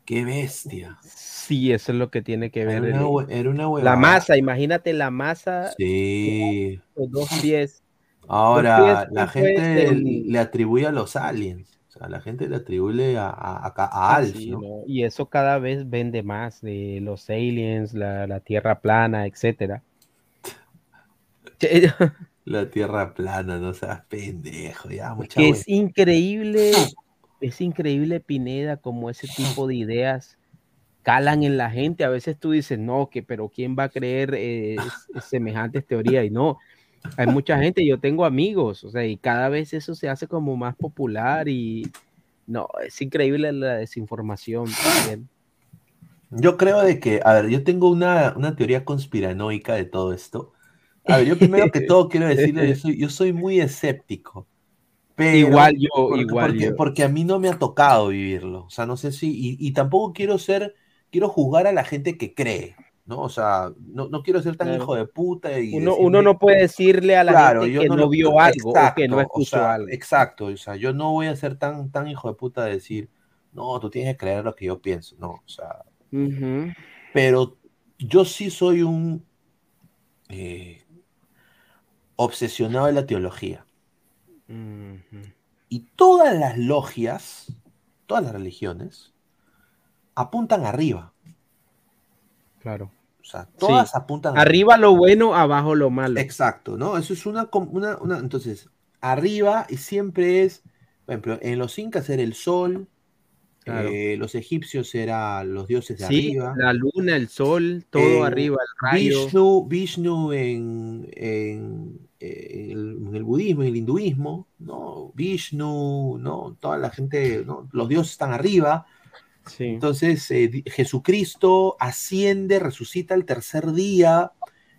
¡Qué bestia! Sí, eso es lo que tiene que ver. Era una, el- hue- era una la huevada. masa, imagínate la masa. Sí. Los dos pies. Ahora, la ¿cuál fue gente el- le atribuye a los aliens. O sea, la gente le atribuye a, a, a- a Ah, Alf, sí, ¿no? ¿no? Y eso cada vez vende más de los aliens, la, la tierra plana, etcétera. La tierra plana, no seas pendejo, ya, mucha Que es increíble, es increíble, Pineda, como ese tipo de ideas calan en la gente. A veces tú dices, no, que, pero ¿quién va a creer eh, es- es semejantes teorías? Y no, hay mucha gente, yo tengo amigos, o sea, y cada vez eso se hace como más popular y no, es increíble la desinformación también. Yo creo de que, a ver, yo tengo una, una teoría conspiranoica de todo esto. A ver, yo primero que todo quiero decirle, yo soy, yo soy muy escéptico. Pero, Igual yo, porque, igual porque, yo. porque a mí no me ha tocado vivirlo. O sea, no sé si, y, y tampoco quiero ser, quiero juzgar a la gente que cree, ¿no? O sea, no, no quiero ser tan Claro. hijo de puta y Uno, uno no puede decirle a la Claro, gente que no no, vio algo o que exacto, no o escuchó sea, algo. Exacto, o sea, yo no voy a ser tan, tan hijo de puta de decir, no, tú tienes que creer lo que yo pienso, no, o sea, pero yo sí soy un eh, obsesionado de la teología. Y todas las logias, todas las religiones, apuntan arriba. Claro. O sea, todas Sí. apuntan Arriba lo bueno, abajo lo malo. Exacto, ¿no? Eso es una, una, una- entonces, arriba y siempre es, por ejemplo, en los incas era el sol, Claro. eh, los egipcios eran los dioses de Sí, arriba. la luna, el sol, todo en arriba, el rayo. Vishnu, Vishnu en, en- en el, en el budismo, en el hinduismo, ¿no? Vishnu, ¿no? Toda la gente, ¿no? Los dioses están arriba. Entonces, eh, Jesucristo asciende, resucita el tercer día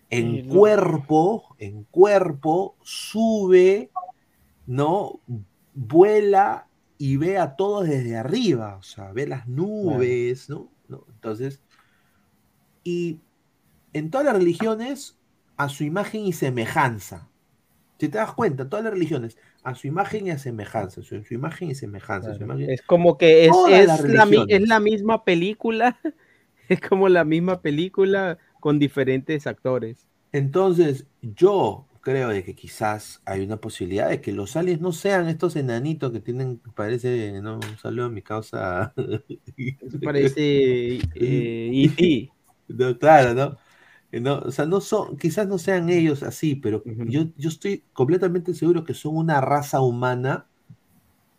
en Sí, ¿no? cuerpo, en cuerpo, sube, ¿no? Vuela y ve a todos desde arriba, o sea, ve las nubes, ¿no? ¿no? Entonces, y en todas las religiones, a su imagen y semejanza. Si te das cuenta, todas las religiones, a su imagen y a semejanza, su, su imagen y semejanza. su imagen- Es como que es, la, es misma película, es como la misma película con diferentes actores. Entonces, yo creo de que quizás hay una posibilidad de que los aliens no sean estos enanitos que tienen, parece, no, un saludo a mi causa. Eso parece eh, E.T.. No, claro, ¿no? Que no, O sea, no son, quizás no sean ellos así, pero yo, yo estoy completamente seguro que son una raza humana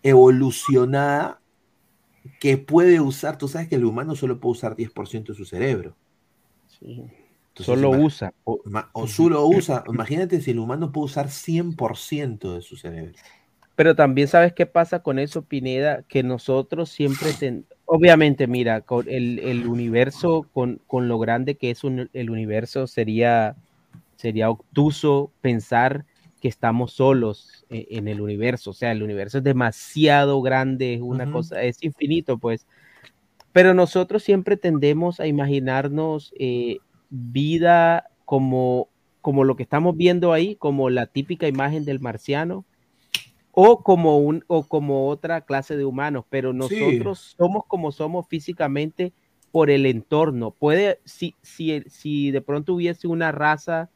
evolucionada que puede usar, tú sabes que el humano solo puede usar 10% de su cerebro. Entonces, Solo usa. O, o solo usa, imagínate si el humano puede usar 100% de su cerebro. Pero también sabes qué pasa con eso, Pineda, que nosotros siempre, ten- obviamente, mira, con el, el universo, con, con lo grande que es un- el universo, sería, sería obtuso pensar que estamos solos e- en, el universo. O sea, el universo es demasiado grande, es una cosa, es infinito, pues. Pero nosotros siempre tendemos a imaginarnos eh, vida como, como lo que estamos viendo ahí, como la típica imagen del marciano o como un o como otra clase de humanos, pero nosotros somos como somos físicamente por el entorno. Puede, si, si, si de pronto hubiese una raza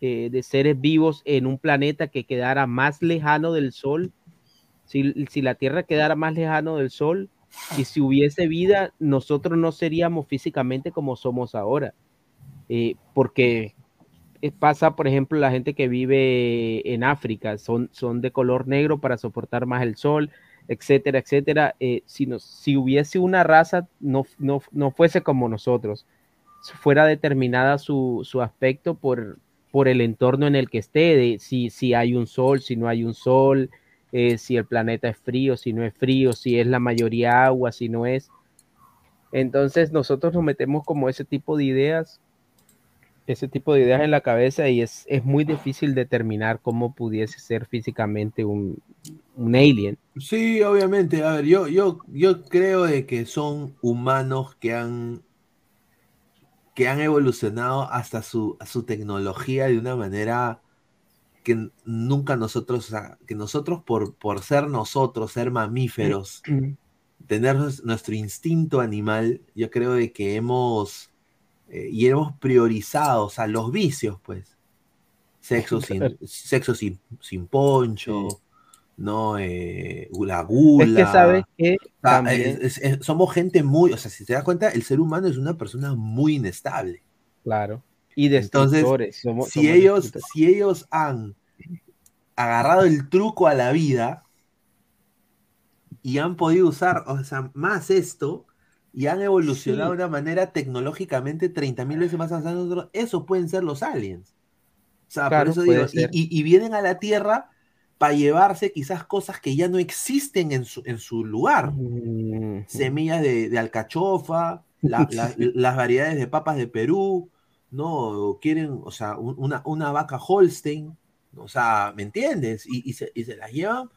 eh, de seres vivos en un planeta que quedara más lejano del Sol, si, si la Tierra quedara más lejano del Sol, y si hubiese vida, nosotros no seríamos físicamente como somos ahora. Eh, porque pasa, por ejemplo, la gente que vive en África, son, son de color negro para soportar más el sol, etcétera, etcétera. Eh, si, nos, si hubiese una raza, no, no, no fuese como nosotros, fuera determinada su, su aspecto por, por el entorno en el que esté, si, si hay un sol, si no hay un sol, eh, si el planeta es frío, si no es frío, si es la mayoría agua, si no es. Entonces nosotros nos metemos como ese tipo de ideas ese tipo de ideas en la cabeza y es, es muy difícil determinar cómo pudiese ser físicamente un, un, alien. Sí, obviamente. A ver, yo, yo, yo creo de que son humanos que han que han evolucionado hasta su, su tecnología de una manera que nunca nosotros, o sea, que nosotros por, por ser nosotros, ser mamíferos, tener nuestro instinto animal, yo creo de que hemos eh, y hemos priorizado, o sea, los vicios, pues. Sexo sin, sexo sin, sin poncho, ¿no? Eh, la gula. Es que sabes que somos gente muy, o sea, si te das cuenta, el ser humano es una persona muy inestable. Claro. Y Entonces, si, ellos, si ellos han agarrado el truco a la vida y han podido usar, o sea, más esto, y han evolucionado de una manera tecnológicamente 30.000 veces más avanzada nosotros, eso pueden ser los aliens. O sea, por eso digo, y, vienen a la Tierra para llevarse quizás cosas que ya no existen en su, en su lugar. Mm, Semillas de, alcachofa, las variedades de papas de Perú, ¿no? Quieren, o sea, una, una vaca Holstein, o sea, ¿me entiendes? Y, se, y se las llevan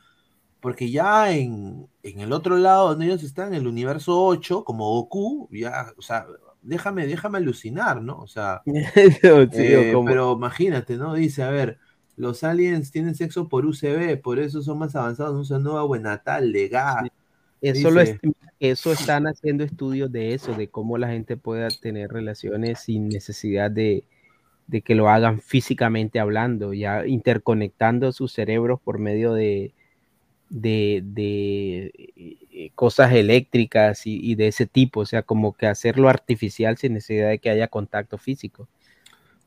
porque ya en, el otro lado donde ellos están, en el universo 8, como Goku, ya, o sea, déjame, déjame alucinar, ¿no? O sea, eh, pero imagínate, ¿no? Dice, a ver, los aliens tienen sexo por UCB, por eso son más avanzados, usan nueva buenatal, legal. Eso, lo eso están haciendo estudios de eso, de cómo la gente pueda tener relaciones sin necesidad de, de que lo hagan físicamente hablando, ya interconectando sus cerebros por medio de, de, eh, cosas eléctricas y, de ese tipo, o sea, como que hacerlo artificial sin necesidad de que haya contacto físico.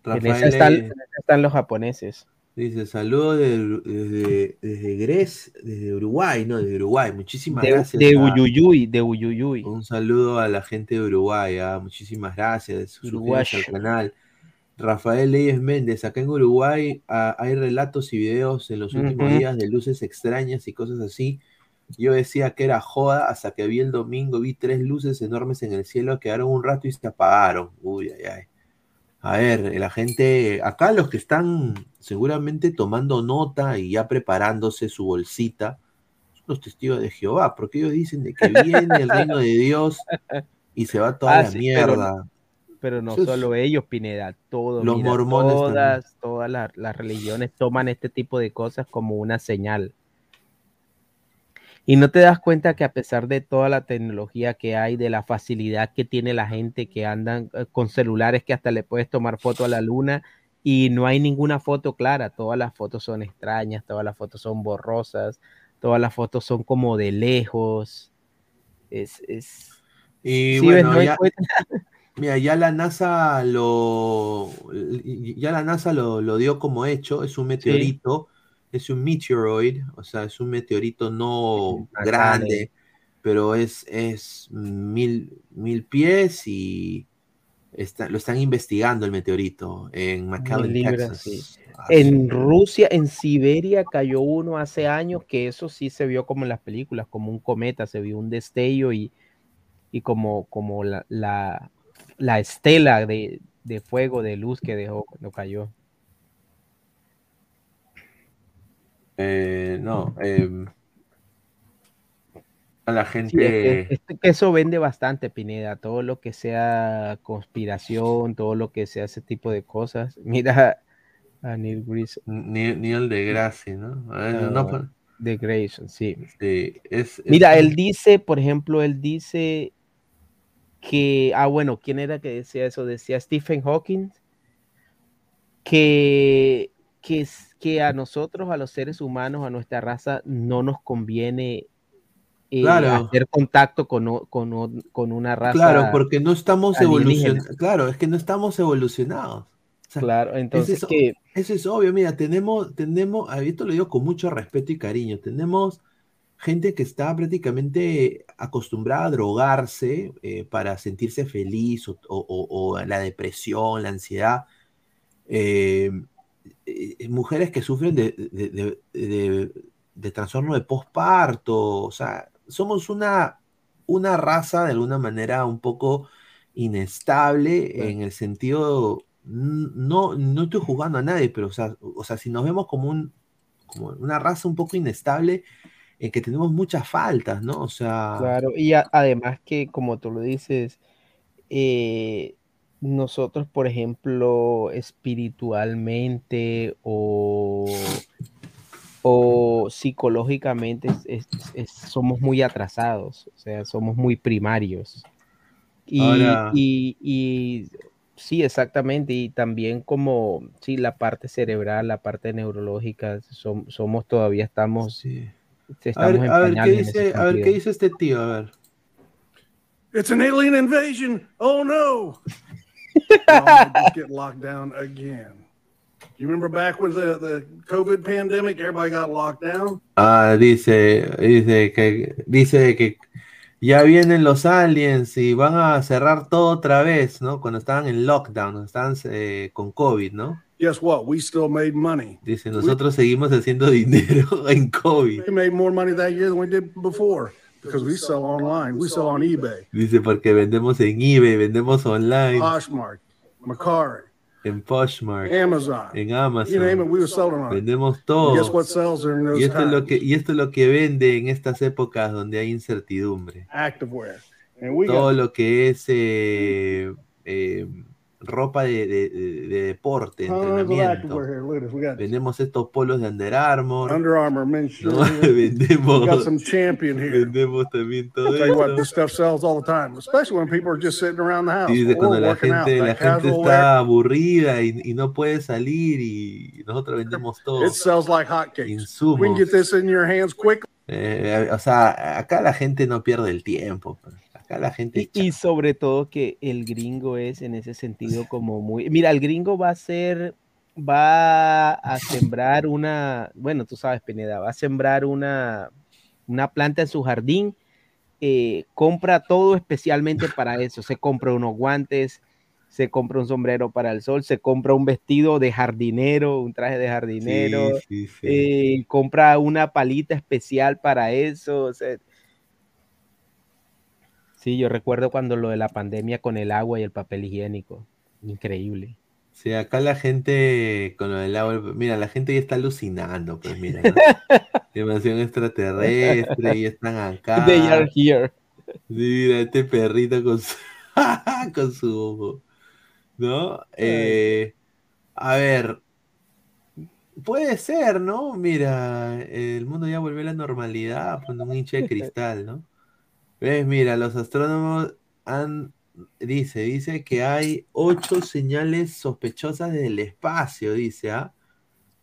en eso están, los japoneses. Dice, saludos desde, desde Gres, desde Uruguay, ¿no? Desde Uruguay, muchísimas gracias. De Uyuyuy, de Uyuyuy. Un saludo a la gente de Uruguay, ¿ah? muchísimas gracias. Suscríbanse al canal. Rafael Leyes Méndez, acá en Uruguay hay relatos y videos en los últimos días de luces extrañas y cosas así. Yo decía que era joda hasta que vi el domingo, vi tres luces enormes en el cielo, quedaron un rato y se apagaron. Uy, ay, ay. A ver, la gente, acá los que están seguramente tomando nota y ya preparándose su bolsita, son los testigos de Jehová, porque ellos dicen de que viene el reino de Dios y se va toda ah, la mierda pero no solo ellos, Pineda, todos. Los mormones. Todas, todas las, religiones toman este tipo de cosas como una señal. Y no te das cuenta que a pesar de toda la tecnología que hay, de la facilidad que tiene la gente que andan eh, con celulares que hasta le puedes tomar foto a la luna y no hay ninguna foto clara, todas las fotos son extrañas, todas las fotos son borrosas, todas las fotos son como de lejos. Es, es... Y bueno, ya, Mira, ya la NASA lo, ya la NASA lo, dio como hecho, es un meteorito, es un meteoroid, o sea, es un meteorito no grande, pero es, es mil, mil pies y está, lo están investigando el meteorito en McAllen, Texas. En Rusia, en Siberia cayó uno hace años que eso sí se vio como en las películas, como un cometa, se vio un destello y, y como, como la, la estela de, fuego, de luz que dejó cuando cayó. Eh, no, em, a la gente. eso vende bastante, Pineda. Todo lo que sea conspiración, todo lo que sea ese tipo de cosas. Mira a Neil Gris. Neil, de Gracia, ¿no? no, De Grayson, sí. Sí, es, es- Mira, él dice, por ejemplo, él dice que, ah, bueno, ¿quién era que decía eso? Decía Stephen Hawking, que, que, que a nosotros, a los seres humanos, a nuestra raza, no nos conviene eh, Claro. hacer contacto con, con, con una raza. Claro, porque no estamos evolucionados. Claro, es que no estamos evolucionados. O sea, Claro, eso entonces es, que eso es obvio. Mira, tenemos, tenemos, esto lo digo con mucho respeto y cariño. Tenemos gente que está prácticamente acostumbrada a drogarse eh, para sentirse feliz o, o- o- la depresión, la ansiedad. Eh, eh, mujeres que sufren de, de- de- de- trastorno de posparto. O sea, somos una, una raza de alguna manera un poco inestable en el sentido, no, no estoy juzgando a nadie, pero o sea, o sea, si nos vemos como, un, como una raza un poco inestable, en que tenemos muchas faltas, ¿no? O sea, Claro, y a- además que, como tú lo dices, eh, nosotros, por ejemplo, espiritualmente o, o psicológicamente es- es- es- somos muy atrasados, o sea, somos muy primarios. Y, Ahora- y- y sí, exactamente, y también como, sí, la parte cerebral, la parte neurológica, som- somos todavía estamos, a ver, en a ver, ¿qué dice, a ver, ¿qué dice este tío? A ver. It's an alien invasion. Oh no. Just get locked down again. You remember back when the, the COVID pandemic, everybody got locked down? Ah, dice, dice que, dice que ya vienen los aliens y van a cerrar todo otra vez, ¿no? Cuando estaban en lockdown, cuando estaban eh, con COVID, ¿no? Guess what? We still made money. Dice, nosotros seguimos haciendo dinero en COVID. We made more money that year than we did before because we sell online. We sell on eBay, Dice, porque vendemos en eBay, vendemos online, Poshmark, Macari, en Poshmark, Amazon. en You name it, Amazon. we were selling on. Vendemos todo. guess what sells during those Y esto, es lo que, y esto es lo que vende en estas épocas donde hay incertidumbre. Activewear. And we Todo got lo que es eh, eh, ropa de, de- de- de deporte, of entrenamiento. Vendemos estos polos de Under Armour. Under Armour, ¿no? got vendemos, some champion here. vendemos también todo you what, esto. this stuff sells all the time, especially when people are just sitting around the house dice cuando la out. gente, la está wear, aburrida y, y no puede salir y nosotros vendemos todo. it sells like hotcakes. We can Insumos. get this in your hands quick. Eh, o sea, acá la gente no pierde el tiempo. pues. Acá la gente Y, y sobre todo que el gringo es en ese sentido como muy... Mira, el gringo va a ser, va a sembrar una, bueno, tú sabes, Pineda, va a sembrar una, una planta en su jardín, eh, compra todo especialmente para eso, se compra unos guantes, se compra un sombrero para el sol, se compra un vestido de jardinero, un traje de jardinero, Sí, sí, sí. eh, compra una palita especial para eso, o sea, Sí, yo recuerdo cuando lo de la pandemia con el agua y el papel higiénico. Increíble. Sí, acá la gente con lo del agua, mira, la gente ya está alucinando, pues mira, ¿no? Invasión extraterrestre, y están acá. They are here. Sí, mira, este perrito con su, con su ojo, ¿no? Eh, a ver, puede ser, ¿no? Mira, el mundo ya volvió a la normalidad, pues un hincha de cristal, ¿no? ¿Ves? Mira, los astrónomos han, dice, dice que hay ocho señales sospechosas del espacio, dice, ¿ah?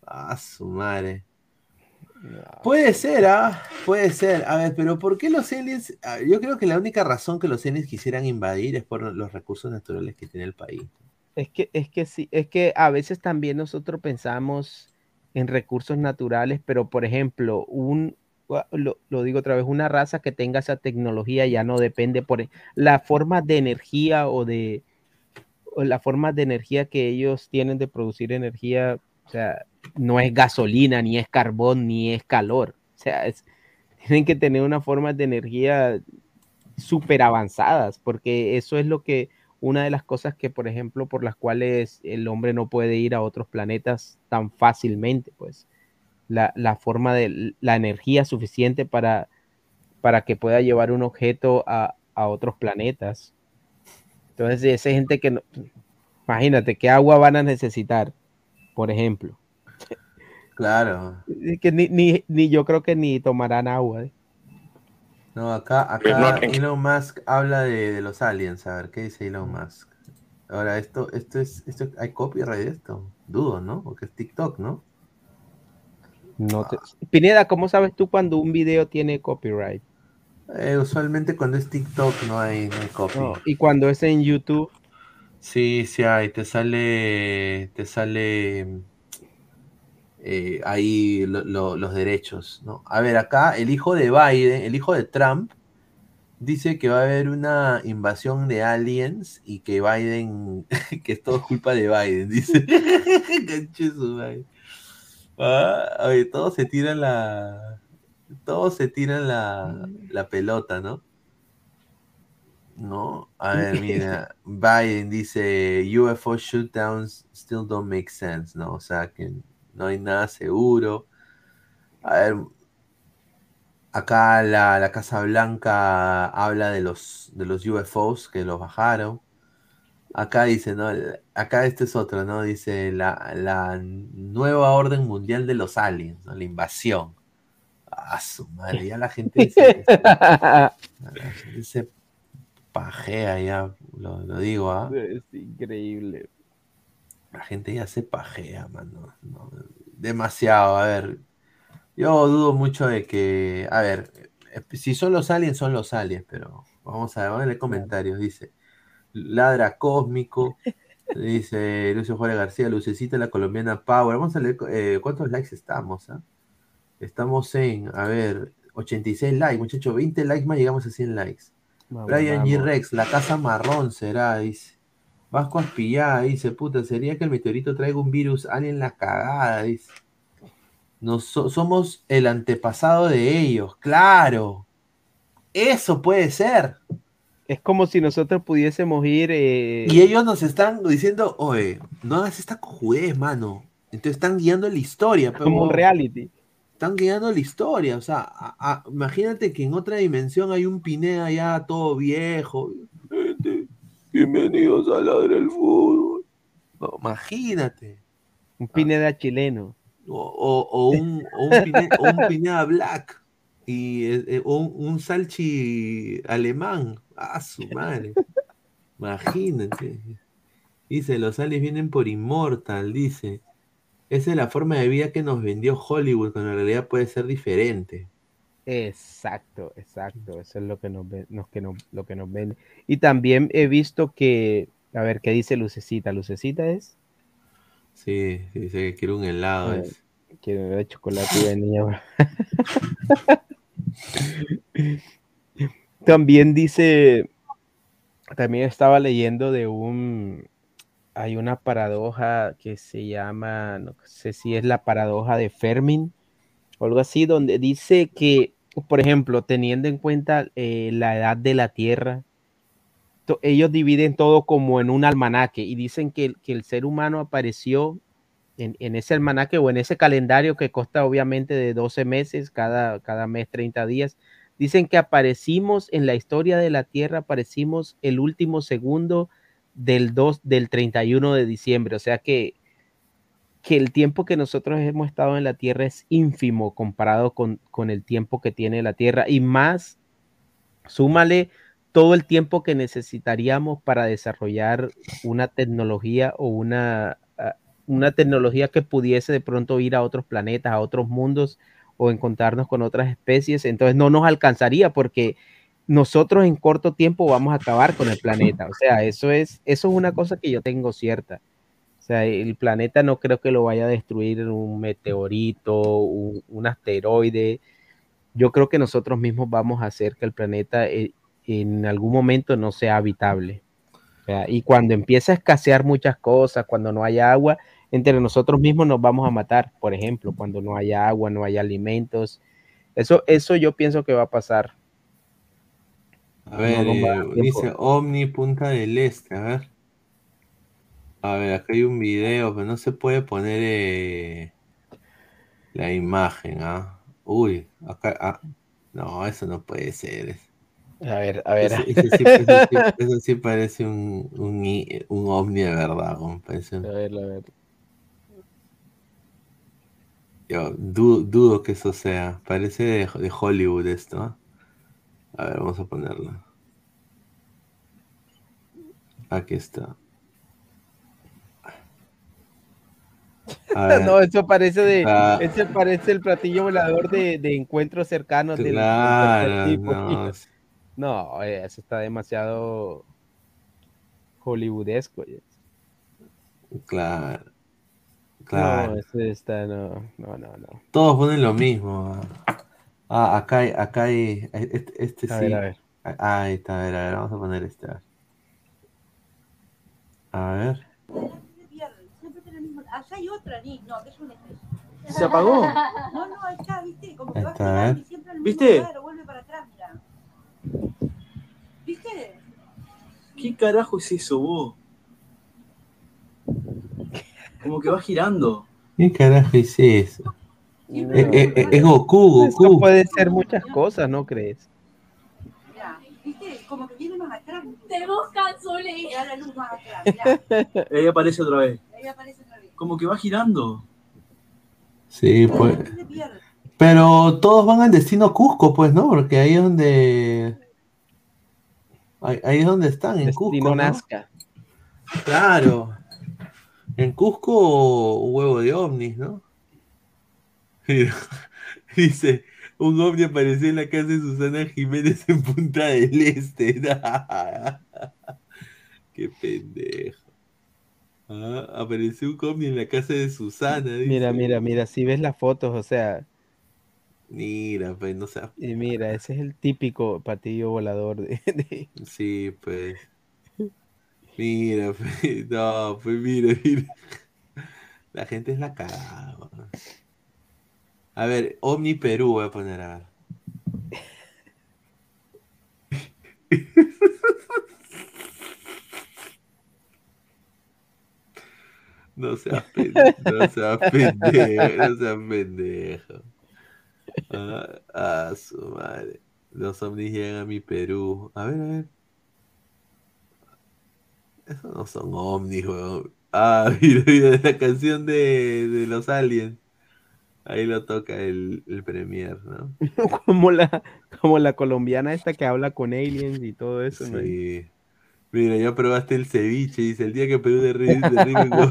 Ah, su madre. Puede ser, ¿ah? Puede ser. A ver, pero ¿por qué los aliens? ah, Yo creo que la única razón que los aliens quisieran invadir es por los recursos naturales que tiene el país. Es que, es que sí, es que a veces también nosotros pensamos en recursos naturales, pero por ejemplo, un, lo, digo otra vez, una raza que tenga esa tecnología ya no depende por la forma de energía o de o la forma de energía que ellos tienen de producir energía, o sea, no es gasolina, ni es carbón, ni es calor. O sea, es- tienen que tener una forma de energía súper avanzadas, porque eso es lo que, una de las cosas que, por ejemplo, por las cuales el hombre no puede ir a otros planetas tan fácilmente, pues la, la forma de la energía suficiente para, para que pueda llevar un objeto a, a otros planetas. Entonces, esa gente que no, imagínate, ¿qué agua van a necesitar? Por ejemplo. Claro. Es Que ni, ni, ni yo creo que ni tomarán agua. ¿eh? No, acá, acá Elon Musk habla de, de los aliens. A ver, ¿qué dice Elon Musk? Ahora, esto, esto es, esto, ¿hay copyright de esto? Dudo, ¿no? Porque es TikTok, ¿no? No te- Pineda, ¿cómo sabes tú cuando un video tiene copyright? Eh, usualmente cuando es TikTok no hay, no hay copy. No, y cuando es en YouTube, Sí, sí hay, te sale, te sale eh, ahí lo- lo- los derechos, ¿no? A ver, acá el hijo de Biden, el hijo de Trump, dice que va a haber una invasión de aliens y que Biden, que es todo culpa de Biden, dice. Su madre. Ah, oye, todos se tiran la, todos se tiran la, la pelota, ¿no? No, a ver, mira, Biden dice UFO shootdowns still don't make sense, ¿no? O sea que no hay nada seguro. A ver, acá la, la Casa Blanca habla de los, de los UFOs que los bajaron. Acá dice, ¿no? Acá este es otro, ¿no? Dice la, la nueva orden mundial de los aliens, ¿no? La invasión. Ah, su madre, ya la gente dice, la gente se pajea ya, lo, lo digo, ¿ah? es increíble. La gente ya se pajea, mano. no, demasiado, a ver. Yo dudo mucho de que, a ver, eh, si son los aliens, son los aliens, pero vamos a ver, vamos a leer comentarios. Dice, ladra cósmico, dice Lucio Juárez García, Lucecita la colombiana Power. Vamos a leer eh, cuántos likes estamos, ¿ah? Estamos en, a ver, 86 likes, muchachos, 20 likes más, llegamos a 100 likes. Vamos, Brian G. vamos. Rex, la casa marrón será, dice. Vasco Aspillá, dice, puta, sería que el meteorito traiga un virus alien la cagada, dice. Nos, so- somos el antepasado de ellos, claro. Eso puede ser. Es como si nosotros pudiésemos ir. eh, Y ellos nos están diciendo, oye, no hagas esta cojudez, mano. Entonces están guiando la historia. pero- como un reality. Están guiando la historia. O sea, a- a- imagínate que en otra dimensión hay un Pineda ya todo viejo. Bienvenidos a Ladra el Fútbol. No, imagínate. Un Pineda chileno. O, o- o un, o un Pineda, o un Pineda Black. Y, eh, eh, o un, un Salchi alemán. Ah, su madre. Imagínate. Dice, los aliens vienen por Immortal, dice. Esa es la forma de vida que nos vendió Hollywood, cuando en realidad puede ser diferente. Exacto, exacto. Eso es lo que nos, nos- que nos- lo que nos vende. Y también he visto que, a ver, ¿qué dice Lucecita? ¿Lucecita es? Sí, dice que quiere un helado. A ver, es. Quiero ver chocolate de niña. También dice, también estaba leyendo de un, hay una paradoja que se llama, no sé si es la paradoja de Fermin o algo así, donde dice que, por ejemplo, teniendo en cuenta eh, la edad de la Tierra, ellos dividen todo como en un almanaque y dicen que, que el ser humano apareció en, en ese almanaque o en ese calendario que consta obviamente de 12 meses, cada, cada mes 30 días. Dicen que aparecimos en la historia de la Tierra, aparecimos el último segundo del 2 del 31 de diciembre, o sea que que el tiempo que nosotros hemos estado en la Tierra es ínfimo comparado con, con el tiempo que tiene la Tierra. Y más, súmale todo el tiempo que necesitaríamos para desarrollar una tecnología o una, ah, una tecnología que pudiese de pronto ir a otros planetas, a otros mundos o encontrarnos con otras especies, entonces no nos alcanzaría porque nosotros en corto tiempo vamos a acabar con el planeta. O sea, eso es, eso es una cosa que yo tengo cierta. O sea, el planeta no creo que lo vaya a destruir un meteorito, un, asteroide. Yo creo que nosotros mismos vamos a hacer que el planeta eh, en algún momento no sea habitable. Y cuando empieza a escasear muchas cosas, cuando no haya agua, entre nosotros mismos nos vamos a matar, por ejemplo, cuando no haya agua, no haya alimentos. Eso, eso yo pienso que va a pasar. A ver, No, eh, dice. Omni Punta del Este, a ver. A ver, acá hay un video, pero no se puede poner eh, la imagen, ¿ah? Uy, acá, ah, no, eso no puede ser. A ver, a ver. Eso, eso sí, eso sí- eso sí parece un, un, un ovni de verdad. Parece A ver, a ver. Yo du- dudo que eso sea. Parece de, de Hollywood esto. ¿ah? A ver, vamos a ponerlo. Aquí está. No, eso parece de, Ah. ese parece el platillo volador de, de encuentros cercanos del, Claro, tipo. no. No, eh, eso está demasiado hollywoodesco. ya. Claro. No, eso está, no, no, no, no. Todos ponen lo mismo. ah. Acá hay, acá hay. Este, este A sí. ver, a ver. Ah, ahí está, a ver, a ver, vamos a poner este. A ver. A ver. Siempre tiene el mismo. Allá hay otra, Nick. No, que es un estrés. ¿Se apagó? No, no, ahí está, viste, como que va ¿eh? y siempre al mismo ¿Viste? lugar, o vuelve para atrás, mira. ¿Viste? ¿Qué carajo es eso, vos? Como que va girando. ¿Qué carajo es eso? No. Es, es- es Goku, Goku. puede ser muchas cosas, ¿no crees? Mira, ¿viste? Como que viene más atrás. Te buscan, Zuli. Y da la luz más atrás, mirá. Ahí aparece otra vez. Ahí aparece otra vez. Como que va girando. Sí, pues. Pero todos van al destino Cusco, pues, ¿no? Porque ahí es donde. Ahí, ahí es donde están, en Cusco. Destino ¿no? Nazca. Claro. En Cusco, un huevo de ovnis, ¿no? Mira, Dice, un ovni apareció en la casa de Susana Jiménez en Punta del Este. Qué pendejo. Ah, apareció un ovni en la casa de Susana. dice. Mira, mira, mira, si ves las fotos, o sea, Mira, pues no sé. y mira, ese es el típico platillo volador de, de- Sí, pues. Mira, pues, no, pues mira, mira. La gente es la cagada. A ver, Omni Perú voy a poner a ver. No seas pendejo, no seas pendejo, no seas pendejo. Ah, ah, su madre. Los ovnis llegan a mi Perú. A ver, a ver. Esos no son ovnis, weón. Ah, mira, mira, la canción de, de los aliens. Ahí lo toca el, el premier, ¿no? como la, como la colombiana esta que habla con aliens y todo eso, ¿no? Sí. Mira, ya probaste el ceviche, dice, el día que Perú derribe como-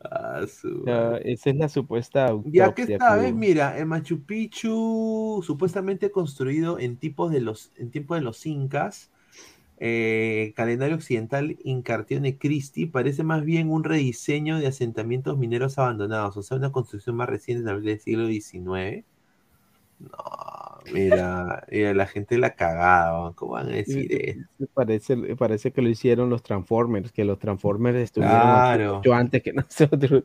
Ah, su esa es la supuesta Ya que esta vez, mira, el Machu Picchu, supuestamente construido en tipos de los, en tiempos de los incas, eh, calendario occidental Incartione Christi, parece más bien un rediseño de asentamientos mineros abandonados, o sea, una construcción más reciente del siglo XIX. No, mira, mira, la gente la cagaba, ¿cómo van a decir eso? Parece, parece que lo hicieron los Transformers, que los Transformers estuvieron aquí Claro. mucho antes que nosotros.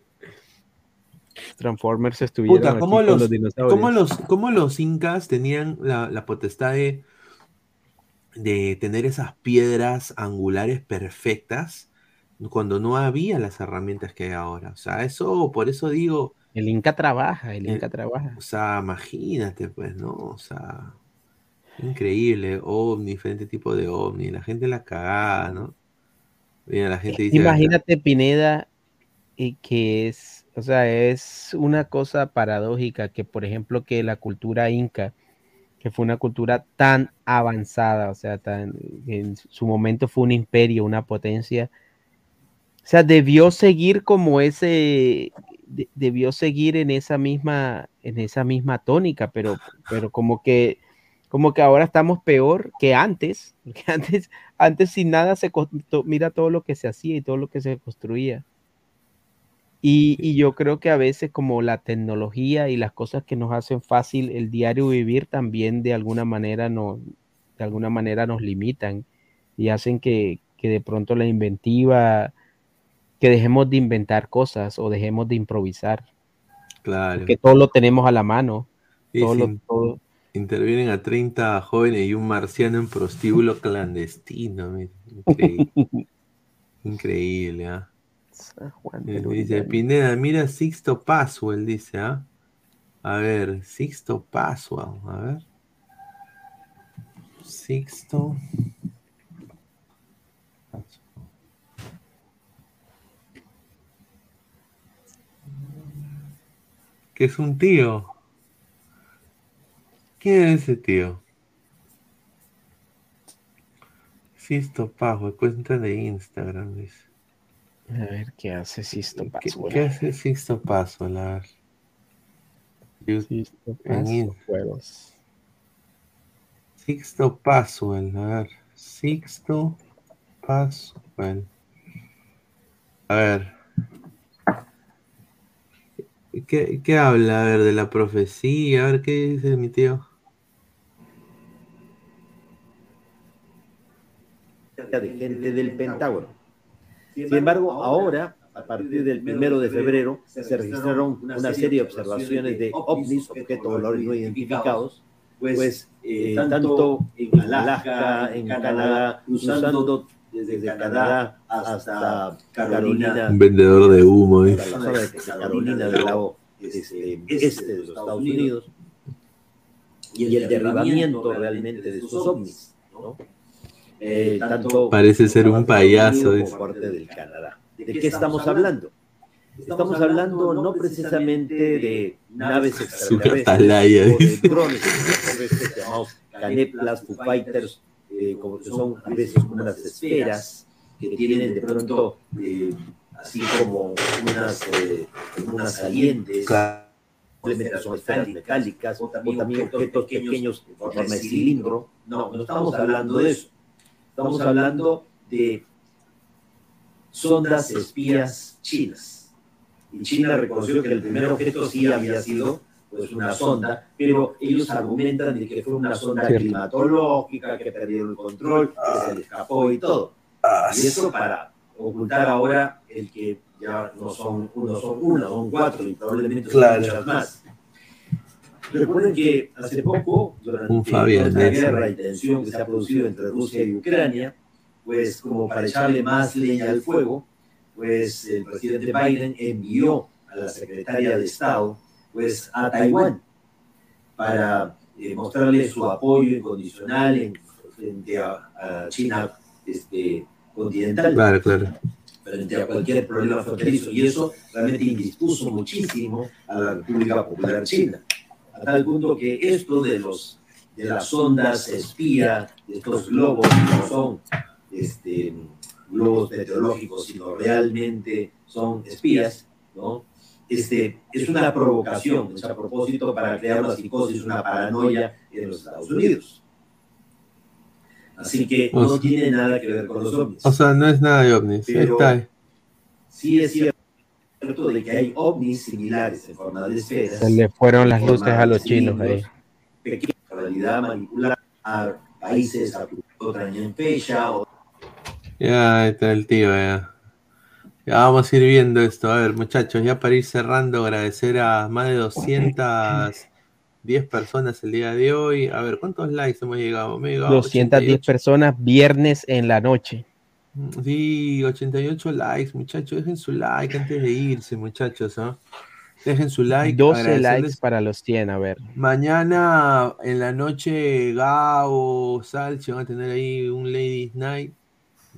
Transformers estuvieron Puta, aquí ¿cómo con los, los dinosaurios. cómo los, cómo los incas tenían la, la potestad de, de tener esas piedras angulares perfectas cuando no había las herramientas que hay ahora? O sea, eso, por eso digo, El Inca trabaja, el Eh, Inca trabaja. o sea, imagínate, pues, ¿no? O sea, increíble, ovni, diferente tipo de ovni, la gente la cagada, ¿no? Mira, la gente dice, Imagínate, Pineda, y que es, o sea, es una cosa paradójica que, por ejemplo, que la cultura inca, que fue una cultura tan avanzada, o sea, tan, en su momento fue un imperio, una potencia, o sea, debió seguir como ese, de- debió seguir en esa misma, en esa misma tónica, pero, pero como que, como que ahora estamos peor que antes, porque antes, antes sin nada se, mira todo lo que se hacía y todo lo que se construía. Y, y yo creo que a veces como la tecnología y las cosas que nos hacen fácil el diario vivir también de alguna manera nos, de alguna manera nos limitan y hacen que, que de pronto la inventiva, que dejemos de inventar cosas o dejemos de improvisar, claro. porque todo lo tenemos a la mano. Sí, todo lo- sí. todo- Intervienen a 30 jóvenes y un marciano en prostíbulo clandestino. Increíble. Increíble, Juan Eh, Dice. Pineda, mira Sixto Paswell, dice, ¿ah? A ver, Sixto Paswell, a ver. Sixto. Que es un tío. ¿Quién es ese tío? Sisto Pajo, cuenta de Instagram, dice. A ver qué hace Sisto ¿Qué, Paso. qué hace Sixto Paso? La... Sisto en Paso, juegos. Sixto Pascual, a ver. Sixto Pascual. A ver. ¿Qué, ¿Qué habla? A ver, de la profecía. A ver, ¿qué dice mi tío? de gente del Pentágono. Sin embargo, ahora, a partir del primero de febrero, se registraron una serie de observaciones de ovnis, objetos voladores no identificados, pues eh, tanto en Alaska, en Canadá, cruzando desde Canadá hasta Carolina, Un vendedor de humo, de Carolina del lado este, este de los Estados Unidos, y el derribamiento realmente de estos ovnis, ¿no? Eh, tanto Parece ser un payaso, como parte del Canadá. ¿De qué estamos hablando? Estamos hablando no precisamente de naves extraterrestres o de drones extraterrestres llamados caneplas, Foo Fighters, eh, como que son a veces como unas esferas que tienen de pronto eh, así como unas, eh, unas salientes Simplemente son esferas metálicas o también objetos pequeños en forma de cilindro. No, no estamos hablando de eso. Estamos hablando de sondas espías chinas. Y China reconoció que el primer objeto sí había sido pues, una sonda, pero ellos argumentan de que fue una sonda Cierto. climatológica, que perdieron el control, que se le escapó y todo. Y eso para ocultar ahora el que ya no son uno, son una, son cuatro y probablemente son Claro. muchas más. Recuerden que hace poco, durante Un Fabián, la guerra y tensión que se ha producido entre Rusia y Ucrania, pues como para echarle más leña al fuego, pues el presidente Biden envió a la secretaria de Estado pues a Taiwán para eh, mostrarle su apoyo incondicional en, frente a, a China este, continental Claro, claro. frente a cualquier problema fronterizo. Y eso realmente indispuso muchísimo a la República Popular China. A tal punto que esto de los de las ondas espía, de estos globos que no son este, globos meteorológicos, sino realmente son espías, ¿no? Este, es una provocación, es a propósito para crear una psicosis, una paranoia en los Estados Unidos. Así que O no sea- tiene nada que ver con los ovnis. O sea, no es nada de ovnis. Pero- está. Sí es cierto de que hay ovnis similares en forma de esferas. Se le fueron las luces a los chinos ahí. en realidad manipular a países, a otra en fecha, o Ya ahí está el tío, ya. Ya vamos a ir viendo esto. A ver, muchachos, ya para ir cerrando, agradecer a más de 210 personas el día de hoy. A ver, ¿cuántos likes hemos llegado? Hemos llegado a 210 personas viernes en la noche. Sí, 88 likes, muchachos. Dejen su like antes de irse, muchachos. ¿ah? Dejen su like. 12 agradecerles- likes para los 100, a ver. Mañana en la noche, Gao, Salchi van a tener ahí un Ladies Night,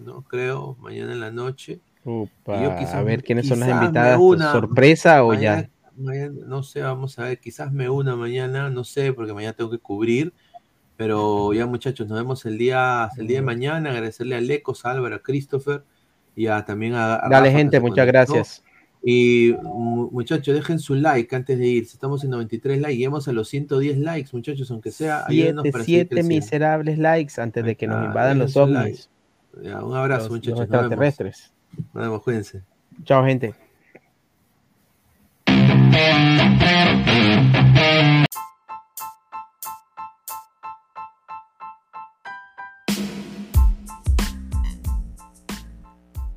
no creo, mañana en la noche. Yo quizás- a ver quiénes son las invitadas. una- ¿Sorpresa o mañana- ya? mañana- no sé, vamos a ver, quizás me una mañana, no sé, porque mañana tengo que cubrir. Pero ya muchachos, nos vemos el día, el día de mañana. Agradecerle a Lecos, a Álvaro, a Christopher y a, también a, a Dale, Rafa, gente, muchas gracias. Y mu- muchachos, dejen su like antes de irse. Estamos en 93 likes. Lleguemos a los 102 likes, muchachos, aunque sea. ayúdenos Siete, para seguir siete creciendo. miserables likes antes de que nos Ah, invadan los ovnis. Ya, un abrazo, Los- muchachos. los nos vemos. extraterrestres. Nos vemos, cuídense. Chao, gente.